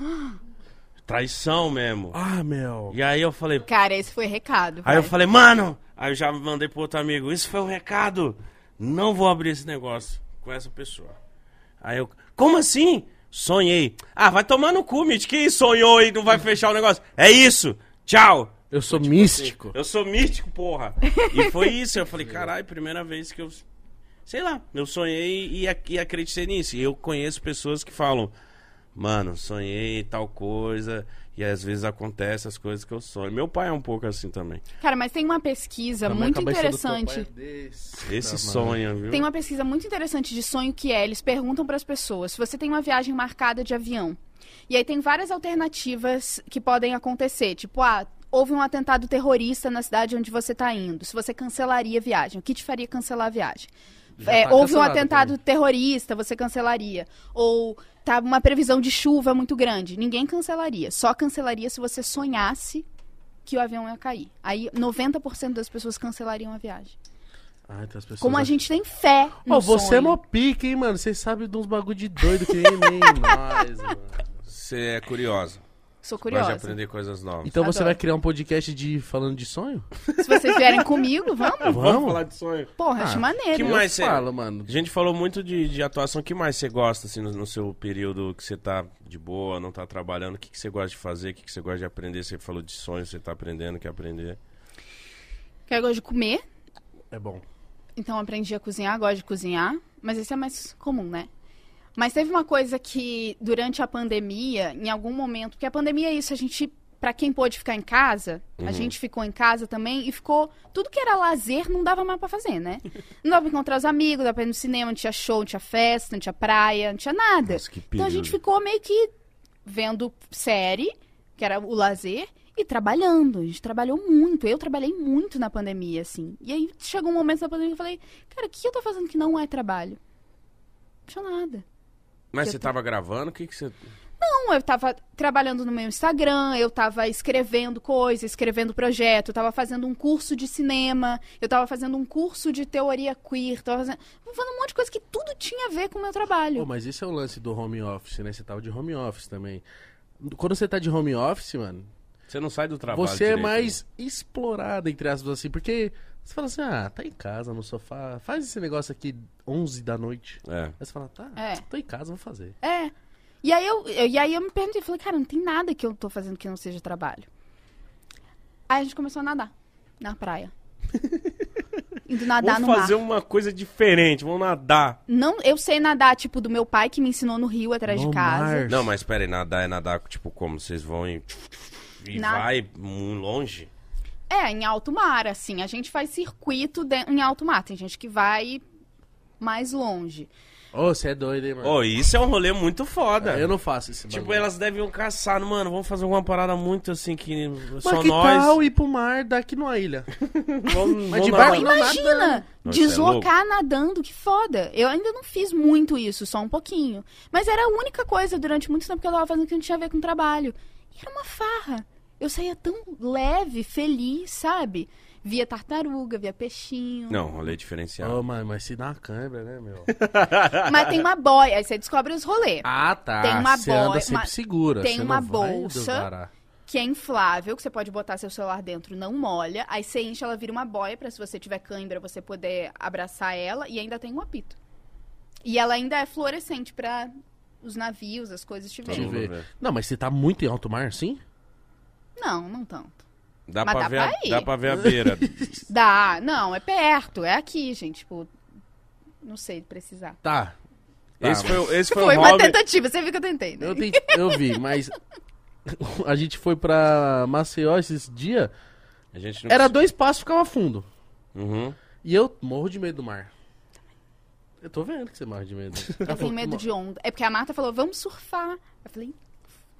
Traição mesmo. Ah, meu. E aí eu falei, Cara, esse foi recado. Aí eu falei, mano, aí eu já mandei pro outro amigo, isso foi um recado. Não vou abrir esse negócio com essa pessoa. Aí eu, como assim? Sonhei. Ah, vai tomar no cu, Mitch. Que sonhou e não vai fechar o negócio? É isso. Tchau. Eu sou místico. Eu sou místico, porra. E foi isso. Eu falei, caralho, primeira vez que eu. Sei lá, eu sonhei e, e acreditei nisso. E eu conheço pessoas que falam, mano, sonhei tal coisa. E às vezes acontece as coisas que eu sonho. Meu pai é um pouco assim também. Cara, mas tem uma pesquisa muito interessante. é desse Esse sonho, viu? Tem uma pesquisa muito interessante de sonho que é, eles perguntam para as pessoas, se você tem uma viagem marcada de avião. E aí tem várias alternativas que podem acontecer, tipo, ah, houve um atentado terrorista na cidade onde você está indo. Se você cancelaria a viagem, o que te faria cancelar a viagem? É, tá houve um atentado também. terrorista, você cancelaria. Ou tá uma previsão de chuva muito grande, ninguém cancelaria. Só cancelaria se você sonhasse que o avião ia cair. Aí 90% das pessoas cancelariam a viagem. Tem as pessoas Como a gente tem fé no Ó, você é sonho. mó pique, hein, mano? Você sabe de uns bagulho de doido que nem, nem *laughs* nós, mano. Você é curiosa. Sou curiosa. de aprender coisas novas. Então você Adoro. vai criar um podcast de falando de sonho? Se vocês vierem comigo, vamos. Vamos? falar de sonho. Porra, acho Ah, maneiro. que mais cê- falo, mano. A gente falou muito de, de atuação. O que mais você gosta, assim, no, no seu período que você tá de boa, não tá trabalhando? O que, que você gosta de fazer? O que, que você gosta de aprender? Você falou de sonho, você tá aprendendo, quer aprender. Eu gosto de comer, É bom. então aprendi a cozinhar, gosto de cozinhar. Mas esse é mais comum, né? Mas teve uma coisa que, durante a pandemia, em algum momento... Porque a pandemia é isso, a gente... Pra quem pôde ficar em casa, a gente ficou em casa também e ficou... Tudo que era lazer não dava mais pra fazer, né? Não dava pra encontrar os amigos, não dava pra ir no cinema, não tinha show, não tinha festa, não tinha praia, não tinha nada. Nossa, que Então a gente ficou meio que vendo série, que era o lazer, e trabalhando. A gente trabalhou muito. Eu trabalhei muito na pandemia, assim. E aí chegou um momento da pandemia que eu falei, cara, o que eu tô fazendo que não é trabalho? Não tinha nada. Mas você tô- tava gravando? O que, que você. Não, eu tava trabalhando no meu Instagram, eu tava escrevendo coisa, escrevendo projeto, eu tava fazendo um curso de cinema, eu tava fazendo um curso de teoria queer, tava fazendo, fazendo um monte de coisa que tudo tinha a ver com o meu trabalho. Pô, mas esse é o lance do home office, né? Você tava de home office também. Quando você tá de home office, mano, Você não sai do trabalho. você é direito, mais explorado, entre aspas, assim, porque você fala assim, ah, tá em casa, no sofá, faz esse negócio aqui 11 da noite. É. Aí você fala, tá, É. tô em casa, vou fazer. É. E aí eu, eu- e aí eu me perguntei, falei, cara, não tem nada que eu tô fazendo que não seja trabalho. Aí a gente começou a nadar na praia. *laughs* Indo nadar Vamos no mar. fazer uma coisa diferente, vamos nadar. Não, eu sei nadar, tipo, do meu pai que me ensinou no rio atrás No de casa. mar. Não, mas pera aí, nadar é nadar, tipo, como? Vocês vão e, e Na- vai muito longe? É, em alto mar, assim. A gente faz circuito de- em alto mar. Tem gente que vai mais longe. Ô, você é doido, hein, mano? Ô, isso é um rolê muito foda. eu não faço esse Tipo, bagulho. elas deviam caçar, mano, vamos fazer alguma parada muito assim que Mas só que nós. tal ir pro mar daqui numa ilha? *laughs* Vamos, Mas de barco Imagina, nadando. É deslocar nadando, que foda. Eu ainda não fiz muito isso, só um pouquinho. Mas era a única coisa durante muito tempo que eu tava fazendo que não tinha a ver com trabalho. E era uma farra. Eu saía tão leve, feliz, sabe? Via tartaruga, via peixinho. Não, rolê diferenciado. Ô, mano, mas se dá uma câimbra, né, meu? *laughs* Mas tem uma boia, aí você descobre os rolês. ah, tá. Tem uma Você anda boia- sempre uma- segura. tem uma bolsa. que é inflável, que você pode botar seu celular dentro, não molha. Aí você enche, ela vira uma boia pra se você tiver cãibra, você poder abraçar ela. E ainda tem um apito. E ela ainda é fluorescente pra os navios, as coisas te verem. Não, mas você tá muito em alto mar, sim? Não, não tanto. Dá, Mas pra dá ver pra a, ir. dá pra ver a beira. *laughs* Dá, não, é perto, é aqui, gente. Tipo, não sei precisar. Tá. Tá, esse foi, o- esse foi, Foi o uma hobby. tentativa, você viu que eu tentei, né? Eu, tentei- eu vi, mas *laughs* a gente foi pra Maceió esses dias. A gente não Era dois passos ficava fundo. Uhum. E eu morro de medo do mar. Eu tô vendo que você morre de medo. Eu tenho medo de onda. É porque a Marta falou, vamos surfar. Eu falei,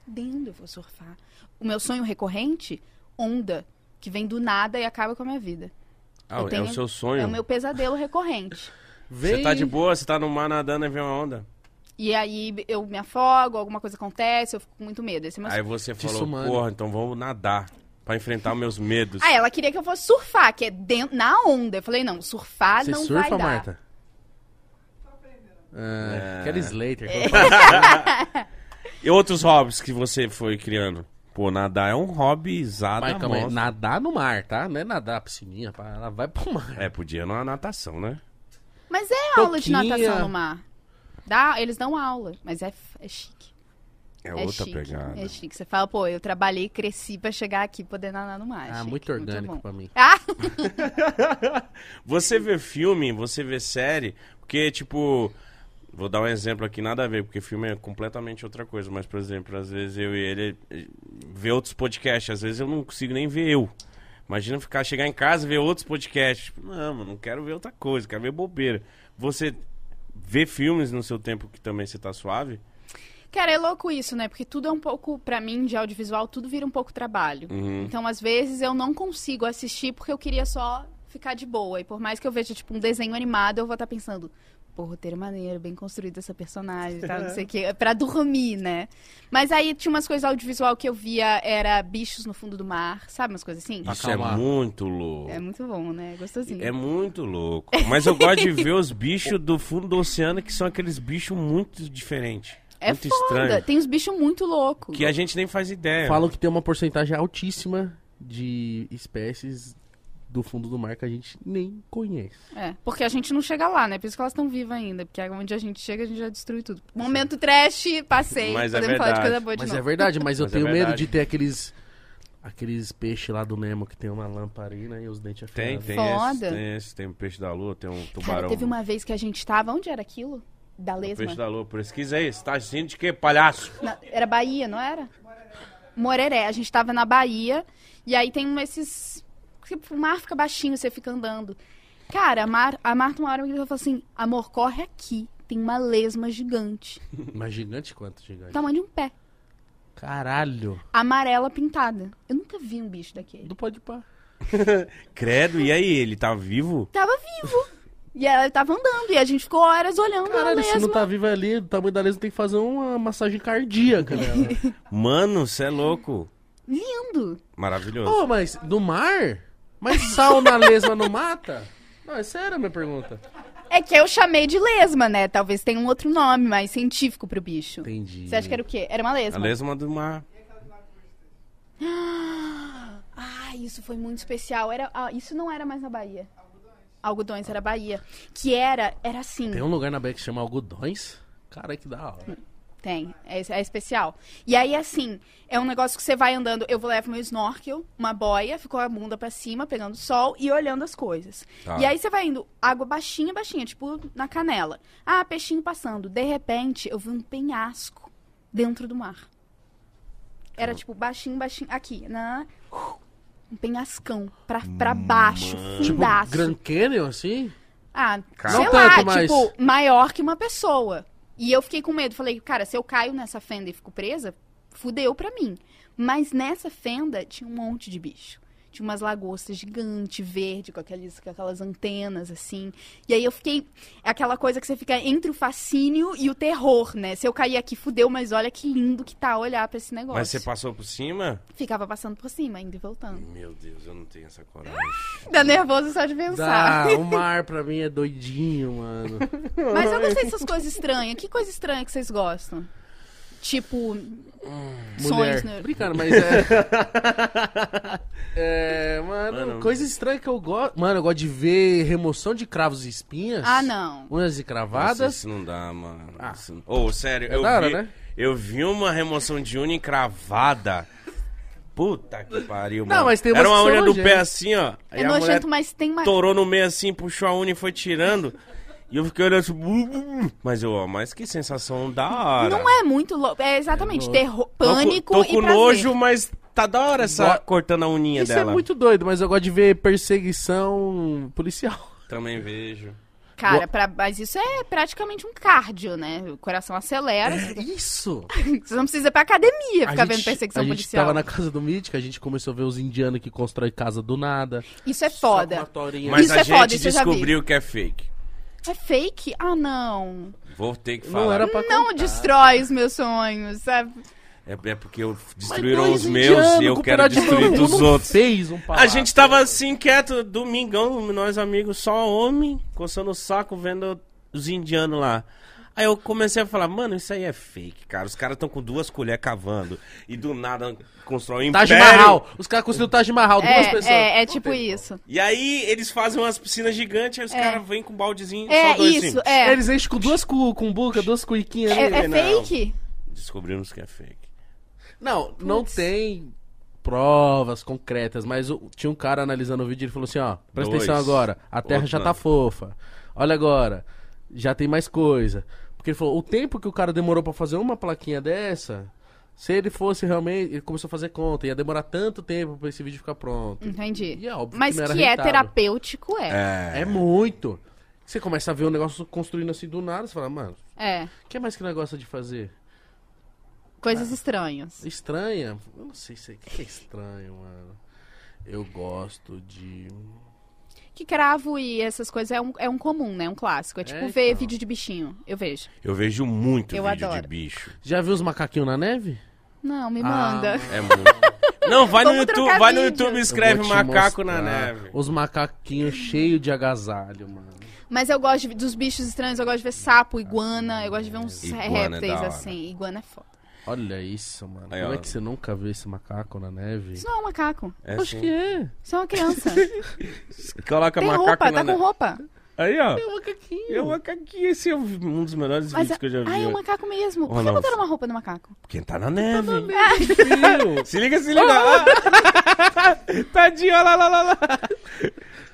fudendo, eu vou surfar. O meu sonho recorrente, onda, que vem do nada e acaba com a minha vida. Ah, Eu é tenho- o seu sonho. É o meu pesadelo recorrente. Vem... *laughs* Você tá de boa, você tá no mar nadando e vem uma onda. E aí eu me afogo, alguma coisa acontece, eu fico com muito medo. Esse é meu Aí sonho. você falou, sumando. porra, então vamos nadar. Pra enfrentar meus medos. Ah, ela queria que eu fosse surfar, que é dentro, na onda. Eu falei, não, surfar Você não surfa, vai dar. Marta? Ah, É. Kelly Slater. *laughs* *laughs* E outros hobbies que você foi criando? Pô, nadar é um hobby exato. Mas calma aí, nadar no mar, tá? Não é nadar piscininha, pá, ela vai pro mar. É, podia numa natação, né? Mas é aula de Toquinha. natação no mar. Dá, eles dão aula, mas é, f- é chique. É, É, outra chique. pegada. É chique. Você fala, pô, eu trabalhei, cresci pra chegar aqui e poder nadar no mar. Ah, chique, muito orgânico bom. pra mim. Ah, *laughs* Você vê filme, você vê série, porque, tipo, vou dar um exemplo aqui, nada a ver, porque filme é completamente outra coisa, mas, por exemplo, às vezes eu e ele eh, vê outros podcasts, às vezes eu não consigo nem ver eu. Imagina ficar, chegar em casa e ver outros podcasts. Tipo, não, mano, não quero ver outra coisa, quero ver bobeira. Você vê filmes no seu tempo que também você tá suave? Cara, é louco isso, né? Porque tudo é um pouco, pra mim, de audiovisual, tudo vira um pouco trabalho. Uhum. Então, às vezes, eu não consigo assistir porque eu queria só ficar de boa. E por mais que eu veja, tipo, um desenho animado, eu vou estar pensando, pô, roteiro maneiro, bem construído essa personagem e tal, não sei o quê. É pra dormir, né? Mas aí tinha umas coisas audiovisual que eu via, era bichos no fundo do mar, sabe? Umas coisas assim. Isso é acalmar. muito louco. É muito bom, né? É Gostosinho. É muito louco. Mas eu gosto de ver os bichos do fundo do oceano, que são aqueles bichos muito diferentes. É muito foda. estranhos. Tem uns bichos muito loucos. Que a gente nem faz ideia. Falam que tem uma porcentagem altíssima de espécies do fundo do mar que a gente nem conhece. É, porque a gente não chega lá, né? Por isso que elas estão vivas ainda. Porque onde a gente chega, a gente já destrui tudo. Momento trash, passei. Mas é Podemos falar de verdade. coisa boa de Mas novo. é verdade, mas eu Mas é tenho medo verdade. de ter aqueles aqueles peixes lá do Nemo que tem uma lamparina e os dentes Tem, afiados. tem Foda. esse, tem esse, tem o peixe da lua, tem um Cara, tubarão. teve uma vez que a gente tava. Onde era aquilo? Da O Lesma? peixe da lua, pesquisa aí, você tá assistindo de quê, palhaço? Na- era Bahia, não era? Moreré. A gente tava na Bahia. E aí tem um- esses. O mar fica baixinho, você fica andando. Cara, a, Mar, a Marta uma hora me falou assim: amor, corre aqui. Tem uma lesma gigante. *laughs* Mas gigante quanto gigante? Tamanho de um pé. Caralho. Amarela pintada. Eu nunca vi um bicho daquele. Não pode pá. *laughs* Credo, e aí, ele tá vivo? Tava vivo. E ela tava andando e a gente ficou horas olhando a Caralho, se não tá viva ali, o tamanho da lesma tem que fazer uma massagem cardíaca nela. *laughs* Mano, você é louco. Lindo. Maravilhoso. Ô, mas no mar? Mas sal na lesma não mata? Não, é sério a minha pergunta. É que eu chamei de lesma, né? Talvez tenha um outro nome mais científico pro bicho. Entendi. Você acha que era o quê? Era uma A lesma. lesma do mar. *gasps* Ah, isso foi muito especial. Era, ah, isso não era mais na Bahia. Algodões era Bahia. Que era, era assim. Tem um lugar na Bahia que chama algodões? Cara, que da hora. Tem, é, é especial. E aí, assim, é um negócio que você vai andando. Eu vou levar meu snorkel, uma boia, ficou a bunda pra cima, pegando sol e olhando as coisas. Tá. E aí você vai indo, água baixinha, baixinha, tipo na canela. Ah, peixinho passando. De repente, eu vi um penhasco dentro do mar. Era tipo baixinho, baixinho. Aqui, na. Um penhascão pra, pra baixo, Tipo, fundaço. Grand Canyon, assim? Ah, Cara. sei Não lá, tanto, mas- tipo, maior que uma pessoa. E eu fiquei com medo. Falei, cara, se eu caio nessa fenda e fico presa, fudeu pra mim. Mas nessa fenda tinha um monte de bicho. Tinha umas lagostas gigantes, verde, com aquelas, com aquelas antenas, assim. E aí eu fiquei. É aquela coisa que você fica entre o fascínio e o terror, né? Se eu cair aqui, fudeu, mas olha que lindo que tá olhar pra esse negócio. Mas você passou por cima? Ficava passando por cima, indo e voltando. Meu Deus, eu não tenho essa coragem. *laughs* Dá nervoso só de pensar. Dá, o mar pra mim é doidinho, mano. *laughs* Mas eu gostei dessas coisas estranhas. Que coisa estranha que vocês gostam? Tipo, sonhos, Mulher. né? Brincando, mas é. *laughs* É, mano, Mano. coisa estranha que eu gosto. Mano, eu gosto de ver remoção de cravos e espinhas. Ah, não. Unhas e Nossa, cravadas. isso não dá, mano. Ah. Isso- Ô, sério, É eu, hora, vi, né? eu vi uma remoção de unha encravada. Puta que pariu, Não, mano. mas tem Era uma unha do pé assim, ó. É nojento, mas tem mais. torou no meio assim, puxou a unha e foi tirando. E eu fiquei olhando assim. Mas eu, ó, mas que sensação da hora. Não é muito louco. É exatamente. É terror, Tô pânico Tô e com prazer. nojo, mas tá da hora essa Go- cortando a uninha Isso dela. é muito doido, mas eu gosto de ver perseguição policial. Também vejo. Cara, pra- mas isso é praticamente um cardio, né? O coração acelera. É isso! *laughs* Você não precisa ir pra academia ficar gente- vendo perseguição a gente policial. tava na casa do Mítica, a gente começou a ver os indianos que constroem casa do nada. Isso é foda. Mas Isso a é gente foda, isso descobriu que é fake. É fake? Ah, não. Vou ter que Não falar. era pra Não contar. destrói os meus sonhos, sabe? É, é porque eu destruíram os meus indianos e eu quero destruir dos não outros. Fez um A palácio. gente tava assim quieto, domingão, nós amigos, só homem, coçando o saco, vendo os indianos lá. Aí eu comecei a falar, mano, isso aí é fake, cara. Os caras estão com duas colheres cavando e do nada constroem um Taj império. Mahal. Os caras construíram o Taj Mahal, duas É, pessoas. é, é Não tipo tem isso. E aí eles fazem umas piscinas gigantes, aí os É. caras vêm com um baldezinho, É só dois isso, assim. é. Eles enchem com duas cu, com buca, duas cuiquinhas É, ali. é não. fake? Descobrimos que é fake. Não, não Putz. tem provas concretas, mas o- tinha um cara analisando o vídeo e ele falou assim, ó, presta Dois. atenção agora, a Terra Outro já não. tá fofa. Olha agora, já tem mais coisa. Porque ele falou, o tempo que o cara demorou pra fazer uma plaquinha dessa, se ele fosse realmente, ele começou a fazer conta, ia demorar tanto tempo pra esse vídeo ficar pronto. Entendi. E é óbvio Mas que que, é rentável. terapêutico, é. É. É muito. Você começa a ver o negócio construindo assim do nada, você fala, mano, É. o que mais que gosta de fazer? Coisas estranhas. Estranha? Eu não sei se o que é estranho, mano. Eu gosto de. Que cravo e essas coisas é um, é um comum, né? Um clássico. É tipo É, ver então. vídeo de bichinho. Eu vejo. Eu vejo muito Eu vídeo adoro. de bicho. Já viu os macaquinhos na neve? Não, me Ah, manda. É muito. Não, vai no Vamos YouTube, trocar vai no. YouTube e escreve macaco na neve. Os macaquinhos cheios de agasalho, mano. Mas eu gosto de- dos bichos estranhos. Eu gosto de ver sapo, iguana. Eu gosto de ver uns Iguana é répteis assim. Iguana é foda. Olha isso, mano. Aí, Como ó. é que você nunca viu esse macaco na neve? Isso não é um macaco. É Acho assim. que é. Isso é uma criança. *laughs* Coloca Tem macaco roupa, na tá com neve. roupa. Aí, ó. É um macaquinho. É um macaquinho. Esse é um dos melhores Mas, vídeos que eu já vi. ah, é um macaco mesmo. Por Oh, que não. botaram uma roupa no macaco? Quem tá na neve. Filho. *laughs* Se liga, se liga. Ah. *laughs* Tadinho, olha lá, lá, lá, lá.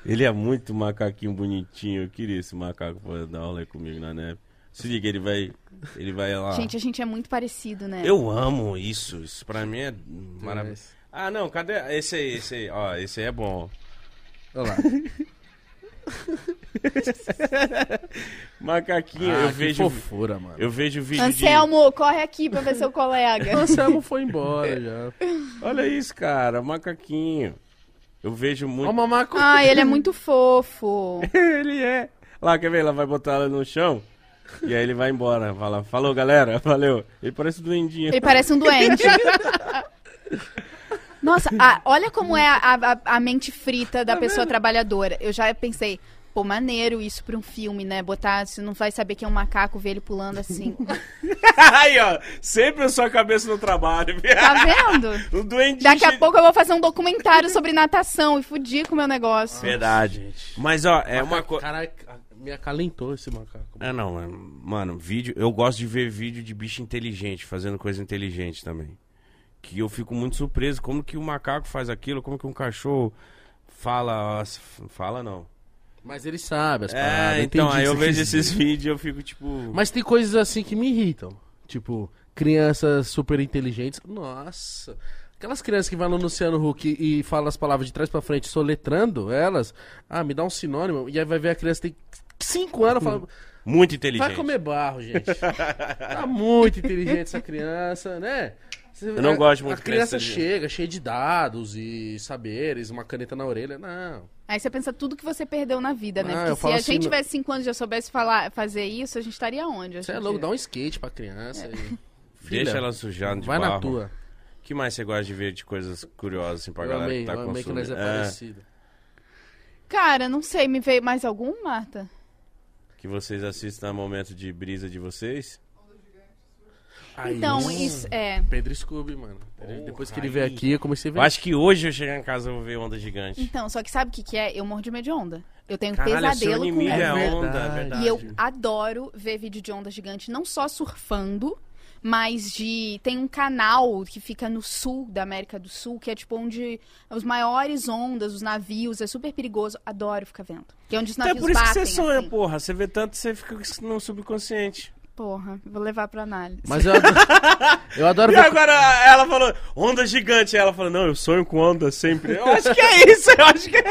Ele é muito macaquinho bonitinho. Eu queria esse macaco pra dar aula aí comigo na neve. Se liga, ele vai. Ele vai lá. Gente, a gente é muito parecido, né? Eu amo isso. Isso pra mim é maravilhoso. Ah, não, cadê? Esse aí, esse aí. Ó, esse aí é bom. Olha lá. *laughs* Macaquinho, Ah, eu que vejo. fofura, mano. Eu vejo vídeo Anselmo, corre aqui pra ver seu colega. *laughs* Anselmo foi embora já. de. Olha isso, cara. Macaquinho. Eu vejo Ó, muito. o mamaco. Ai, ele é muito *laughs* fofo. ele é. Lá, quer ver? Ela vai botar ela no chão. E aí ele vai embora. Fala, falou, galera. *laughs* Valeu. Ele parece um duendinho. Ele parece um doente. *laughs* Nossa, a- olha como é a, a- a mente frita da pessoa trabalhadora. Eu já pensei, pô, maneiro isso pra um filme, né? Botar, você não vai saber que é um macaco, ver ele pulando assim. *laughs* aí, ó. Sempre a sua cabeça no trabalho. Tá vendo? o duendinho. Daqui a pouco eu vou fazer um documentário sobre natação e fudir com o meu negócio. Verdade. Mas, ó, é uma coisa. Me acalentou esse macaco. É, não, mano. Mano, vídeo. Eu gosto de ver vídeo de bicho inteligente, fazendo coisa inteligente também. Que eu fico muito surpreso. Como que o macaco faz aquilo? Como que um cachorro fala. Fala não. Mas ele sabe as É, paradas. então, aí eu vejo dizer. esses vídeos e eu fico tipo. Mas tem coisas assim que me irritam. Tipo, crianças super inteligentes. Nossa. Aquelas crianças que vão no Luciano Huck e falam as palavras de trás pra frente soletrando elas. Ah, me dá um sinônimo. E aí vai ver a criança tem 5 anos fala. Muito inteligente. Vai comer barro, gente. tá *laughs* muito inteligente essa criança, né? Você- Eu não a- gosto muito A de criança chega cheia de dados e saberes, uma caneta na orelha. Não. Aí você pensa tudo que você perdeu na vida, né? Ah, Porque se a assim, gente tivesse cinco anos e já soubesse falar, fazer isso, a gente estaria onde? Você é louco, dá um skate pra criança. E... *laughs* Deixa Filha, ela sujar de Vai barro. na tua. O que mais você gosta de ver de coisas curiosas assim pra Eu galera amei, que tá eu amei que consumindo? nós é, É, parecido. Cara, não sei, me veio mais algum, Marta? Que vocês assistem no momento de brisa de vocês? Aí, Então, isso é. Pedro Scooby, mano. Depois que ele veio aqui, eu comecei a ver. Eu acho que hoje eu chegar em casa eu vou ver onda gigante. Então, só que sabe o que, que é? Eu morro de medo de onda. Eu tenho Caralho, seu pesadelo com inimigo é onda. é verdade. E eu adoro ver vídeo de onda gigante, não só surfando, mas de. Tem um canal que fica no sul da América do Sul, que é tipo onde os maiores ondas, os navios, é super perigoso. Adoro ficar vendo. Que é onde os Então é navios por isso que batem. você sonha, assim. porra. Você vê tanto, você fica no subconsciente. Porra, vou levar pra análise. Mas eu adoro, *laughs* eu adoro E ver. agora ela falou, onda gigante. Aí ela falou, não, eu sonho com onda sempre. Eu acho que é *laughs* isso, eu acho que é.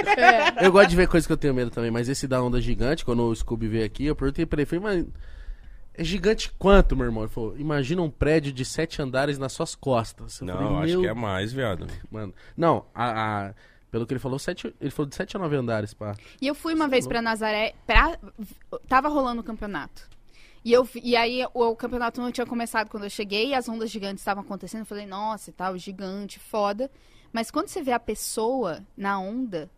É. Eu gosto de ver coisas que eu tenho medo também, mas esse da onda gigante, quando o Scooby veio aqui, eu perguntei pra ele, falei, mas é gigante quanto, meu irmão? Ele falou, imagina um prédio de sete andares nas suas costas. Eu Não, falei, eu acho "Meu que é mais, viado. *laughs* Mano, não, a, a- pelo que ele falou, sete, ele falou de 7 a 9 andares, pá. E eu fui uma vez pra Nazaré, pra... tava rolando o campeonato. E, eu, e aí o, o campeonato não tinha começado quando eu cheguei, e as ondas gigantes estavam acontecendo. Eu falei, nossa, e tal, gigante, foda. Mas quando você vê a pessoa na onda,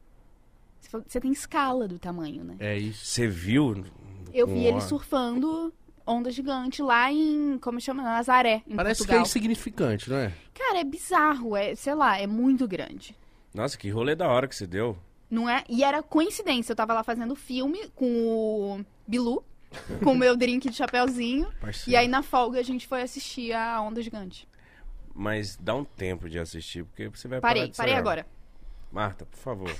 você, fala- você tem escala do tamanho, né? É isso. Você viu? Eu vi ele surfando onda gigante lá em, como chama? Nazaré, em Parece que é Portugal. insignificante, não é? Cara, é bizarro, é, sei lá, é muito grande. Nossa, que rolê da hora que você deu. Não é? E era coincidência, eu tava lá fazendo filme com o Bilu, com o meu drink de chapéuzinho. *laughs* Parceiro. E aí na folga a gente foi assistir a Onda Gigante. Mas dá um tempo de assistir, porque você vai Parei, parei agora. Marta, por favor.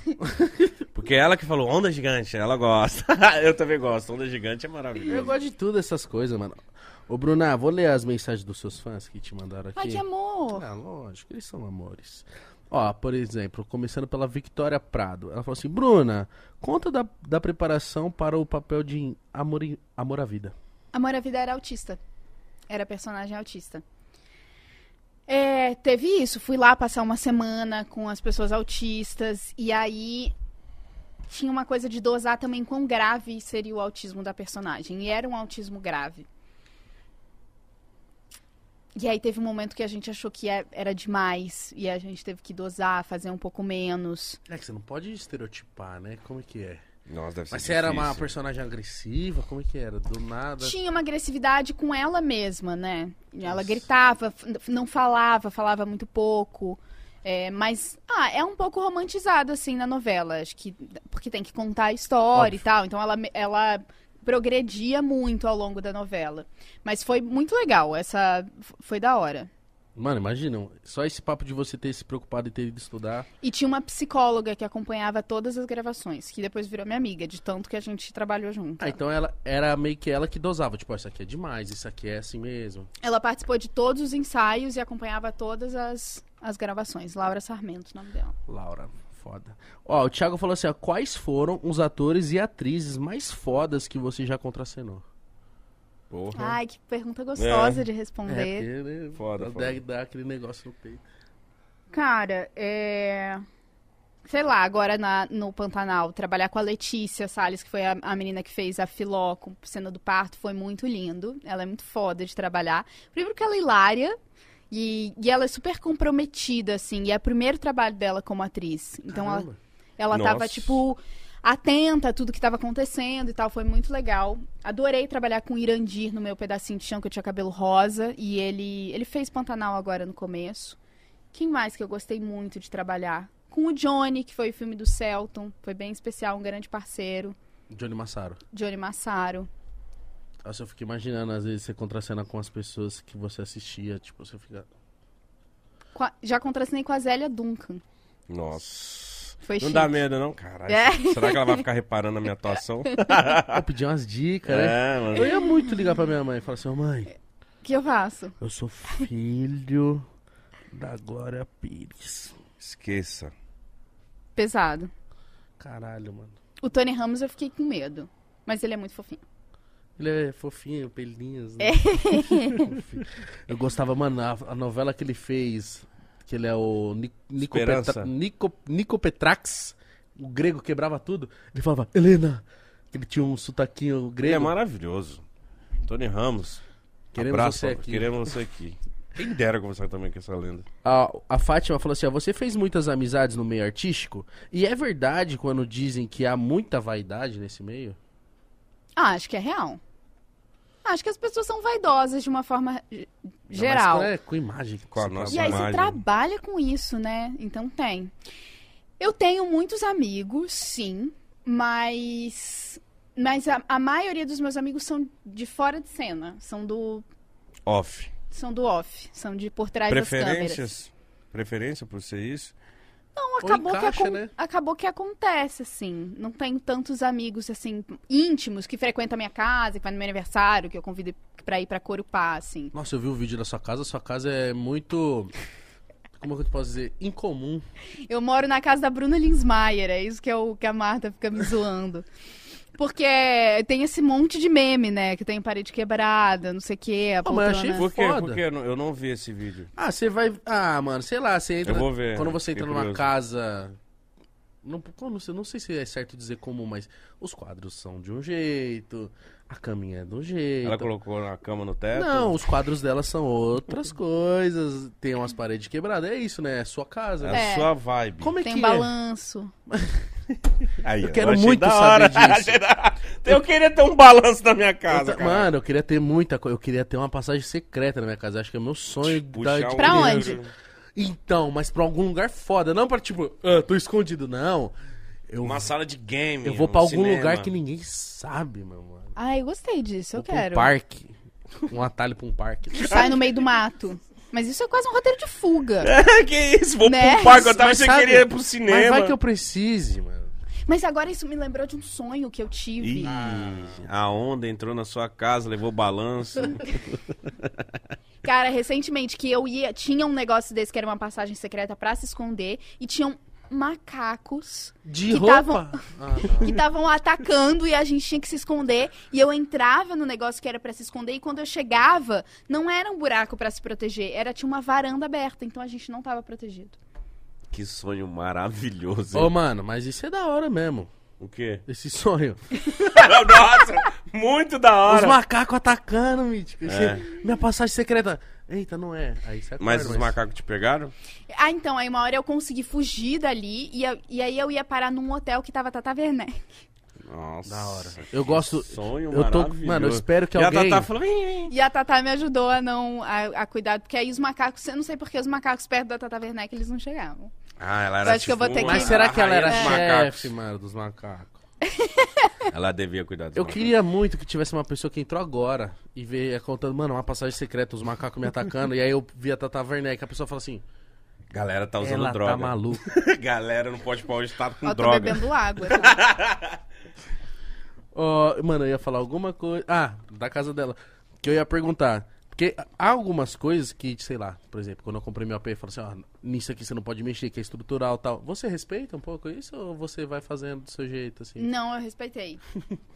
*laughs* porque ela que falou onda gigante, ela gosta. *laughs* eu também gosto. Onda gigante é Eu maravilhoso. gosto de tudo essas coisas, mano. Ô, Bruna, vou ler as mensagens dos seus fãs que te mandaram aqui. Ai, que amor! Ah, lógico, eles são amores. Ó, por exemplo, começando pela Victoria Prado. Ela falou assim: Bruna, conta da, da preparação para o papel de Amor, em- Amor à Vida. Amor à Vida era autista. Era personagem autista. É, teve isso. Fui lá passar uma semana com as pessoas autistas. E aí tinha uma coisa de dosar também quão grave seria o autismo da personagem. E era um autismo grave. E aí teve um momento que a gente achou que é- era demais. E a gente teve que dosar, fazer um pouco menos. É que você não pode estereotipar, né? Como é que é? Nossa, deve ser Mas você era uma difícil. personagem agressiva? Como é que era? Do nada. Tinha uma agressividade com ela mesma, né? Ela gritava, f- não falava, falava muito pouco. É, mas, ah, é um pouco romantizado, assim, na novela. Acho que. Porque tem que contar a história Óbvio. e tal. Então ela, ela progredia muito ao longo da novela. Mas foi muito legal. Essa. Foi da hora. Mano, imagina, só esse papo de você ter se preocupado e ter ido estudar. E tinha uma psicóloga que acompanhava todas as gravações, que depois virou minha amiga, de tanto que a gente trabalhou junto. Ah, então ela era meio que ela que dosava. Tipo, isso aqui é demais, isso aqui é assim mesmo. Ela participou de todos os ensaios e acompanhava todas as, as gravações. Laura Sarmento, o nome dela. Laura, foda. Ó, o Thiago falou assim, ó, quais foram os atores e atrizes mais fodas que você já contracenou? Porra. Ai, que pergunta gostosa de É, responder. porque, né, Foda, dá- foda. dá aquele negócio no peito. Cara, é. sei lá, agora na- no Pantanal, trabalhar com a Letícia Salles, que foi a, a menina que fez a Filó com cena do parto, foi muito lindo. Ela é muito foda de trabalhar. Primeiro que ela é hilária. E, e ela é super comprometida, assim. E é o primeiro trabalho dela como atriz. Então ela, Caramba. ela Nossa. tava, tipo, atenta a tudo que tava acontecendo e tal. Foi muito legal. Adorei trabalhar com o Irandir no meu pedacinho de chão, que eu tinha cabelo rosa. E ele, ele fez Pantanal agora no começo. Quem mais que eu gostei muito de trabalhar? Com o Johnny, que foi o filme do Celton. Foi bem especial, um grande parceiro. Johnny Massaro. Johnny Massaro. Nossa, eu fico imaginando, às vezes, você contracena com as pessoas que você assistia, tipo, você fica... Já contracenei com a Zélia Duncan. Nossa. Foi Não chique. dá medo, não, caralho. É. Será que ela vai ficar reparando na minha atuação? Eu pedi umas dicas, né? é, mano. Eu ia muito ligar pra minha mãe e falar assim, ô mãe, O que eu faço? eu sou filho da Glória Pires. Esqueça. Pesado. Caralho, mano. O Tony Ramos eu fiquei com medo. Mas ele é muito fofinho. Ele é fofinho, pelinhos. Né? É. *laughs* Eu gostava, mano, a, a novela que ele fez, que ele é o Ni- Nico. Petra, Nico, Nico Petrax, o grego quebrava tudo. Ele falava, Helena, que ele tinha um sotaquinho Ele grego. é maravilhoso. Tony Ramos. Queremos abraço, você aqui. Queremos você aqui. Quem dera conversar também com essa lenda. A, a Fátima falou assim: ó, você fez muitas amizades no meio artístico? E é verdade quando dizem que há muita vaidade nesse meio? Ah, acho que é real. Acho que as pessoas são vaidosas de uma forma geral. Mas é com imagem. Com a nossa E aí trabalha. você imagem. trabalha com isso, né? Então tem. Eu tenho muitos amigos, sim, mas. Mas a, a maioria dos meus amigos são de fora de cena. São do. Off. São do off. São de por trás das câmeras. Preferências? Preferência por ser isso? Não, Ou acabou, encaixa, que né? acabou que acontece, assim. Não tenho tantos amigos, assim, íntimos que frequentam a minha casa, que vai no meu aniversário, que eu convido pra ir pra Corupá, assim. Nossa, eu vi o vídeo da sua casa. Sua casa é muito. Como é que eu posso dizer? Incomum. Eu moro na casa da Bruna Linsmaier, é isso que, eu, que a Marta fica me zoando. *laughs* Porque tem esse monte de meme, né? Que tem parede quebrada, não sei o quê, a Ah, mas eu achei poltrona. Por quê? Foda. Porque eu não, vi esse vídeo. Ah, você vai. Ah, mano, sei lá, você entra. Eu vou ver, Quando você entra numa curioso. casa. Não, como, não sei- não sei se é certo dizer comum, mas os quadros são de um jeito, a caminha é um jeito. Ela colocou a cama no teto? Não, os quadros dela são outras coisas. Tem umas paredes quebradas. É isso, né? É sua casa. É a É. sua vibe. Tem Como é que um é? balanço. *laughs* Aí, Eu quero achei muito saber hora. disso. Eu queria ter um balanço na minha Eu casa, ta- cara. Mano, eu queria ter muita coisa. Eu queria ter uma passagem secreta na minha casa. Acho que é meu sonho Puxar da, um Pra onde? Então, mas pra algum lugar foda. Não pra tipo, ah, tô escondido. Não. Eu, Uma sala de game. eu vou um pra algum cinema. lugar que ninguém sabe, meu mano. Ai, eu gostei disso, eu Vou pra um quero. parque. Um atalho pra um parque. *laughs* Sai no meio do mato. Mas isso é quase um roteiro de fuga. *laughs* que isso? Vou Né? pro parque. Eu tava Mas sabe- queria ir pro Mas cinema. vai que eu precise, mano. Mas agora isso me lembrou de um sonho que eu tive. Ih, a onda entrou na sua casa, levou balanço. Cara, recentemente que eu ia, tinha um negócio desse que era uma passagem secreta pra se esconder e tinham macacos De Que roupa? tavam- Ah, não. *laughs* que estavam atacando e a gente tinha que se esconder. E eu entrava no negócio que era pra se esconder e quando eu chegava, não era um buraco pra se proteger, era tinha uma varanda aberta, então a gente não tava protegido. que sonho maravilhoso. Ô, mano, mas isso é da hora mesmo. O quê? Esse sonho. *laughs* Nossa, muito da Os hora. macacos atacando, mítico. É. Minha passagem secreta. Eita, não é. Aí você acorda, Mas os macacos te pegaram? Ah, então, aí uma hora eu consegui fugir dali e, eu- e aí eu ia parar num hotel que tava Tata Werneck. Nossa. Da hora. Eu gosto. Sonho Eu tô. maravilhoso. Mano, eu espero que e alguém. a Tatá falou. E a Tata me ajudou a não a, a cuidar, porque aí os macacos, eu não sei porque os macacos perto da Tata Werneck eles não chegavam. Ah, ela era Eu acho que eu vou tipo ter uma- Mas que- será que ela era chefe, mano, dos macacos? *laughs* Ela devia cuidar dos Eu macacos. queria muito que tivesse uma pessoa que entrou agora e veio contando, mano, uma passagem secreta, os macacos me atacando. e aí eu vi a Tata Werneck, a pessoa fala assim: Galera tá usando ela droga. tá maluca. *laughs* Galera não pode pôr o estado com Ó, tô droga. bebendo água. Tá? *laughs* Ó, mano, eu ia falar alguma coisa. Ah, da casa dela. Que eu ia perguntar. Porque há algumas coisas que, sei lá, por exemplo, quando eu comprei meu AP, eu falo assim, ó, nisso aqui você não pode mexer, que é estrutural e tal. Você respeita um pouco isso ou você vai fazendo do seu jeito, assim? Não, eu respeitei.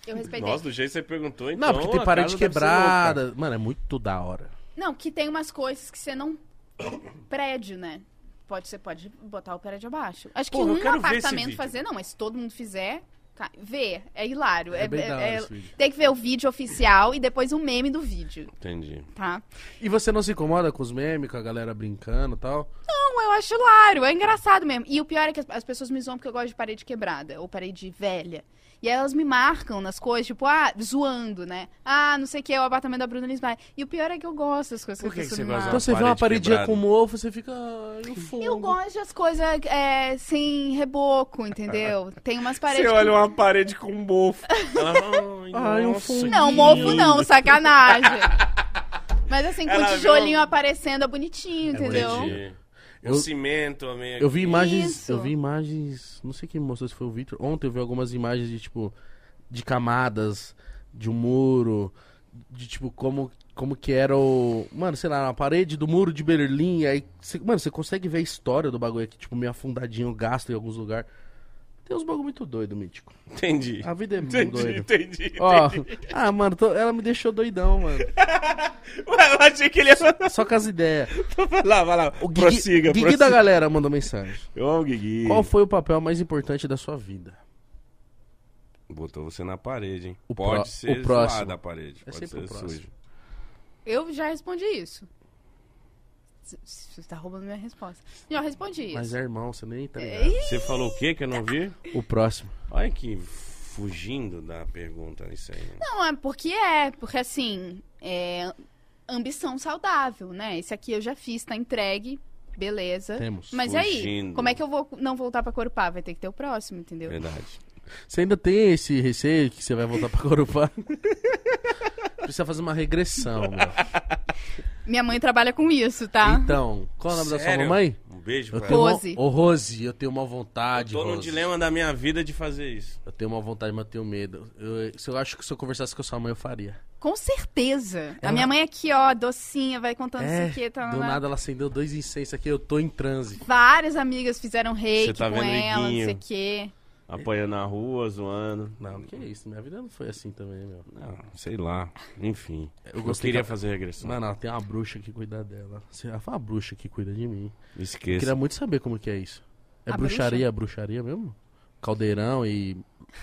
Eu respeitei. Nossa, do jeito que você perguntou, então. Não, porque tem parede quebrada. louca. Mano, é muito da hora. Não, que tem umas coisas que você não. *coughs* Prédio, né? Pode, você pode botar o prédio abaixo. Acho que Porra, um apartamento fazer, não, mas se todo mundo fizer, ca- vê. É hilário. É É, é- tem que ver o vídeo oficial e depois o meme do vídeo, Entendi. tá? E você não se incomoda com os memes, com a galera brincando e tal? Não, eu acho hilário, é engraçado mesmo. E o pior é que as, as pessoas me zoam porque eu gosto de parede quebrada, ou parede velha. E aí elas me marcam nas coisas, tipo, ah, zoando, né? Ah, não sei o que, é o apartamento da Bruna Lismaia. E o pior é que eu gosto das coisas Por que que pessoas você gosta Então você vê uma parede paredinha quebrada. com mofo, você fica. "Ai, o fogo. Eu gosto das coisas é, sem reboco, entendeu? *laughs* Tem umas Você paredes. olha uma parede com mofo. *laughs* Ai, Ai, um que Não, mofo lindo." não, *laughs* sacanagem. Mas assim, com Ela o viu- tijolinho aparecendo é bonitinho, É entendeu? Entendi. Eu- O cimento meio Eu vi imagens. Isso. Eu vi imagens. Não sei quem mostrou se foi o Victor. Ontem eu vi algumas imagens de tipo. De camadas, de um muro. De tipo, como, como que era o. Mano, sei lá, a parede do muro de Berlim. Aí, cê- mano, você consegue ver a história do bagulho aqui, tipo, meio afundadinho, gasto em alguns lugares. Tem uns bagulho muito doido, mítico. Entendi. A vida é muito Entendi, doida. entendi. Ó, entendi. ah, mano, tô- ela me deixou doidão, mano. *laughs* Ué, eu achei que ele ia falar. Só com as ideias. Vai *laughs* lá, vai lá. O Guigui, prossiga, Guigui prossiga. da galera mandou mensagem. Ô, Guigui. Qual foi o papel mais importante da sua vida? Botou você na parede, hein? O Pode pró- ser o próximo. zoada a parede. É Pode sempre ser o próximo. sujo. Eu já respondi isso. Você tá roubando minha resposta. Já respondi isso. Mas é irmão, você nem tá ligado. Você falou o quê que eu não vi? O próximo. Olha que fugindo da pergunta isso aí. Não, é porque é, porque assim, é ambição saudável, né? Esse aqui eu já fiz, tá entregue, beleza. Temos. Mas aí, Fugindo. como é que eu vou não voltar pra Corupá? Vai ter que ter o próximo, entendeu? Verdade. Você ainda tem esse receio que você vai voltar pra Corupá? *laughs* Precisa fazer uma regressão, meu. Minha mãe trabalha com isso, tá? Então, qual é o nome da sua Sério? mamãe? Um beijo Eu pra tenho ela. uma... Rose. Ô, Rose, eu tenho uma vontade, Tô no Rose. dilema da minha vida de fazer isso. Eu tenho uma vontade, mas eu tenho medo. Eu, se eu acho que se eu conversasse com a sua mãe, eu faria. Com certeza. A Ela- minha mãe aqui, ó, docinha, vai contando É, isso aqui, tá do lá. nada ela acendeu dois incensos aqui, eu tô em transe. Várias amigas fizeram reiki Você tá com vendo ela, não sei o quê. Apanhando na rua, zoando. Não, que isso, minha vida não foi assim também, meu. Não, sei lá. Enfim. Eu Eu, queria que- fazer regressão. Mano, ela tem uma bruxa que cuida dela. Ela fala uma bruxa que cuida de mim. Eu Esqueça. queria muito saber como que é isso. É A bruxaria, bruxaria mesmo? Caldeirão e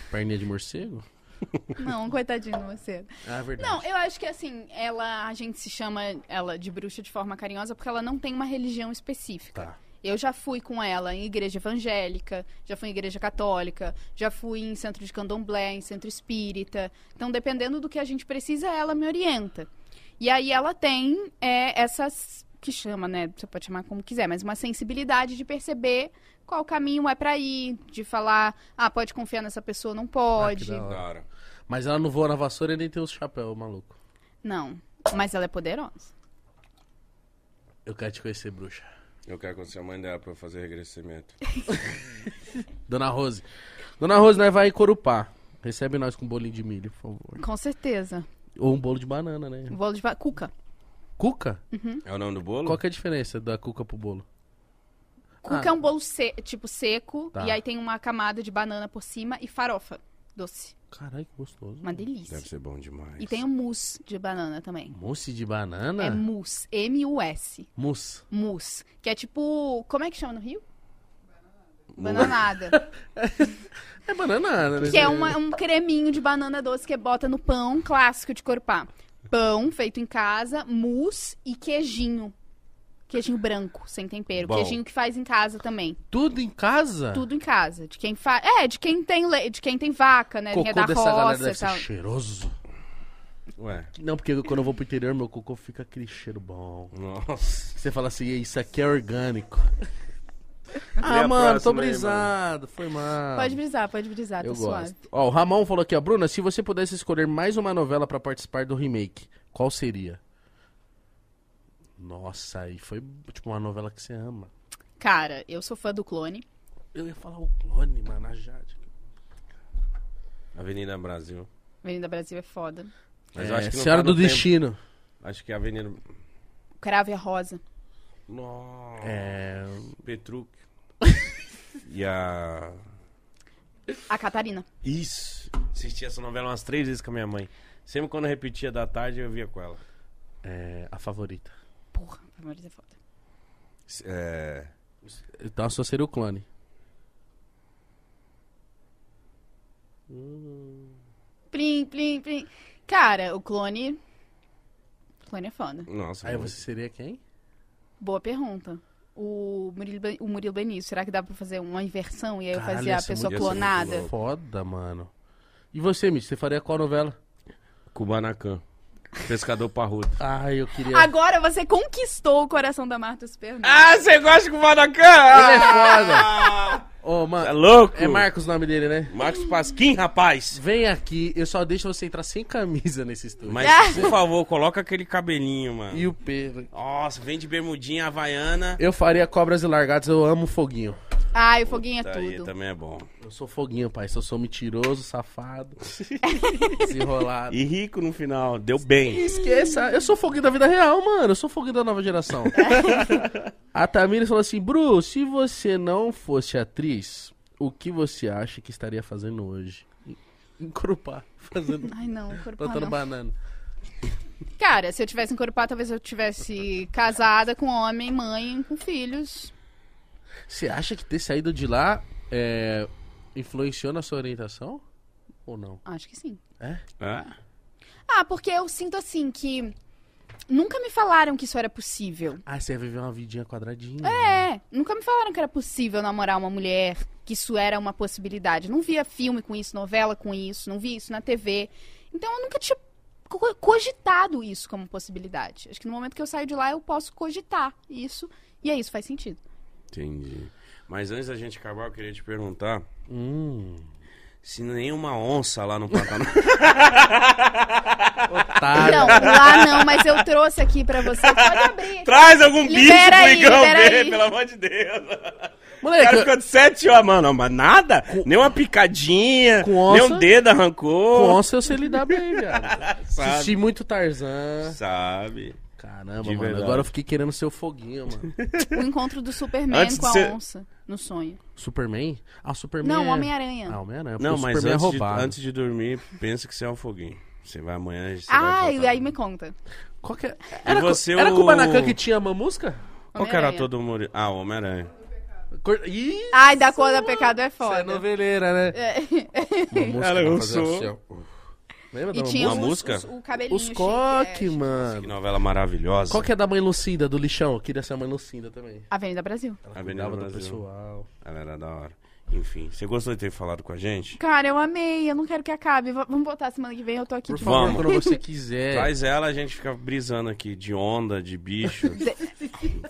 perninha de morcego? *laughs* Não, coitadinho você. Ah, é verdade. Não, eu acho que assim, ela, a gente se chama ela de bruxa de forma carinhosa porque ela não tem uma religião específica. Tá. Eu já fui com ela em igreja evangélica, já fui em igreja católica, já fui em centro de candomblé, em centro espírita. Então, dependendo do que a gente precisa, ela me orienta. E aí ela tem é, essas que chama, né? Você pode chamar como quiser, mas uma sensibilidade de perceber qual caminho é pra ir, de falar, ah, pode confiar nessa pessoa, não pode. Cara, Mas ela não voa na vassoura e nem tem os chapéus, maluco. não, mas ela é poderosa. Eu quero te conhecer, bruxa. Eu quero conhecer a mãe dela pra eu fazer regrescimento. *laughs* Dona Rose. Dona Rose, nós vai em Corupá. Recebe nós com um bolinho de milho, por favor. Com certeza. Ou um bolo de banana, né? Bolo de va- cuca. Cuca? É o nome do bolo? Qual que é a diferença da cuca pro bolo? Cuca Ah. é um bolo se- tipo seco, Tá. e aí tem uma camada de banana por cima e farofa doce. Caralho, que gostoso. Uma delícia. Deve ser bom demais. E tem o mousse de banana também. Mousse de banana? É mousse, M-U-S. Mousse. Mousse. Que é tipo. Como é que chama no Rio? Mu- Bananada. *laughs* É banana, né? que é uma- um creminho de banana doce que bota no pão clássico de corpá. Pão feito em casa, mousse e queijinho. Queijinho branco, sem tempero. Bom. Queijinho que faz em casa também. Tudo em casa? Tudo em casa. De quem faz. É, de quem tem le... de quem tem vaca, né? Quem é Cocô da dessa galera roça deve e ser tal. cheiroso. Ué, Não, porque quando eu vou pro interior, meu cocô fica aquele cheiro bom. nossa. Você fala assim, isso aqui é orgânico. Ah, mano, tô próxima aí, brisado, foi mal. Pode brisar, pode brisar, tá Eu suave. gosto. Ó, o Ramon falou aqui, ó, Bruna, se você pudesse escolher mais uma novela pra participar do remake, qual seria? Nossa, aí foi tipo uma novela que você ama. Cara, eu sou fã do clone. Eu ia falar o clone, mano, a Jade. Avenida Brasil. Avenida Brasil é foda. Mas É, eu acho que Senhora tá do tempo. Destino. Acho que é a Avenida. O Cravo e a Rosa. Nossa. É. Petruc. e a. A Catarina. Isso. Assisti essa novela umas três vezes com a minha mãe. Sempre quando eu repetia da tarde, eu via com ela. é a favorita. Porra, a Marisa é foda. É, Então a sua seria o clone. Plim, plim, plim. Cara, o clone. O clone é foda. Nossa, Aí você seria quem? Boa pergunta. O Murilo, Ben- o Murilo Benício, será que dá pra fazer uma inversão e aí eu fazia a pessoa muito clonada? Foda, mano. E você, Mitch? Você faria qual novela? Kubanacan. Pescador parrudo. Ai, eu queria. Agora você conquistou o coração da Marta Super. Ah, você gosta de Kubanacan? Ele é foda. Ô, É mano. louco? É Marcos o nome dele, né? Marcos Pasquim, rapaz. Vem aqui, eu só deixo você entrar sem camisa nesse estúdio. Mas, por favor, coloca aquele cabelinho, mano. E o Pedro. Nossa, vem de bermudinha havaiana. Eu faria cobras e largados, eu amo foguinho. Ai, o foguinho é Tá aí, tudo. também é bom. Eu sou foguinho, pai. Se eu sou mentiroso, safado, *laughs* desenrolado. E rico no final, deu bem. Esqueça, eu sou foguinho da vida real, mano. Eu sou foguinho da nova geração. *laughs* a Tamires falou assim: Bru, se você não fosse atriz, o que você acha que estaria fazendo hoje? Encrupar, fazendo. Ai, não, corpo plantando não. banana. Cara, se eu tivesse encorpado, talvez eu tivesse casada com homem, mãe, com filhos. Você acha que ter saído de lá é, influenciou na sua orientação? Ou não? Acho que sim. É? É? Ah, porque eu sinto assim que nunca me falaram que isso era possível. Ah, você ia viver uma vidinha quadradinha. É, nunca me falaram que era possível namorar uma mulher, que isso era uma possibilidade. Não via filme com isso, novela com isso, não via isso na TV. Então eu nunca tinha co- cogitado isso como possibilidade. Acho que no momento que eu saio de lá eu posso cogitar isso e é isso, faz sentido. Entendi. Mas antes da gente acabar, eu queria te perguntar Hum. se nenhuma onça lá no Pantanal. *laughs* Otário. Não, lá não, mas eu trouxe aqui pra você. Pode abrir. Traz algum bicho Libera pro aí, Igão ver, aí. pelo amor de Deus. O Moleque, cara eu- ficou de sete horas, mano. Mas nada? Nem uma picadinha, Com nem onça? um dedo com arrancou. onça eu sei lidar bem, viado. *laughs* Assisti muito Tarzan. Sabe. Caramba, De mano. verdade. Agora eu fiquei querendo ser o foguinho, mano. O encontro do Superman Antes com a ser- onça no sonho. Superman? Ah, o Superman. Não, é... Homem-Aranha. Ah, Homem-Aranha. Não, mas Superman antes é de, antes de dormir, pensa que você é um foguinho. Você vai amanhã, você Ah, vai e aí me conta. Qual que é? Era, você, era o- Kubanacan que tinha mamusca? Qual que era todo mundo? Ah, o Homem-Aranha. Cor... Ih, Ai, da cor da pecado é você é foda. noveleira, né? É. Mamusca Cara, eu pra fazer sou. assim. Lembra E da tinha Uma os, música? os- o cabelinho Os chique, coque, é. Que mano. novela maravilhosa. Qual que é da mãe Lucinda, do lixão? Eu queria ser a mãe Lucinda também. Avenida Brasil. Ela Avenida cuidava do Brasil. pessoal. Ela era da hora. Enfim, você gostou de ter falado com a gente? Cara, eu amei, eu não quero que acabe. V- vamos botar semana que vem, eu tô aqui Por de favor, Vamos. quando você *laughs* quiser. Traz ela, a gente fica brisando aqui de onda, de bicho.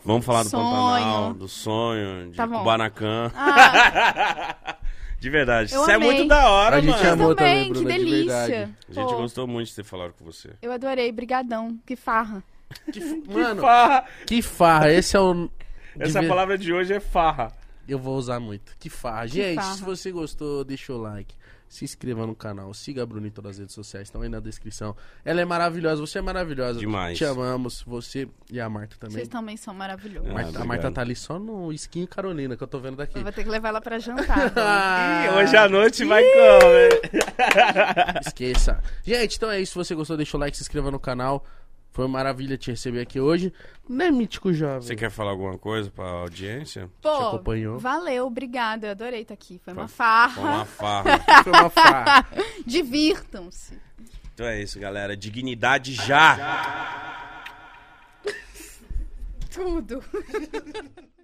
Vamos falar do Sonho. Pantanal, do sonho, de Tá bom. Kubanacan. Ah, *laughs* De verdade. Eu Isso é amei. muito da hora, A gente mano. amou também, também, que Bruna, de delícia. verdade. A gente Pô, gostou muito de ter falado com você. Eu adorei, brigadão. Que farra. Que *laughs* f- Mano, Farra. que farra. Esse é o. Essa de palavra de hoje é farra. Eu vou usar muito. Que farra. Gente, farra. se você gostou, deixa o like. Se inscreva no canal. Siga a Bruna em todas as redes sociais. Estão aí na descrição. Ela é maravilhosa. Você é maravilhosa. Demais. Te amamos. Você e a Marta também. Vocês também são maravilhosos. Ah, Marta- a. Marta tá ali só no skin Carolina, que eu tô vendo daqui. Eu vou ter que levar ela pra jantar. Ah, *laughs* Ih, hoje à noite vai comer. Esqueça. Gente, então é isso. Se você gostou, deixa o like, se inscreva no canal. Foi uma maravilha te receber aqui hoje. Né, Mítico Jovem? Você quer falar alguma coisa pra audiência? Te Pô, acompanhou? valeu, obrigada. Eu adorei estar aqui. Foi uma Foi farra. uma farra. *laughs* Foi uma farra. *laughs* Divirtam-se. Então é isso, galera. Dignidade já! Tudo. *laughs*